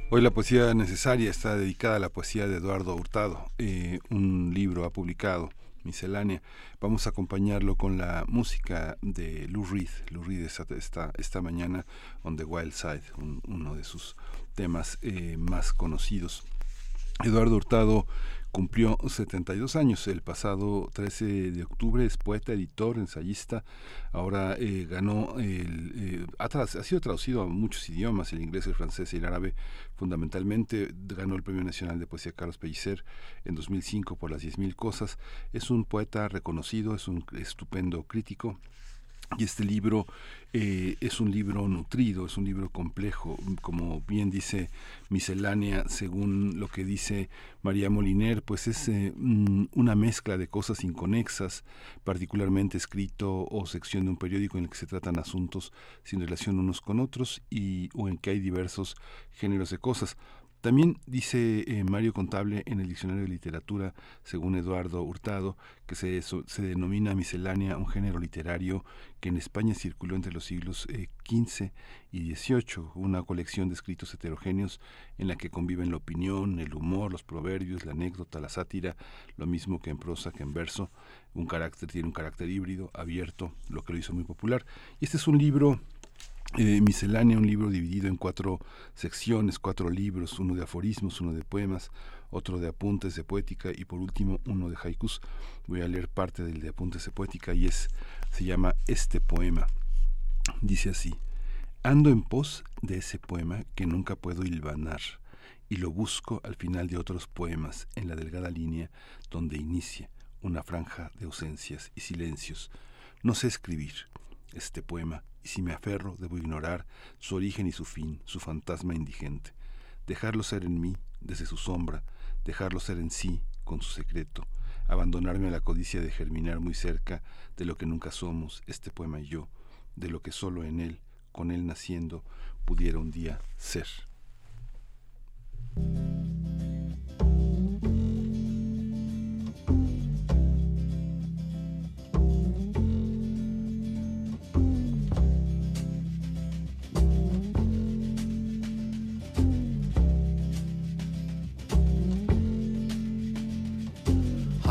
Hoy la poesía necesaria está dedicada a la poesía de Eduardo Hurtado. Eh, un libro ha publicado, Miscelánea. Vamos a acompañarlo con la música de Lou Reed. Lou Reed está esta mañana on the Wild Side, uno de sus temas eh, más conocidos. Eduardo Hurtado Cumplió 72 años el pasado 13 de octubre, es poeta, editor, ensayista. Ahora eh, ganó, el, eh, ha, sido traducido a muchos idiomas, el inglés, el francés y el árabe fundamentalmente. Ganó el Premio Nacional de Poesía Carlos Pellicer en 2005 por las 10.000 cosas. Es un poeta reconocido, es un estupendo crítico. Y este libro eh, es un libro nutrido, es un libro complejo, como bien dice Miscelánea, según lo que dice María Moliner, pues es eh, mm, una mezcla de cosas inconexas, particularmente escrito o sección de un periódico en el que se tratan asuntos sin relación unos con otros y o en que hay diversos géneros de cosas. También dice eh, Mario Contable en el Diccionario de Literatura, según Eduardo Hurtado, que se, se denomina miscelánea un género literario que en España circuló entre los siglos XV eh, y XVIII, una colección de escritos heterogéneos en la que conviven la opinión, el humor, los proverbios, la anécdota, la sátira, lo mismo que en prosa que en verso. Un carácter tiene un carácter híbrido, abierto, lo que lo hizo muy popular. Y este es un libro Eh, miscelánea, un libro dividido en cuatro secciones, cuatro libros, uno de aforismos, uno de poemas, otro de apuntes de poética y por último uno de haikus. Voy a leer parte del de apuntes de poética y es se llama Este poema. Dice así: Ando en pos de ese poema que nunca puedo hilvanar y lo busco al final de otros poemas en la delgada línea donde inicia una franja de ausencias y silencios. No sé escribir este poema y si me aferro debo ignorar su origen y su fin, su fantasma indigente. Dejarlo ser en mí desde su sombra, dejarlo ser en sí con su secreto, abandonarme a la codicia de germinar muy cerca de lo que nunca somos, este poema y yo, de lo que solo en él, con él naciendo, pudiera un día ser.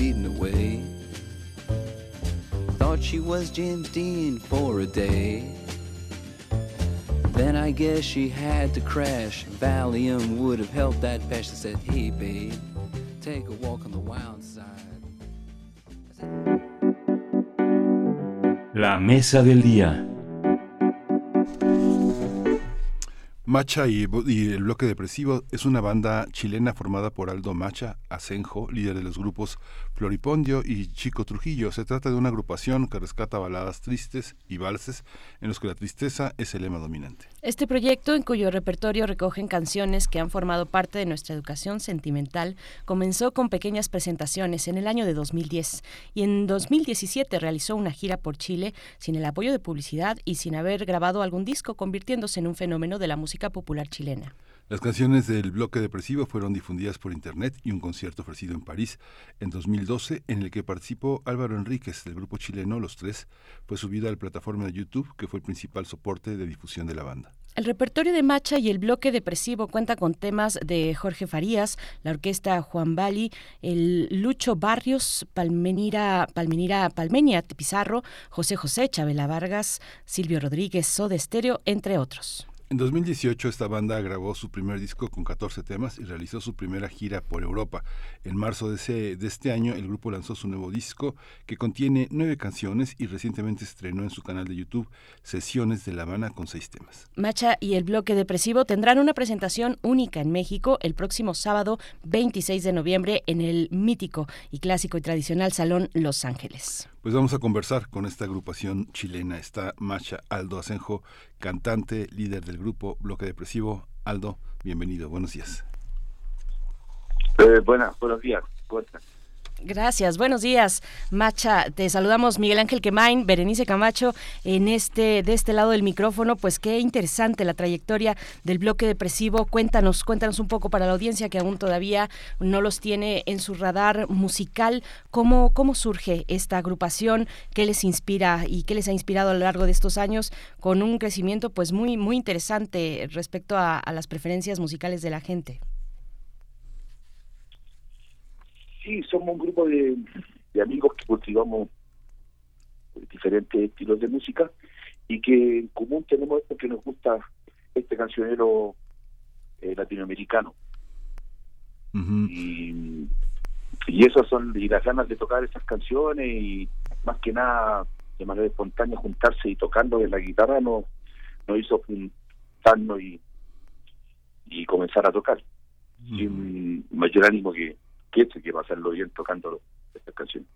speeding away. Thought she was James Dean for a day. Then I guess she had to crash. Valium would have helped that patch. Said, Hey, babe, take a walk on the wild side. La mesa del día. Macha y, y el bloque depresivo es una banda chilena formada por Aldo Macha, Asenjo, líder de los grupos Floripondio y Chico Trujillo. Se trata de una agrupación que rescata baladas tristes y valses en los que la tristeza es el lema dominante. Este proyecto, en cuyo repertorio recogen canciones que han formado parte de nuestra educación sentimental, comenzó con pequeñas presentaciones en el año de 2010 y en 2017 realizó una gira por Chile sin el apoyo de publicidad y sin haber grabado algún disco, convirtiéndose en un fenómeno de la música popular chilena. Las canciones del bloque depresivo fueron difundidas por internet y un concierto ofrecido en París en 2012 en el que participó Álvaro Enríquez del grupo chileno Los Tres fue subido a la plataforma de YouTube que fue el principal soporte de difusión de la banda. El repertorio de Macha y el bloque depresivo cuenta con temas de Jorge Farías, la orquesta Juan Bali, el Lucho Barrios, Palmenira, Palmenira Palmenia Pizarro, José José, Chabela Vargas, Silvio Rodríguez, Soda Estéreo, entre otros. En 2018 esta banda grabó su primer disco con 14 temas y realizó su primera gira por Europa. En marzo de, ese, de este año el grupo lanzó su nuevo disco que contiene nueve canciones y recientemente estrenó en su canal de YouTube Sesiones de La Habana con seis temas. Macha y el bloque depresivo tendrán una presentación única en México el próximo sábado 26 de noviembre en el mítico y clásico y tradicional Salón Los Ángeles. Pues vamos a conversar con esta agrupación chilena. Está Macha Aldo Asenjo, cantante, líder del grupo Bloque Depresivo. Aldo, bienvenido, buenos días. Eh, buenas, buenos días. Gracias, buenos días, Macha. Te saludamos Miguel Ángel Quemain, Berenice Camacho, en este, de este lado del micrófono. Pues qué interesante la trayectoria del bloque depresivo. Cuéntanos, cuéntanos un poco para la audiencia que aún todavía no los tiene en su radar musical. ¿Cómo, cómo surge esta agrupación? ¿Qué les inspira y qué les ha inspirado a lo largo de estos años con un crecimiento pues muy, muy interesante respecto a, a las preferencias musicales de la gente? Sí, somos un grupo de, amigos que cultivamos diferentes estilos de música y que en común tenemos esto que nos gusta este cancionero eh, latinoamericano. y, y eso son y las ganas de tocar esas canciones y más que nada de manera espontánea juntarse y tocando de la guitarra nos, nos hizo juntarnos y, y comenzar a tocar. Sin mayor ánimo que que que va a hacerlo bien tocando esta canción.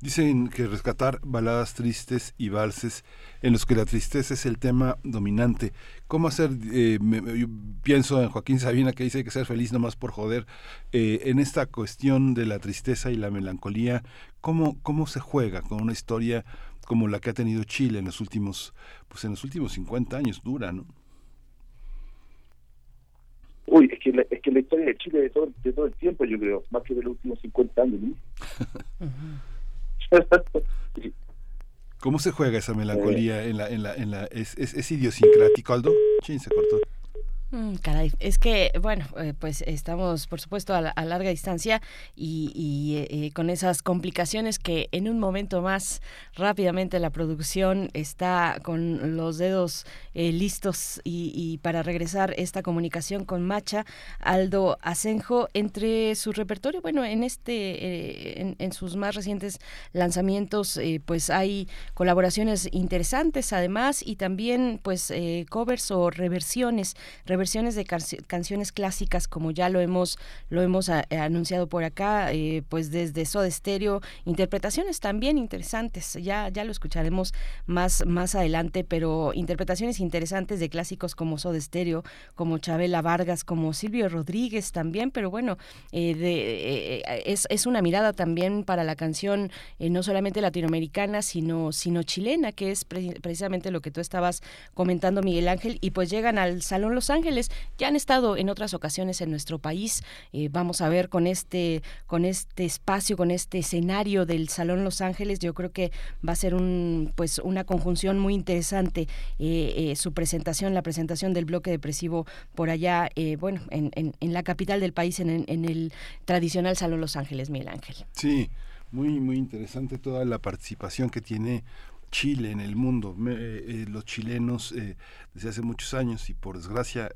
Dicen que rescatar baladas tristes y valses en los que la tristeza es el tema dominante. ¿Cómo hacer? Eh, yo pienso en Joaquín Sabina que dice que ser feliz nomás por joder. Eh, en esta cuestión de la tristeza y la melancolía, ¿cómo, ¿cómo se juega con una historia como la que ha tenido Chile en los últimos, pues en los últimos 50 años? Dura, ¿no? Uy, es que, la, es que la historia de Chile de todo, de todo el tiempo, yo creo, más que de los últimos 50 años. ¿no? ¿Cómo se juega esa melancolía en la, en la, en la, es, es, es idiosincrático, Aldo? Chin, se cortó. Mm, es que, bueno, eh, pues estamos, por supuesto, a, larga distancia y, eh, eh, con esas complicaciones que en un momento más rápidamente la producción está con los dedos listos y, para regresar esta comunicación con Macha, Aldo Asenjo, entre su repertorio, bueno, en este, en, en, sus más recientes lanzamientos, pues hay colaboraciones interesantes además y también, pues, covers o reversiones versiones de canciones clásicas, como ya lo hemos, lo hemos eh, anunciado por acá, eh, pues desde Soda Stereo, interpretaciones también interesantes, ya, ya lo escucharemos más, más adelante, pero interpretaciones interesantes de clásicos como Soda Stereo, como Chabela Vargas, como Silvio Rodríguez también, pero bueno, eh, es, es, una mirada también para la canción no solamente latinoamericana, sino, sino chilena, que es precisamente lo que tú estabas comentando, Miguel Ángel, y pues llegan al Salón Los Ángeles ya han estado en otras ocasiones en nuestro país. Eh, vamos a ver con este, con este espacio, con este escenario del Salón Los Ángeles, yo creo que va a ser un, pues, una conjunción muy interesante eh, eh, su presentación, la presentación del bloque depresivo por allá, bueno, en, en, la capital del país, en, en el tradicional Salón Los Ángeles, Miguel Ángel. Sí, muy, muy interesante toda la participación que tiene Chile en el mundo. Eh, eh, los chilenos eh, desde hace muchos años y por desgracia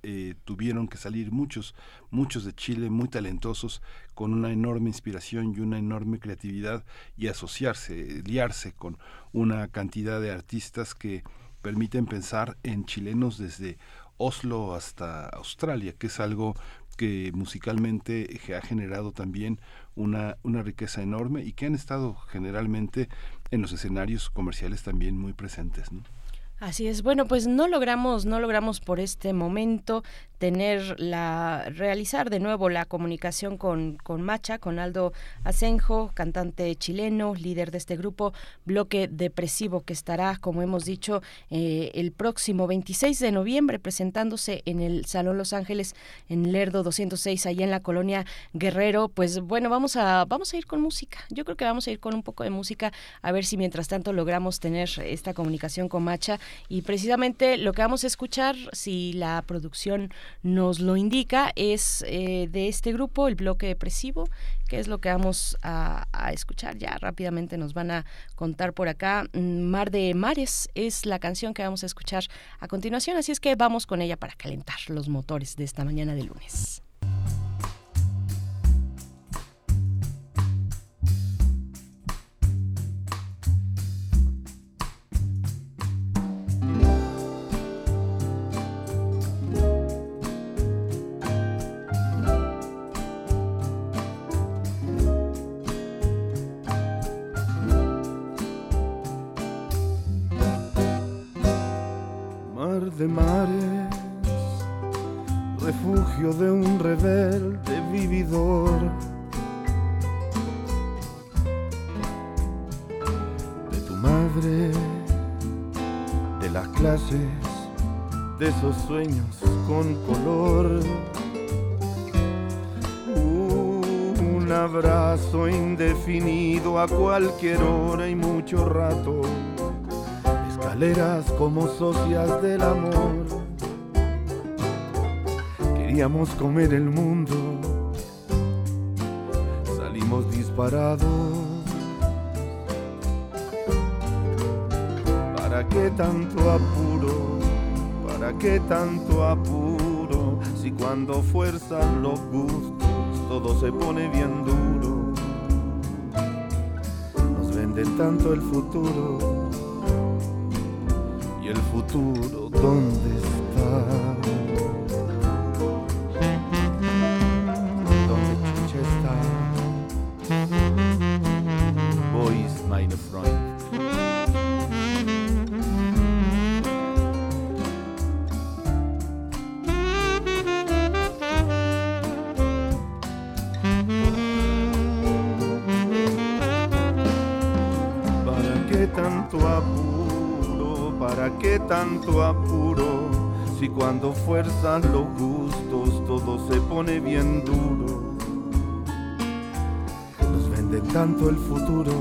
tuvieron que salir muchos, muchos de Chile muy talentosos con una enorme inspiración y una enorme creatividad y asociarse, liarse con una cantidad de artistas que permiten pensar en chilenos desde Oslo hasta Australia, que es algo que musicalmente ha generado también una, una riqueza enorme y que han estado generalmente en los escenarios comerciales también muy presentes. ¿no? Así es. Bueno, pues no logramos, no logramos por este momento tener la realizar de nuevo la comunicación con, con Macha, con Aldo Asenjo, cantante chileno, líder de este grupo Bloque Depresivo, que estará, como hemos dicho, eh, el próximo 26 de noviembre presentándose en el Salón Los Ángeles en Lerdo 206, allá en la colonia Guerrero. Pues bueno, vamos a, vamos a ir con música. Yo creo que vamos a ir con un poco de música, a ver si mientras tanto logramos tener esta comunicación con Macha y precisamente lo que vamos a escuchar, si la producción nos lo indica, es eh, de este grupo, el bloque depresivo, que es lo que vamos a, escuchar ya rápidamente nos van a contar por acá. Mm, Mar de Mares es la canción que vamos a escuchar a continuación, así es que vamos con ella para calentar los motores de esta mañana de lunes. De mares, refugio de un rebelde vividor. De tu madre, de las clases, de esos sueños con color. Un abrazo indefinido a cualquier hora y mucho rato como socias del amor. Queríamos comer el mundo, salimos disparados. ¿Para qué tanto apuro? ¿Para qué tanto apuro? Si cuando fuerzan los gustos todo se pone bien duro. Nos venden tanto el futuro futuro dónde tanto apuro? Si cuando fuerzan los gustos todo se pone bien duro. Nos venden tanto el futuro.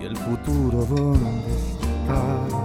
¿Y el futuro dónde está?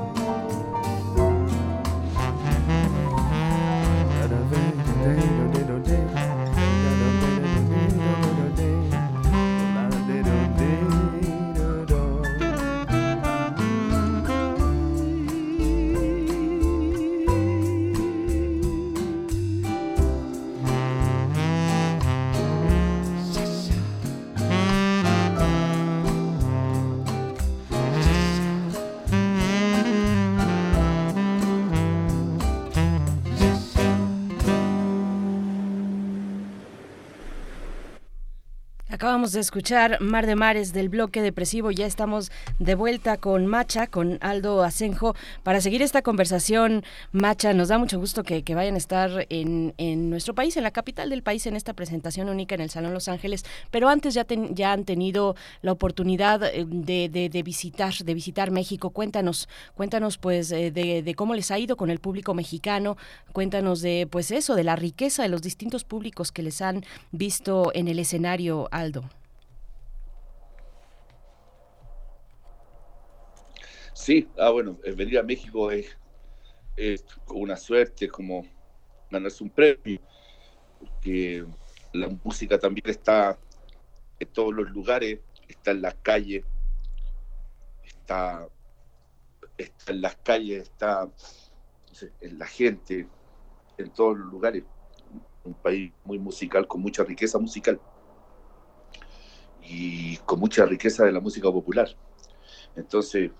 De escuchar Mar de Mares del bloque depresivo. Ya estamos de vuelta con Macha, con Aldo Asenjo, para seguir esta conversación. Macha, nos da mucho gusto que, vayan a estar en, nuestro país, en la capital del país, en esta presentación única en el Salón Los Ángeles. Pero antes ya, han tenido la oportunidad eh, de, visitar, de visitar México. Cuéntanos, cuéntanos pues eh, de, de cómo les ha ido con el público mexicano. Cuéntanos de pues eso, de la riqueza de los distintos públicos que les han visto en el escenario, Aldo. Sí, ah, bueno, eh, venir a México es, una suerte, como ganarse un premio, porque la música también está en todos los lugares, está en las calles, está, en las calles, está en la gente, en todos los lugares. Un país muy musical, con mucha riqueza musical y con mucha riqueza de la música popular. Entonces,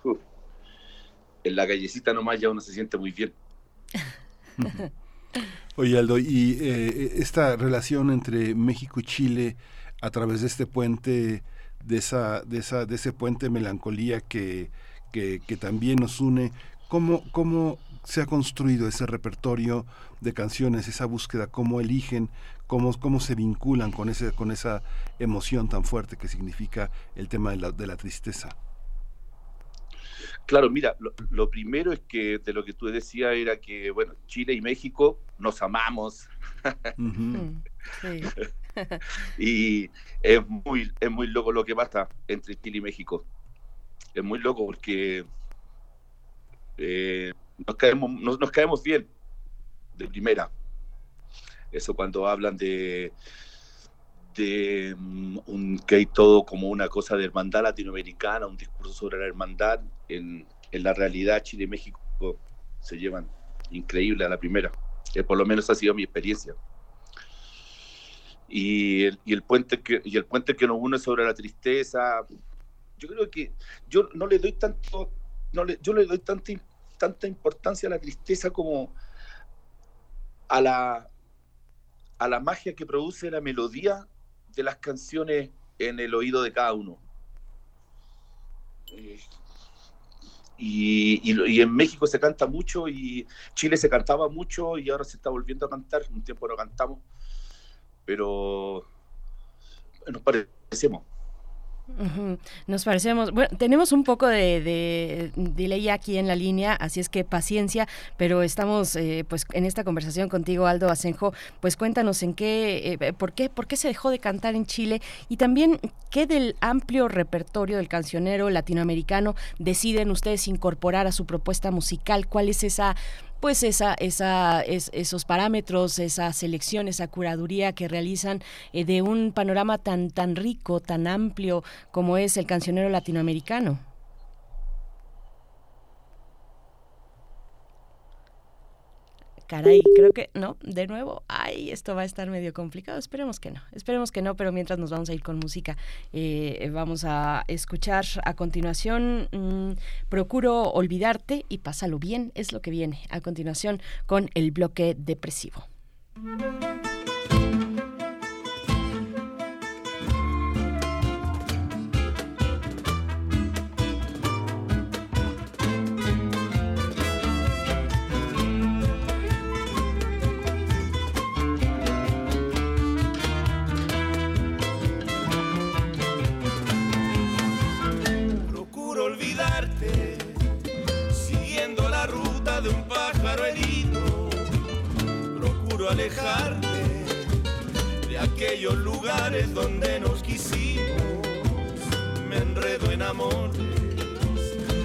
en la callecita nomás ya uno se siente muy bien. Oye Aldo, y eh, esta relación entre México y Chile a través de este puente, de esa, de esa, de ese puente melancolía que, que, que también nos une, ¿cómo, cómo se ha construido ese repertorio de canciones, esa búsqueda, cómo eligen, cómo, cómo se vinculan con, ese, con esa emoción tan fuerte que significa el tema de la, de la tristeza. Claro, mira, lo, primero es que de lo que tú decías era que, bueno, Chile y México nos amamos. y es muy, es muy loco lo que pasa entre Chile y México. Es muy loco porque eh, nos, caemos, nos, caemos bien de primera. Eso cuando hablan de, mm, que hay todo como una cosa de hermandad latinoamericana, un discurso sobre la hermandad, en, la realidad Chile y México se llevan increíble a la primera. que por lo menos ha sido mi experiencia. Y el, puente que y el puente que nos une sobre la tristeza yo creo que yo no le doy tanto yo le doy tanta tanta importancia a la tristeza como a la a la magia que produce la melodía de las canciones en el oído de cada uno eh, y, y, en México se canta mucho y Chile se cantaba mucho y ahora se está volviendo a cantar. Un tiempo no cantamos, pero nos parecemos. Nos parecemos, bueno, tenemos un poco de, de, aquí en la línea, así es que paciencia, pero estamos eh, pues en esta conversación contigo, Aldo Asenjo, pues cuéntanos en qué, eh, por qué, por qué se dejó de cantar en Chile y también qué del amplio repertorio del cancionero latinoamericano deciden ustedes incorporar a su propuesta musical, cuál es esa pues esa, esa, esos parámetros, esa selección, esa curaduría que realizan eh, de un panorama tan, tan rico, tan amplio como es el cancionero latinoamericano. Caray, creo que no, de nuevo, ay, esto va a estar medio complicado. Esperemos que no, esperemos que no, pero mientras nos vamos a ir con música, eh, vamos a escuchar a continuación mm, Procuro olvidarte y pásalo bien, es lo que viene a continuación con el bloque depresivo. Alejarte de aquellos lugares donde nos quisimos. Me enredo en amores,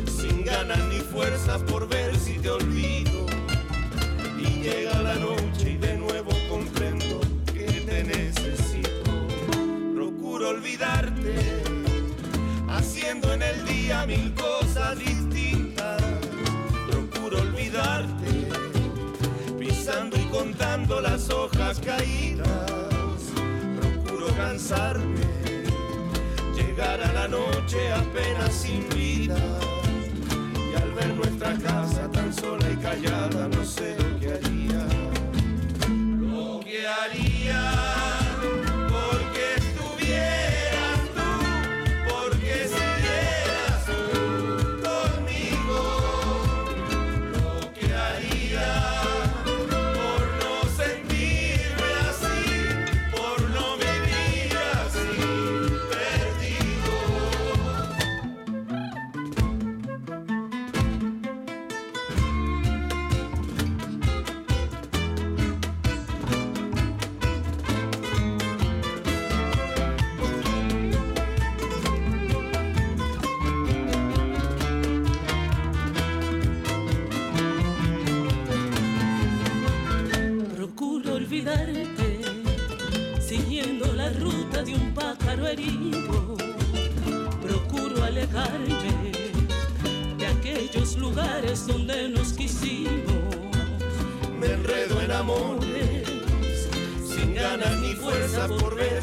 sin ganas ni fuerzas por ver si te olvido. Y llega la noche y de nuevo comprendo que te necesito. Procuro olvidarte, haciendo en el día mil cosas distintas. Procuro olvidarte y contando las hojas caídas. Procuro cansarme, llegar a la noche apenas sin vida. Y al ver nuestra casa tan sola y callada, no sé lo que haría. Lo que haría. Ganas ni fuerza por ver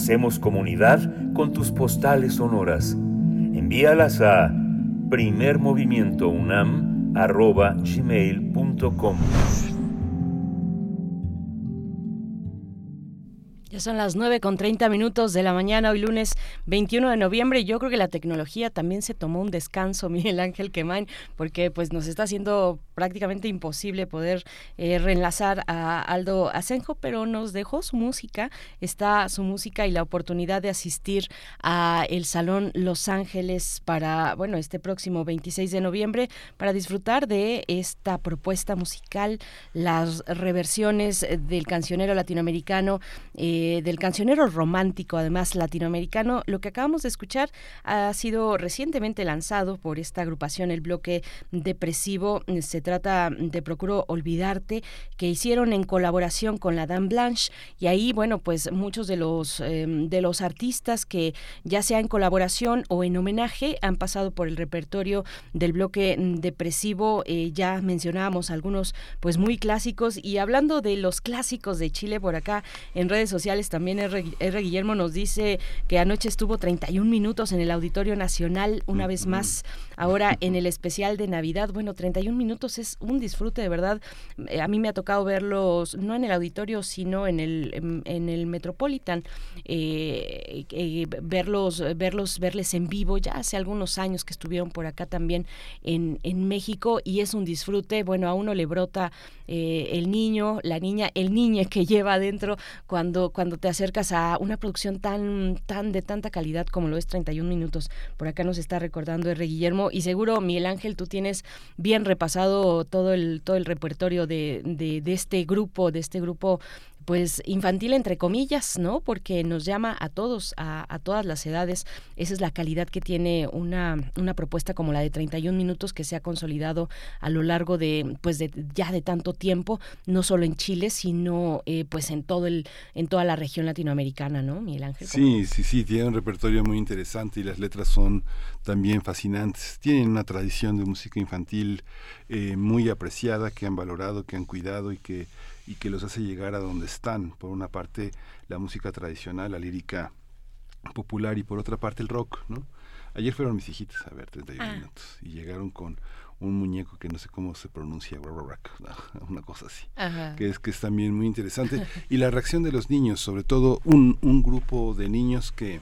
Hacemos comunidad con tus postales sonoras. Envíalas a primermovimientounam.gmail.com Ya son las 9 con 30 minutos de la mañana, hoy lunes 21 de noviembre. Y yo creo que la tecnología también se tomó un descanso, Miguel Ángel Quemain, porque pues nos está haciendo prácticamente imposible poder eh, reenlazar a Aldo Asenjo, pero nos dejó su música, está su música y la oportunidad de asistir a el Salón Los Ángeles para, bueno, este próximo 26 de noviembre, para disfrutar de esta propuesta musical, las reversiones del cancionero latinoamericano. Eh, del cancionero romántico, además latinoamericano. Lo que acabamos de escuchar ha sido recientemente lanzado por esta agrupación, el bloque depresivo. Se trata de Procuro Olvidarte, que hicieron en colaboración con la Dame Blanche. Y ahí, bueno, pues muchos de los, em, de los artistas que ya sea en colaboración o en homenaje han pasado por el repertorio del bloque depresivo. Eh, ya mencionábamos algunos pues muy clásicos. Y hablando de los clásicos de Chile por acá en redes sociales, también R. Guillermo nos dice que anoche estuvo 31 minutos en el Auditorio Nacional, una vez más, ahora en el especial de Navidad. Bueno, 31 minutos es un disfrute de verdad. Eh, a mí me ha tocado verlos, no en el auditorio, sino en el, en, el Metropolitan, eh, eh, verlos, verlos, verles en vivo ya hace algunos años que estuvieron por acá también en, en México y es un disfrute. Bueno, a uno le brota el niño, la niña, el niño que lleva adentro cuando cuando te acercas a una producción tan, tan de tanta calidad como lo es 31 minutos. Por acá nos está recordando R. Guillermo y seguro, Miguel Ángel, tú tienes bien repasado todo el, todo el repertorio de, de, de este grupo, de este grupo pues infantil entre comillas, ¿no? Porque nos llama a todos, a, todas las edades. Esa es la calidad que tiene una, una propuesta como la de 31 minutos que se ha consolidado a lo largo de, pues de ya de tanto tiempo, no solo en Chile, sino eh, pues en todo el, en toda la región latinoamericana, ¿no, Miguel Ángel? Sí, sí, sí, tiene un repertorio muy interesante y las letras son también fascinantes. Tienen una tradición de música infantil eh, muy apreciada, que han valorado, que han cuidado y que y que los hace llegar a donde están. Por una parte, la música tradicional, la lírica popular y por otra parte el rock, ¿no? Ayer fueron mis hijitas a ver 31 ah. minutos y llegaron con un muñeco que no sé cómo se pronuncia, una cosa así, que es que es también muy interesante. Y la reacción de los niños, sobre todo un, un grupo de niños que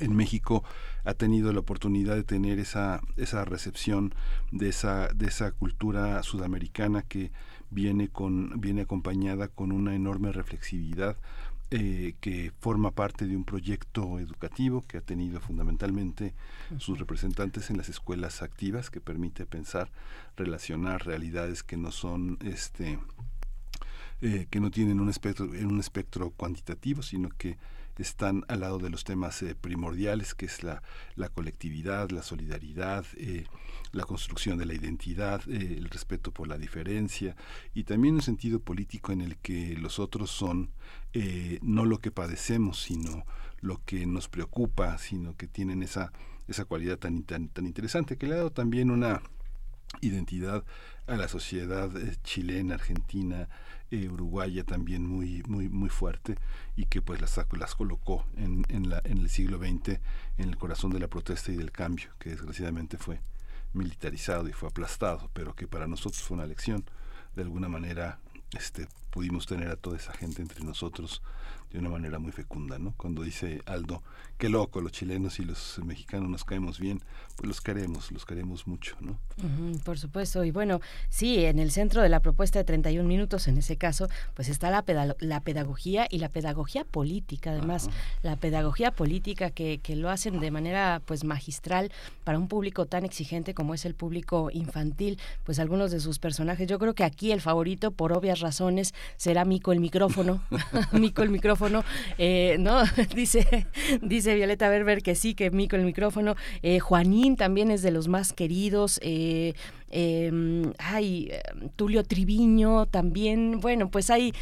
en México ha tenido la oportunidad de tener esa, esa recepción de esa, de esa cultura sudamericana que viene, con, viene acompañada con una enorme reflexividad eh, que forma parte de un proyecto educativo que ha tenido fundamentalmente sus representantes en las escuelas activas que permite pensar, relacionar realidades que no son este eh, que no tienen un espectro, un espectro cuantitativo, sino que están al lado de los temas eh, primordiales, que es la, la colectividad, la solidaridad, eh, la construcción de la identidad, eh, el respeto por la diferencia y también un sentido político en el que los otros son no lo que padecemos, sino lo que nos preocupa, sino que tienen esa, esa cualidad tan, tan, tan interesante, que le ha dado también una identidad a la sociedad chilena, argentina, eh, uruguaya también muy muy muy fuerte y que pues las las colocó en, en, la, en el siglo XX en el corazón de la protesta y del cambio que desgraciadamente fue militarizado y fue aplastado pero que para nosotros fue una lección. De alguna manera este pudimos tener a toda esa gente entre nosotros de una manera muy fecunda, ¿no? Cuando dice Aldo, qué loco, los chilenos y los mexicanos nos caemos bien, pues los queremos, los queremos mucho, ¿no? por supuesto, y bueno, sí, en el centro de la propuesta de 31 minutos, en ese caso, pues está la, la pedagogía y la pedagogía política, además, la pedagogía política que, que lo hacen de manera pues magistral para un público tan exigente como es el público infantil, pues algunos de sus personajes, yo creo que aquí el favorito, por obvias razones, será Mico el micrófono, Mico el micrófono eh, ¿no? dice, dice Violeta Berber que sí, que Mico el micrófono. Eh, Juanín también es de los más queridos. Eh, em, hay Tulio Triviño también. Bueno, pues hay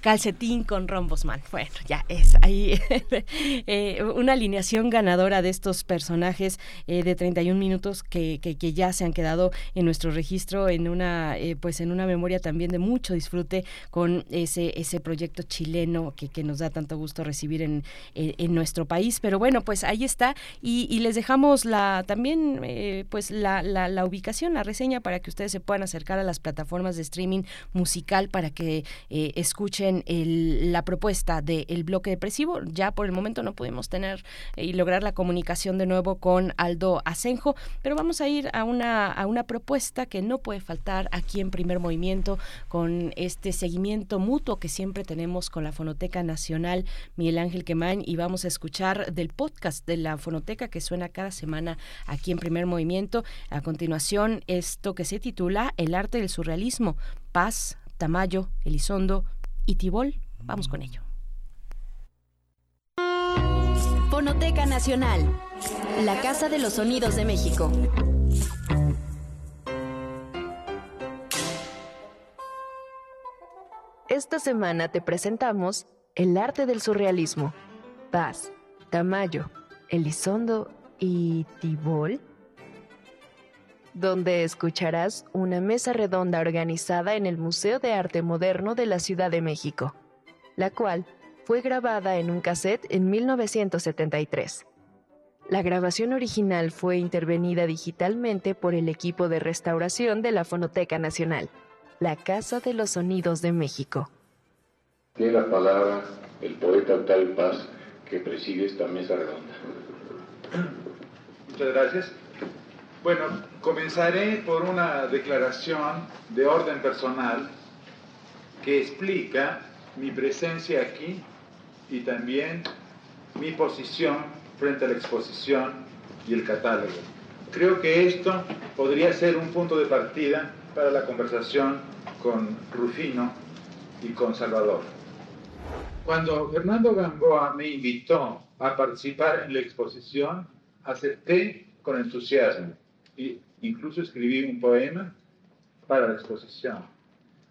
calcetín con rombosman. Bueno, ya es ahí eh, una alineación ganadora de estos personajes eh, de 31 minutos que, que, ya se han quedado en nuestro registro en una eh, pues en una memoria también de mucho disfrute con ese ese proyecto chileno que, que nos da tanto gusto recibir en, en, nuestro país. Pero bueno, pues ahí está y, les dejamos la también pues la, la ubicación, la reseña para que ustedes se puedan acercar a las plataformas de streaming musical para que escuchen la propuesta del bloque depresivo. Ya por el momento no pudimos tener eh, y lograr la comunicación de nuevo con Aldo Asenjo, pero vamos a ir a una, a una propuesta que no puede faltar aquí en primer movimiento con este seguimiento mutuo que siempre tenemos con la Fonoteca Nacional Miguel Ángel Quemain y vamos a escuchar del podcast de la Fonoteca que suena cada semana aquí en primer movimiento. A continuación, esto que se titula El arte del surrealismo, Paz, Tamayo, Elizondo, y Tibol. Vamos con ello. Fonoteca Nacional, la Casa de los Sonidos de México. Esta semana te presentamos El arte del surrealismo, Paz, Tamayo, Elizondo y Tibol donde escucharás una mesa redonda organizada en el Museo de Arte Moderno de la Ciudad de México, la cual fue grabada en un cassette en 1973. La grabación original fue intervenida digitalmente por el equipo de restauración de la Fonoteca Nacional, la Casa de los Sonidos de México. Tiene la palabra el poeta Octavio Paz que preside esta mesa redonda. Muchas gracias. Bueno, comenzaré por una declaración de orden personal que explica mi presencia aquí y también mi posición frente a la exposición y el catálogo. Creo que esto podría ser un punto de partida para la conversación con Rufino y con Salvador. Cuando Fernando Gamboa me invitó a participar en la exposición, acepté con entusiasmo incluso escribí un poema para la exposición.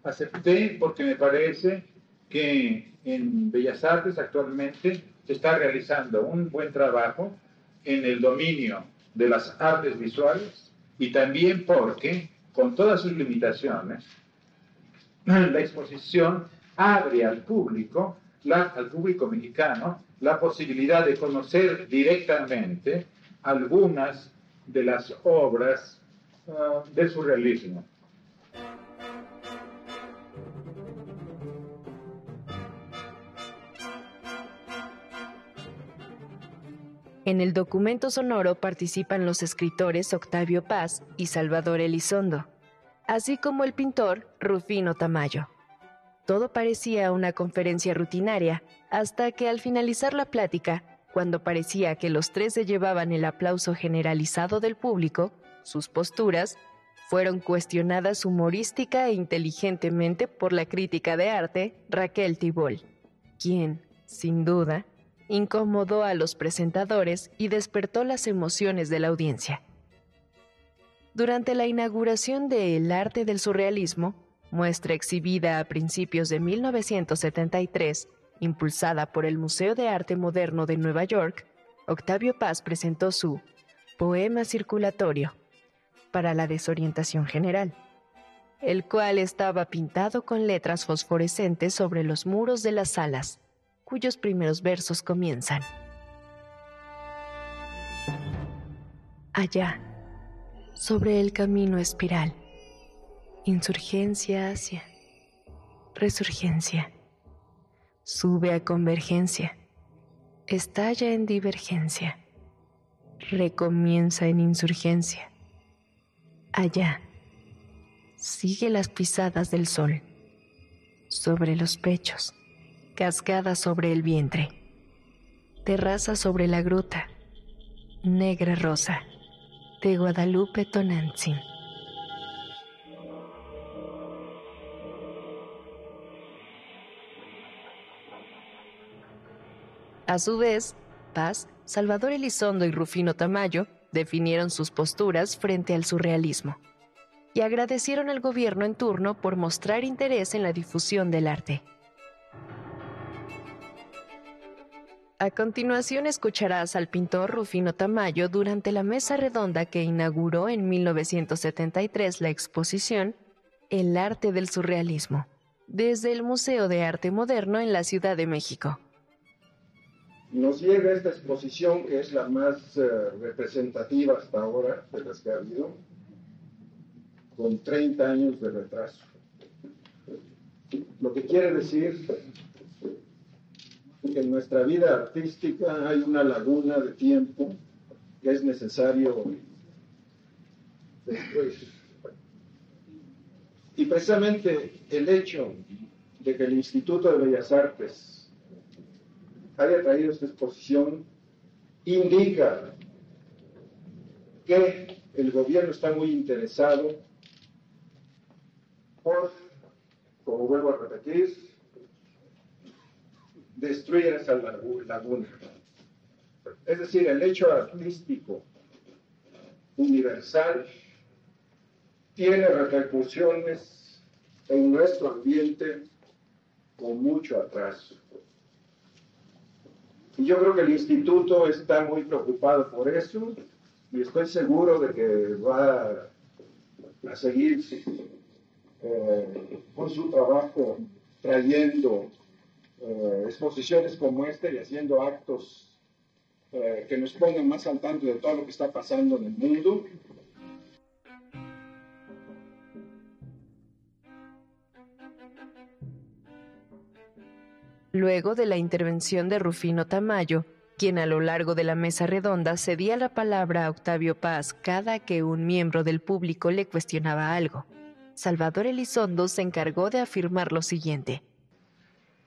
Acepté porque me parece que en Bellas Artes actualmente se está realizando un buen trabajo en el dominio de las artes visuales y también porque, con todas sus limitaciones, la exposición abre al público, al público mexicano, la posibilidad de conocer directamente algunas de las obras uh, del surrealismo. En el documento sonoro participan los escritores Octavio Paz y Salvador Elizondo, así como el pintor Rufino Tamayo. Todo parecía una conferencia rutinaria hasta que al finalizar la plática cuando parecía que los tres se llevaban el aplauso generalizado del público, sus posturas fueron cuestionadas humorística e inteligentemente por la crítica de arte Raquel Tibol, quien, sin duda, incomodó a los presentadores y despertó las emociones de la audiencia. Durante la inauguración de El arte del surrealismo, muestra exhibida a principios de 1973 impulsada por el Museo de Arte Moderno de Nueva York, Octavio Paz presentó su Poema Circulatorio para la desorientación general, el cual estaba pintado con letras fosforescentes sobre los muros de las salas, cuyos primeros versos comienzan. Allá, sobre el camino espiral, insurgencia hacia resurgencia sube a convergencia, estalla en divergencia, recomienza en insurgencia. Allá, sigue las pisadas del sol, sobre los pechos, cascada sobre el vientre, terraza sobre la gruta, negra rosa, de Guadalupe Tonantzin. A su vez, Paz, Salvador Elizondo y Rufino Tamayo definieron sus posturas frente al surrealismo y agradecieron al gobierno en turno por mostrar interés en la difusión del arte. A continuación escucharás al pintor Rufino Tamayo durante la mesa redonda que inauguró en 1973 la exposición El arte del surrealismo, desde el Museo de Arte Moderno en la Ciudad de México. Nos llega esta exposición que es la más eh, representativa hasta ahora de las que ha habido, con 30 años de retraso. Lo que quiere decir que en nuestra vida artística hay una laguna de tiempo que es necesario después. Y precisamente el hecho de que el Instituto de Bellas Artes haya traído esta exposición indica que el gobierno está muy interesado por, como vuelvo a repetir, destruir esa laguna. Es decir, el hecho artístico universal tiene repercusiones en nuestro ambiente con mucho atraso. Y yo creo que el instituto está muy preocupado por eso y estoy seguro de que va a seguir eh, con su trabajo trayendo eh, exposiciones como esta y haciendo actos eh, que nos pongan más al tanto de todo lo que está pasando en el mundo. Luego de la intervención de Rufino Tamayo, quien a lo largo de la mesa redonda cedía la palabra a Octavio Paz cada que un miembro del público le cuestionaba algo. Salvador Elizondo se encargó de afirmar lo siguiente.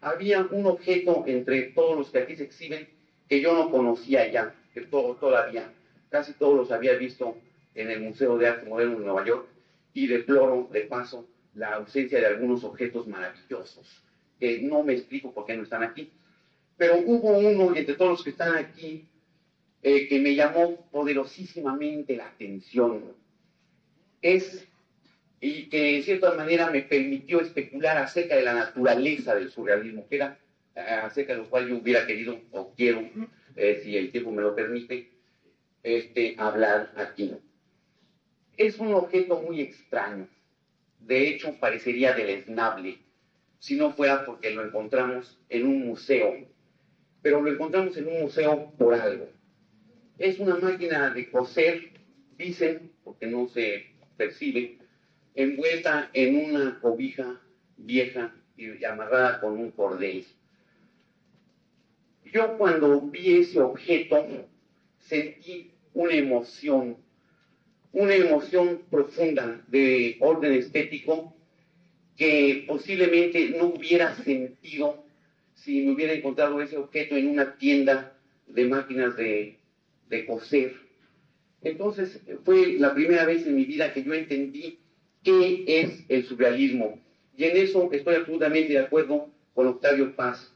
Había un objeto entre todos los que aquí se exhiben que yo no conocía ya, que todo, todavía, casi todos los había visto en el Museo de Arte Moderno de Nueva York y deploro de paso la ausencia de algunos objetos maravillosos, que no me explico por qué no están aquí. Pero hubo uno entre todos los que están aquí eh, que me llamó poderosísimamente la atención. Es y que en cierta manera me permitió especular acerca de la naturaleza del surrealismo, que era eh, acerca de lo cual yo hubiera querido o quiero, eh, si el tiempo me lo permite, este, hablar aquí. Es un objeto muy extraño, de hecho parecería deleznable, si no fuera porque lo encontramos en un museo, pero lo encontramos en un museo por algo. Es una máquina de coser, dicen, porque no se percibe, envuelta en una cobija vieja y amarrada con un cordel. Yo cuando vi ese objeto sentí una emoción, una emoción profunda de orden estético que posiblemente no hubiera sentido si me hubiera encontrado ese objeto en una tienda de máquinas de, de coser. Entonces fue la primera vez en mi vida que yo entendí qué es el surrealismo. Y en eso estoy absolutamente de acuerdo con Octavio Paz.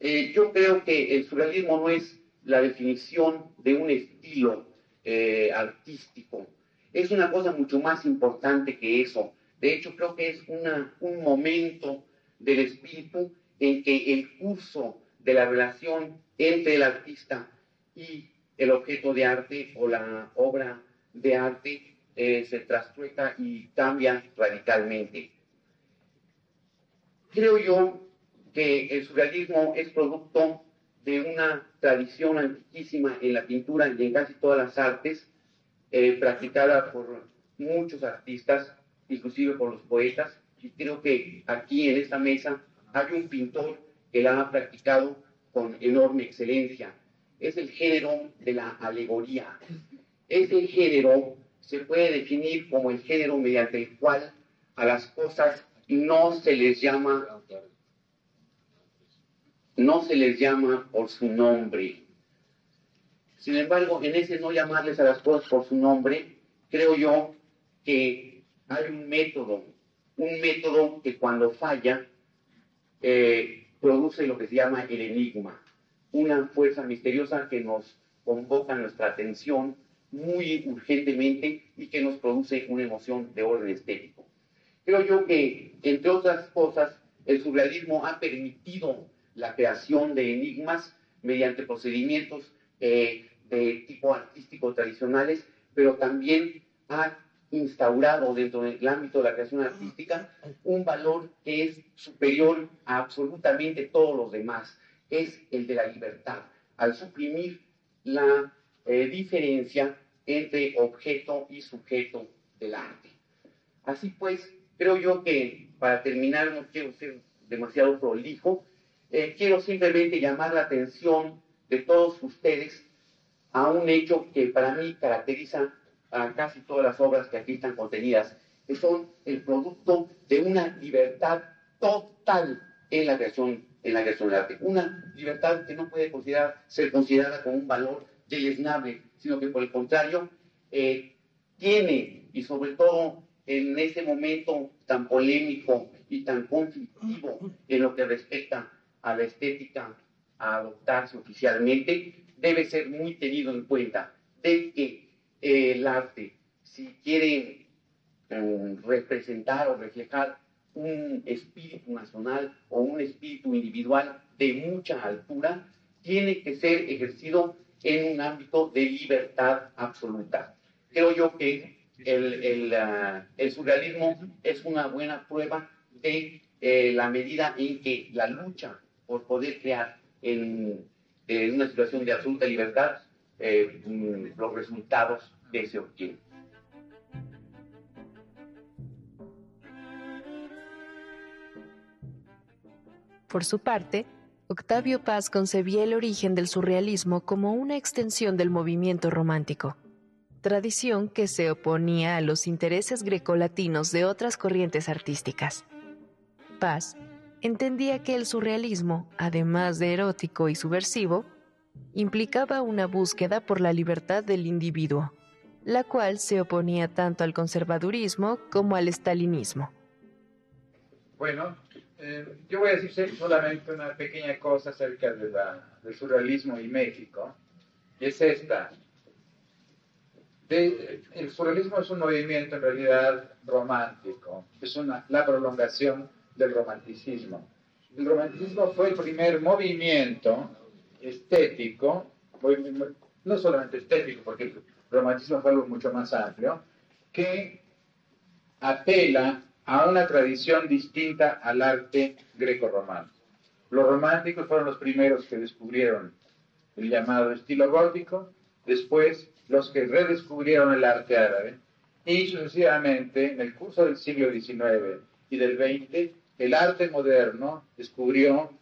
Eh, yo creo que el surrealismo no es la definición de un estilo eh, artístico. Es una cosa mucho más importante que eso. De hecho, creo que es un momento del espíritu en que el curso de la relación entre el artista y el objeto de arte o la obra de arte eh, se trastrueca y cambia radicalmente. Creo yo que el surrealismo es producto de una tradición antiquísima en la pintura y en casi todas las artes, eh, practicada por muchos artistas, inclusive por los poetas, y creo que aquí en esta mesa hay un pintor que la ha practicado con enorme excelencia. Es el género de la alegoría. Es el género se puede definir como el género mediante el cual a las cosas no se les llama no se les llama por su nombre. Sin embargo, en ese no llamarles a las cosas por su nombre, creo yo que hay un método, un método que cuando falla eh, produce lo que se llama el enigma, una fuerza misteriosa que nos convoca nuestra atención muy urgentemente y que nos produce una emoción de orden estético. Creo yo que, entre otras cosas, el surrealismo ha permitido la creación de enigmas mediante procedimientos eh, de tipo artístico tradicionales, pero también ha instaurado dentro del ámbito de la creación artística un valor que es superior a absolutamente todos los demás, es el de la libertad, al suprimir la eh, diferencia entre objeto y sujeto del arte. Así pues, creo yo que para terminar, no quiero ser demasiado prolijo, eh, quiero simplemente llamar la atención de todos ustedes a un hecho que para mí caracteriza a casi todas las obras que aquí están contenidas, que son el producto de una libertad total en la creación, en la creación del arte. Una libertad que no puede considerar, ser considerada como un valor deleznable, sino que por el contrario, eh, tiene, y sobre todo en ese momento tan polémico y tan conflictivo en lo que respecta a la estética a adoptarse oficialmente, debe ser muy tenido en cuenta de que el arte, si quiere eh, representar o reflejar un espíritu nacional o un espíritu individual de mucha altura, tiene que ser ejercido en un ámbito de libertad absoluta. Creo yo que el, ah, surrealismo es una buena prueba de eh, la medida en que la lucha por poder crear en, una situación de absoluta libertad eh, mm, los resultados Por su parte, Octavio Paz concebía el origen del surrealismo como una extensión del movimiento romántico, tradición que se oponía a los intereses grecolatinos de otras corrientes artísticas. Paz entendía que el surrealismo, además de erótico y subversivo, implicaba una búsqueda por la libertad del individuo, la cual se oponía tanto al conservadurismo como al estalinismo. Bueno, eh, yo voy a decir solamente una pequeña cosa acerca de del surrealismo y México, y es esta. el surrealismo es un movimiento en realidad romántico, es una, la prolongación del romanticismo. El romanticismo fue el primer movimiento estético, no solamente estético, porque romanticismo fue algo mucho más amplio, que apela a una tradición distinta al arte greco-romano. Los románticos fueron los primeros que descubrieron el llamado estilo gótico, después los que redescubrieron el arte árabe, y sucesivamente, en el curso del siglo XIX y del XX, el arte moderno descubrió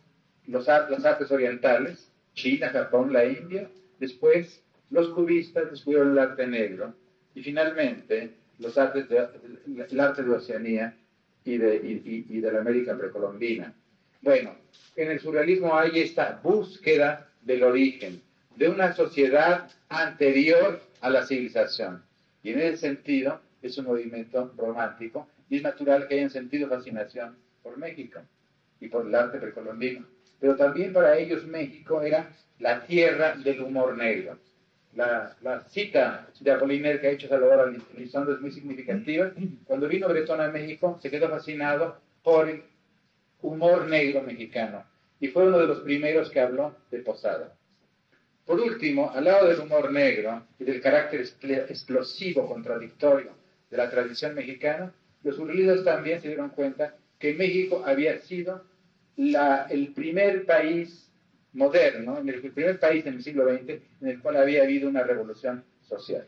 las artes orientales, China, Japón, la India, después los cubistas descubrieron el arte negro y finalmente los artes el arte de Oceanía y de, y, de la América precolombina. Bueno, en el surrealismo hay esta búsqueda del origen, de una sociedad anterior a la civilización. Y en ese sentido es un movimiento romántico y es natural que hayan sentido fascinación por México y por el arte precolombino. Pero también para ellos México era la tierra del humor negro. La, cita de Apollinaire que ha hecho Salvador Elizondo es muy significativa. Cuando vino Bretón a México, se quedó fascinado por el humor negro mexicano y fue uno de los primeros que habló de Posada. Por último, al lado del humor negro y del carácter explosivo, contradictorio de la tradición mexicana, los surrealistas también se dieron cuenta que México había sido el primer país moderno, el primer país en el siglo XX en el cual había habido una revolución social.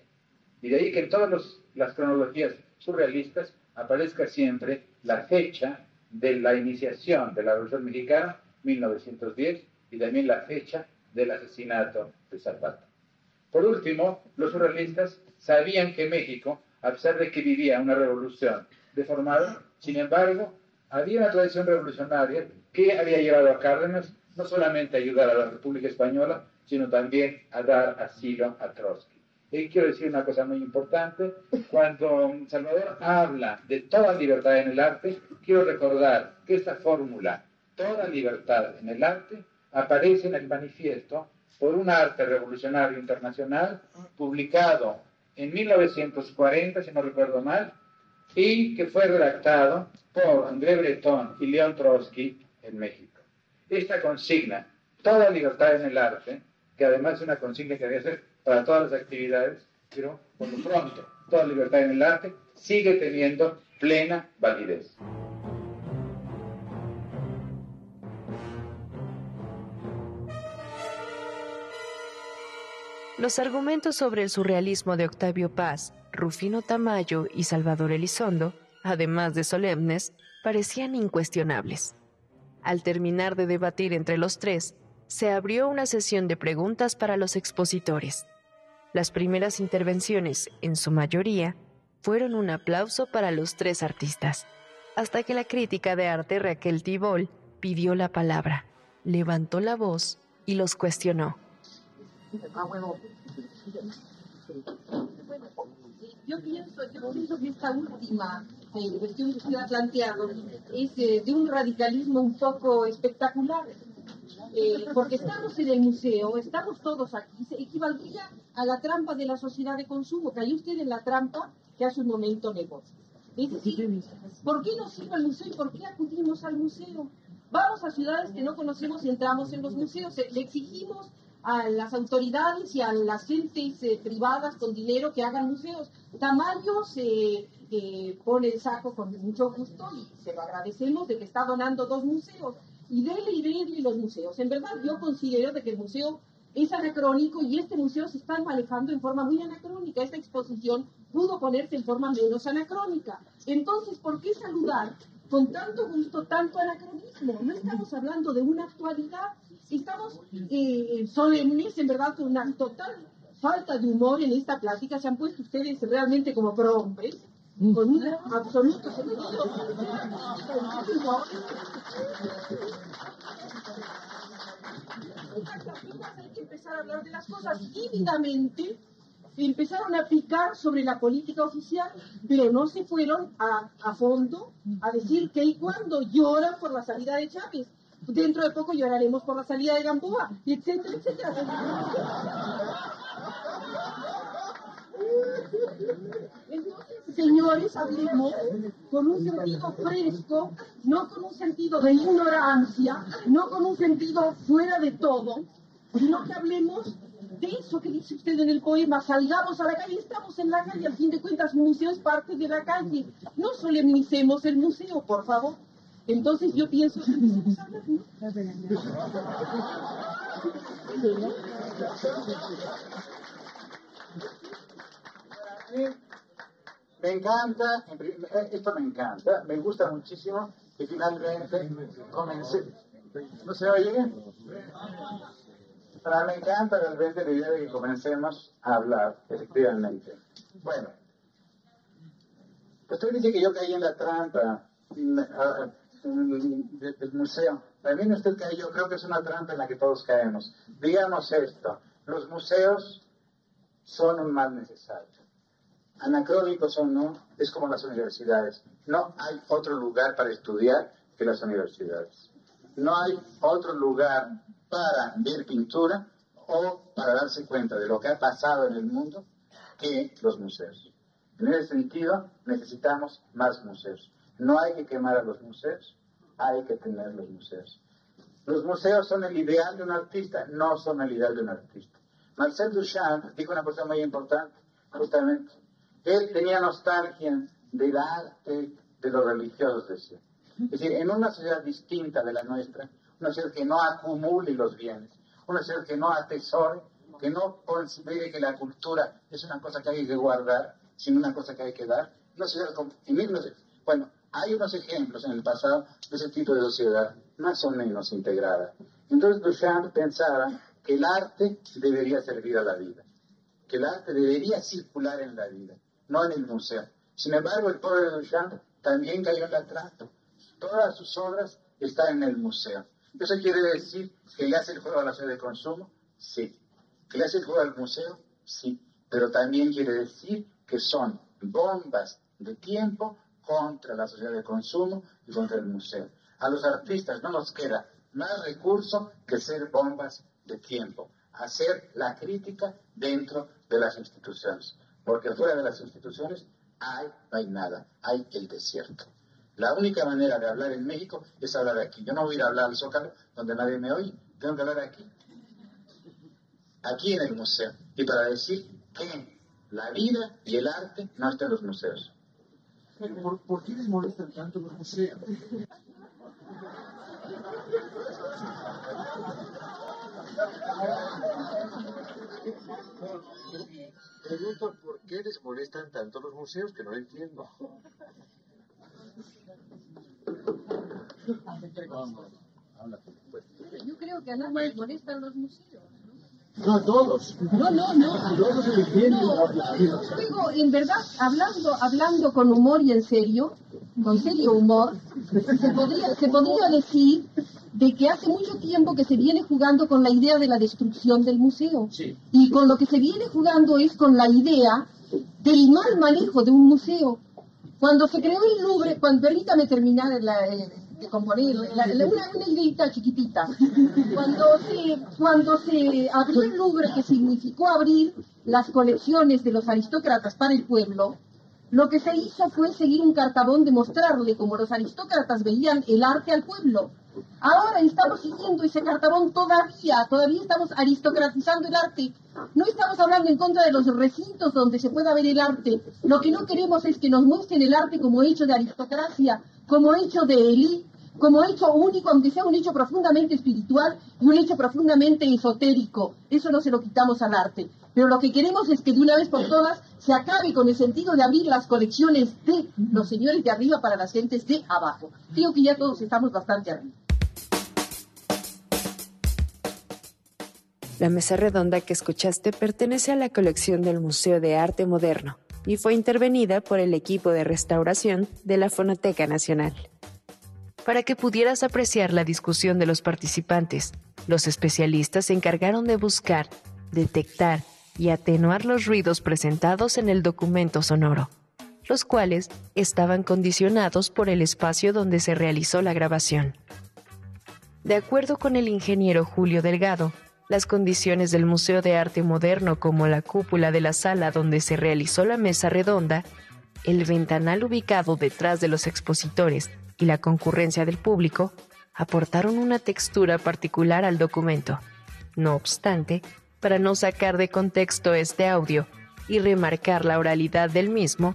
Y de ahí que en todas las cronologías surrealistas aparezca siempre la fecha de la iniciación de la Revolución Mexicana, 1910, y también la fecha del asesinato de Zapata. Por último, los surrealistas sabían que México, a pesar de que vivía una revolución deformada, sin embargo, había una tradición revolucionaria que había llevado a Cárdenas no solamente ayudar a la República Española, sino también a dar asilo a Trotsky. Y quiero decir una cosa muy importante, cuando Salvador habla de toda libertad en el arte, quiero recordar que esta fórmula, toda libertad en el arte, aparece en el manifiesto por un arte revolucionario internacional publicado en 1940, si no recuerdo mal, y que fue redactado por André Breton y León Trotsky en México. Esta consigna, toda libertad en el arte, que además es una consigna que debe ser para todas las actividades, pero por lo pronto, toda libertad en el arte sigue teniendo plena validez. Los argumentos sobre el surrealismo de Octavio Paz, Rufino Tamayo y Salvador Elizondo, además de solemnes, parecían incuestionables. Al terminar de debatir entre los tres, se abrió una sesión de preguntas para los expositores. Las primeras intervenciones, en su mayoría, fueron un aplauso para los tres artistas, hasta que la crítica de arte Raquel Tibol pidió la palabra, levantó la voz y los cuestionó. Ah. Yo pienso, yo pienso que esta última eh, cuestión que usted ha planteado es eh, de un radicalismo un poco espectacular. Eh, porque estamos en el museo, estamos todos aquí, se equivaldría a la trampa de la sociedad de consumo. Cayó usted en la trampa que hace un momento negó. Es decir, ¿por qué nos sirve el museo y por qué acudimos al museo? Vamos a ciudades que no conocemos y entramos en los museos. Le exigimos a las autoridades y a las entes eh, privadas con dinero que hagan museos. Tamayo se eh, pone el saco con mucho gusto y se lo agradecemos de que está donando dos museos. Y dele y dele los museos. En verdad yo considero de que el museo es anacrónico y este museo se está manejando en forma muy anacrónica. Esta exposición pudo ponerse en forma menos anacrónica. Entonces, ¿por qué saludar con tanto gusto tanto anacronismo? No estamos hablando de una actualidad, Estamos eh, solemnes, en verdad, con una total falta de humor en esta plática. Se han puesto ustedes realmente como prohombres, con un absoluto sentido. Hay que empezar a hablar de las cosas tímidamente empezaron a picar sobre la política oficial, pero no se fueron a, fondo a decir que y cuando lloran por la salida de Chávez dentro de poco lloraremos por la salida de Gamboa, etcétera, etcétera. Entonces, señores, hablemos con un sentido fresco, no con un sentido de ignorancia, no con un sentido fuera de todo, sino que hablemos de eso que dice usted en el poema, salgamos a la calle, estamos en la calle, al fin de cuentas, un museo es parte de la calle. No solemnicemos el museo, por favor. Entonces yo pienso que me encanta, eh, esto me encanta, me gusta muchísimo que finalmente comencé. ¿No se oye? Pero me encanta realmente la idea de que comencemos a hablar, efectivamente. Bueno, usted dice que yo caí en la trampa del museo. También usted que yo creo que es una trampa en la que todos caemos. Digamos esto, los museos son un mal necesario. Anacrónicos o no, es como las universidades. No hay otro lugar para estudiar que las universidades. No hay otro lugar para ver pintura o para darse cuenta de lo que ha pasado en el mundo que los museos. En ese sentido, necesitamos más museos. No hay que quemar a los museos, hay que tener los museos. Los museos son el ideal de un artista, no son el ideal de un artista. Marcel Duchamp dijo una cosa muy importante, justamente. Él tenía nostalgia del arte de los religiosos, decía. Es decir, en una sociedad distinta de la nuestra, una sociedad que no acumule los bienes, una sociedad que no atesore, que no considere que la cultura es una cosa que hay que guardar, sino una cosa que hay que dar. Una sociedad bueno, hay unos ejemplos en el pasado de ese tipo de sociedad más o menos integrada. Entonces Duchamp pensaba que el arte debería servir a la vida, que el arte debería circular en la vida, no en el museo. Sin embargo, el pobre Duchamp también cayó en la trampa. Todas sus obras están en el museo. ¿Eso quiere decir que le hace el juego a la ciudad de consumo? Sí. ¿Que le hace el juego al museo? Sí. Pero también quiere decir que son bombas de tiempo contra la sociedad de consumo y contra el museo. A los artistas no nos queda más recurso que ser bombas de tiempo, hacer la crítica dentro de las instituciones, porque fuera de las instituciones hay, no hay nada, hay el desierto. La única manera de hablar en México es hablar aquí. Yo no voy a ir a hablar al Zócalo donde nadie me oye. Tengo que hablar aquí. Aquí en el museo. Y para decir que la vida y el arte no están en los museos. ¿Por, ¿Por qué les molestan tanto los museos? Pregunto por qué les molestan tanto los museos, que no lo Yo creo que a nadie les molestan los museos. No a todos. No, no, no. Todos entienden. Luego, en verdad, hablando, hablando con humor y en serio, con serio humor, se podría, se podría decir de que hace mucho tiempo que se viene jugando con la idea de la destrucción del museo. Y con lo que se viene jugando es con la idea del mal manejo de un museo. Cuando se creó el Louvre, cuando permítame terminar la, eh, de componer la- la- una, una ideita chiquitita. Cuando se, cuando se abrió el Louvre, que significó abrir las colecciones de los aristócratas para el pueblo, lo que se hizo fue seguir un cartabón de mostrarle cómo los aristócratas veían el arte al pueblo. Ahora estamos siguiendo ese cartabón todavía, todavía estamos aristocratizando el arte. No estamos hablando en contra de los recintos donde se pueda ver el arte. Lo que no queremos es que nos muestren el arte como hecho de aristocracia, como hecho de élite, como hecho único, aunque sea un hecho profundamente espiritual y un hecho profundamente esotérico. Eso no se lo quitamos al arte. Pero lo que queremos es que de una vez por todas se acabe con el sentido de abrir las colecciones de los señores de arriba para las gentes de abajo. Creo que ya todos estamos bastante arriba. La mesa redonda que escuchaste pertenece a la colección del Museo de Arte Moderno y fue intervenida por el equipo de restauración de la Fonoteca Nacional. Para que pudieras apreciar la discusión de los participantes, los especialistas se encargaron de buscar, detectar y atenuar los ruidos presentados en el documento sonoro, los cuales estaban condicionados por el espacio donde se realizó la grabación. De acuerdo con el ingeniero Julio Delgado, las condiciones del Museo de Arte Moderno como la cúpula de la sala donde se realizó la mesa redonda, el ventanal ubicado detrás de los expositores y la concurrencia del público aportaron una textura particular al documento. No obstante, para no sacar de contexto este audio y remarcar la oralidad del mismo,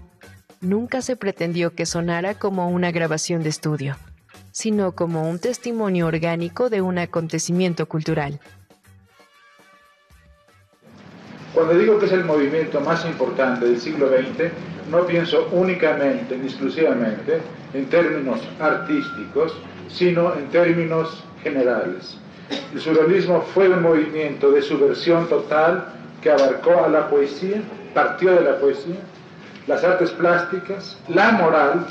nunca se pretendió que sonara como una grabación de estudio, sino como un testimonio orgánico de un acontecimiento cultural. Cuando digo que es el movimiento más importante del siglo XX, no pienso únicamente ni exclusivamente en términos artísticos, sino en términos generales. El surrealismo fue un movimiento de subversión total que abarcó a la poesía, partió de la poesía, las artes plásticas, la moral,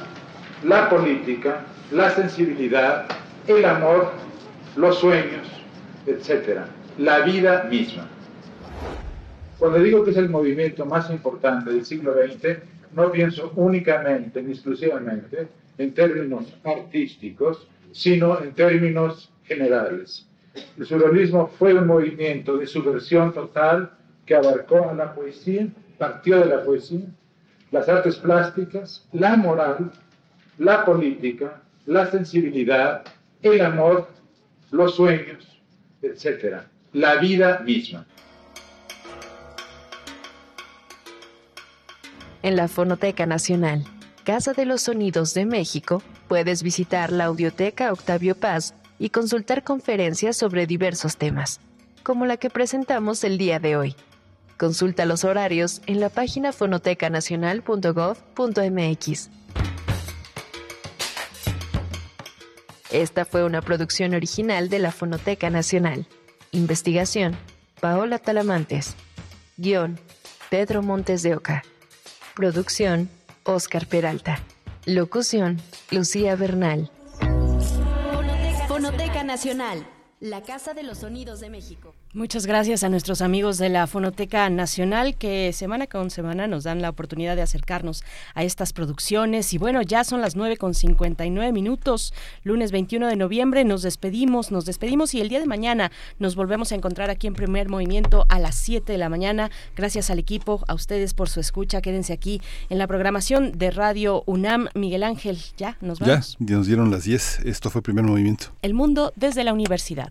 la política, la sensibilidad, el amor, los sueños, etc. La vida misma. Cuando digo que es el movimiento más importante del siglo XX, no pienso únicamente ni exclusivamente en términos artísticos, sino en términos generales. El surrealismo fue un movimiento de subversión total que abarcó a la poesía, partió de la poesía, las artes plásticas, la moral, la política, la sensibilidad, el amor, los sueños, etc. La vida misma. En la Fonoteca Nacional, Casa de los Sonidos de México, puedes visitar la Audioteca Octavio Paz y consultar conferencias sobre diversos temas, como la que presentamos el día de hoy. Consulta los horarios en la página fonotecanacional.gov.mx. Esta fue una producción original de la Fonoteca Nacional. Investigación, Paola Talamantes. Guión, Pedro Montes de Oca. Producción, Oscar Peralta. Locución, Lucía Bernal. Fonoteca Nacional, la Casa de los Sonidos de México. Muchas gracias a nuestros amigos de la Fonoteca Nacional que semana con semana nos dan la oportunidad de acercarnos a estas producciones. Y bueno, ya son las 9 con 59 minutos, lunes 21 de noviembre. Nos despedimos, nos despedimos y el día de mañana nos volvemos a encontrar aquí en Primer Movimiento a las 7 de la mañana. Gracias al equipo, a ustedes por su escucha. Quédense aquí en la programación de Radio UNAM. Miguel Ángel, ya nos vamos. Ya, nos dieron las 10. Esto fue Primer Movimiento. El mundo desde la universidad.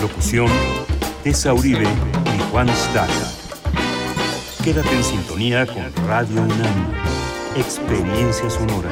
Locución, Tessa Uribe y Juan Staca. Quédate en sintonía con Radio UNAM. Experiencia sonora.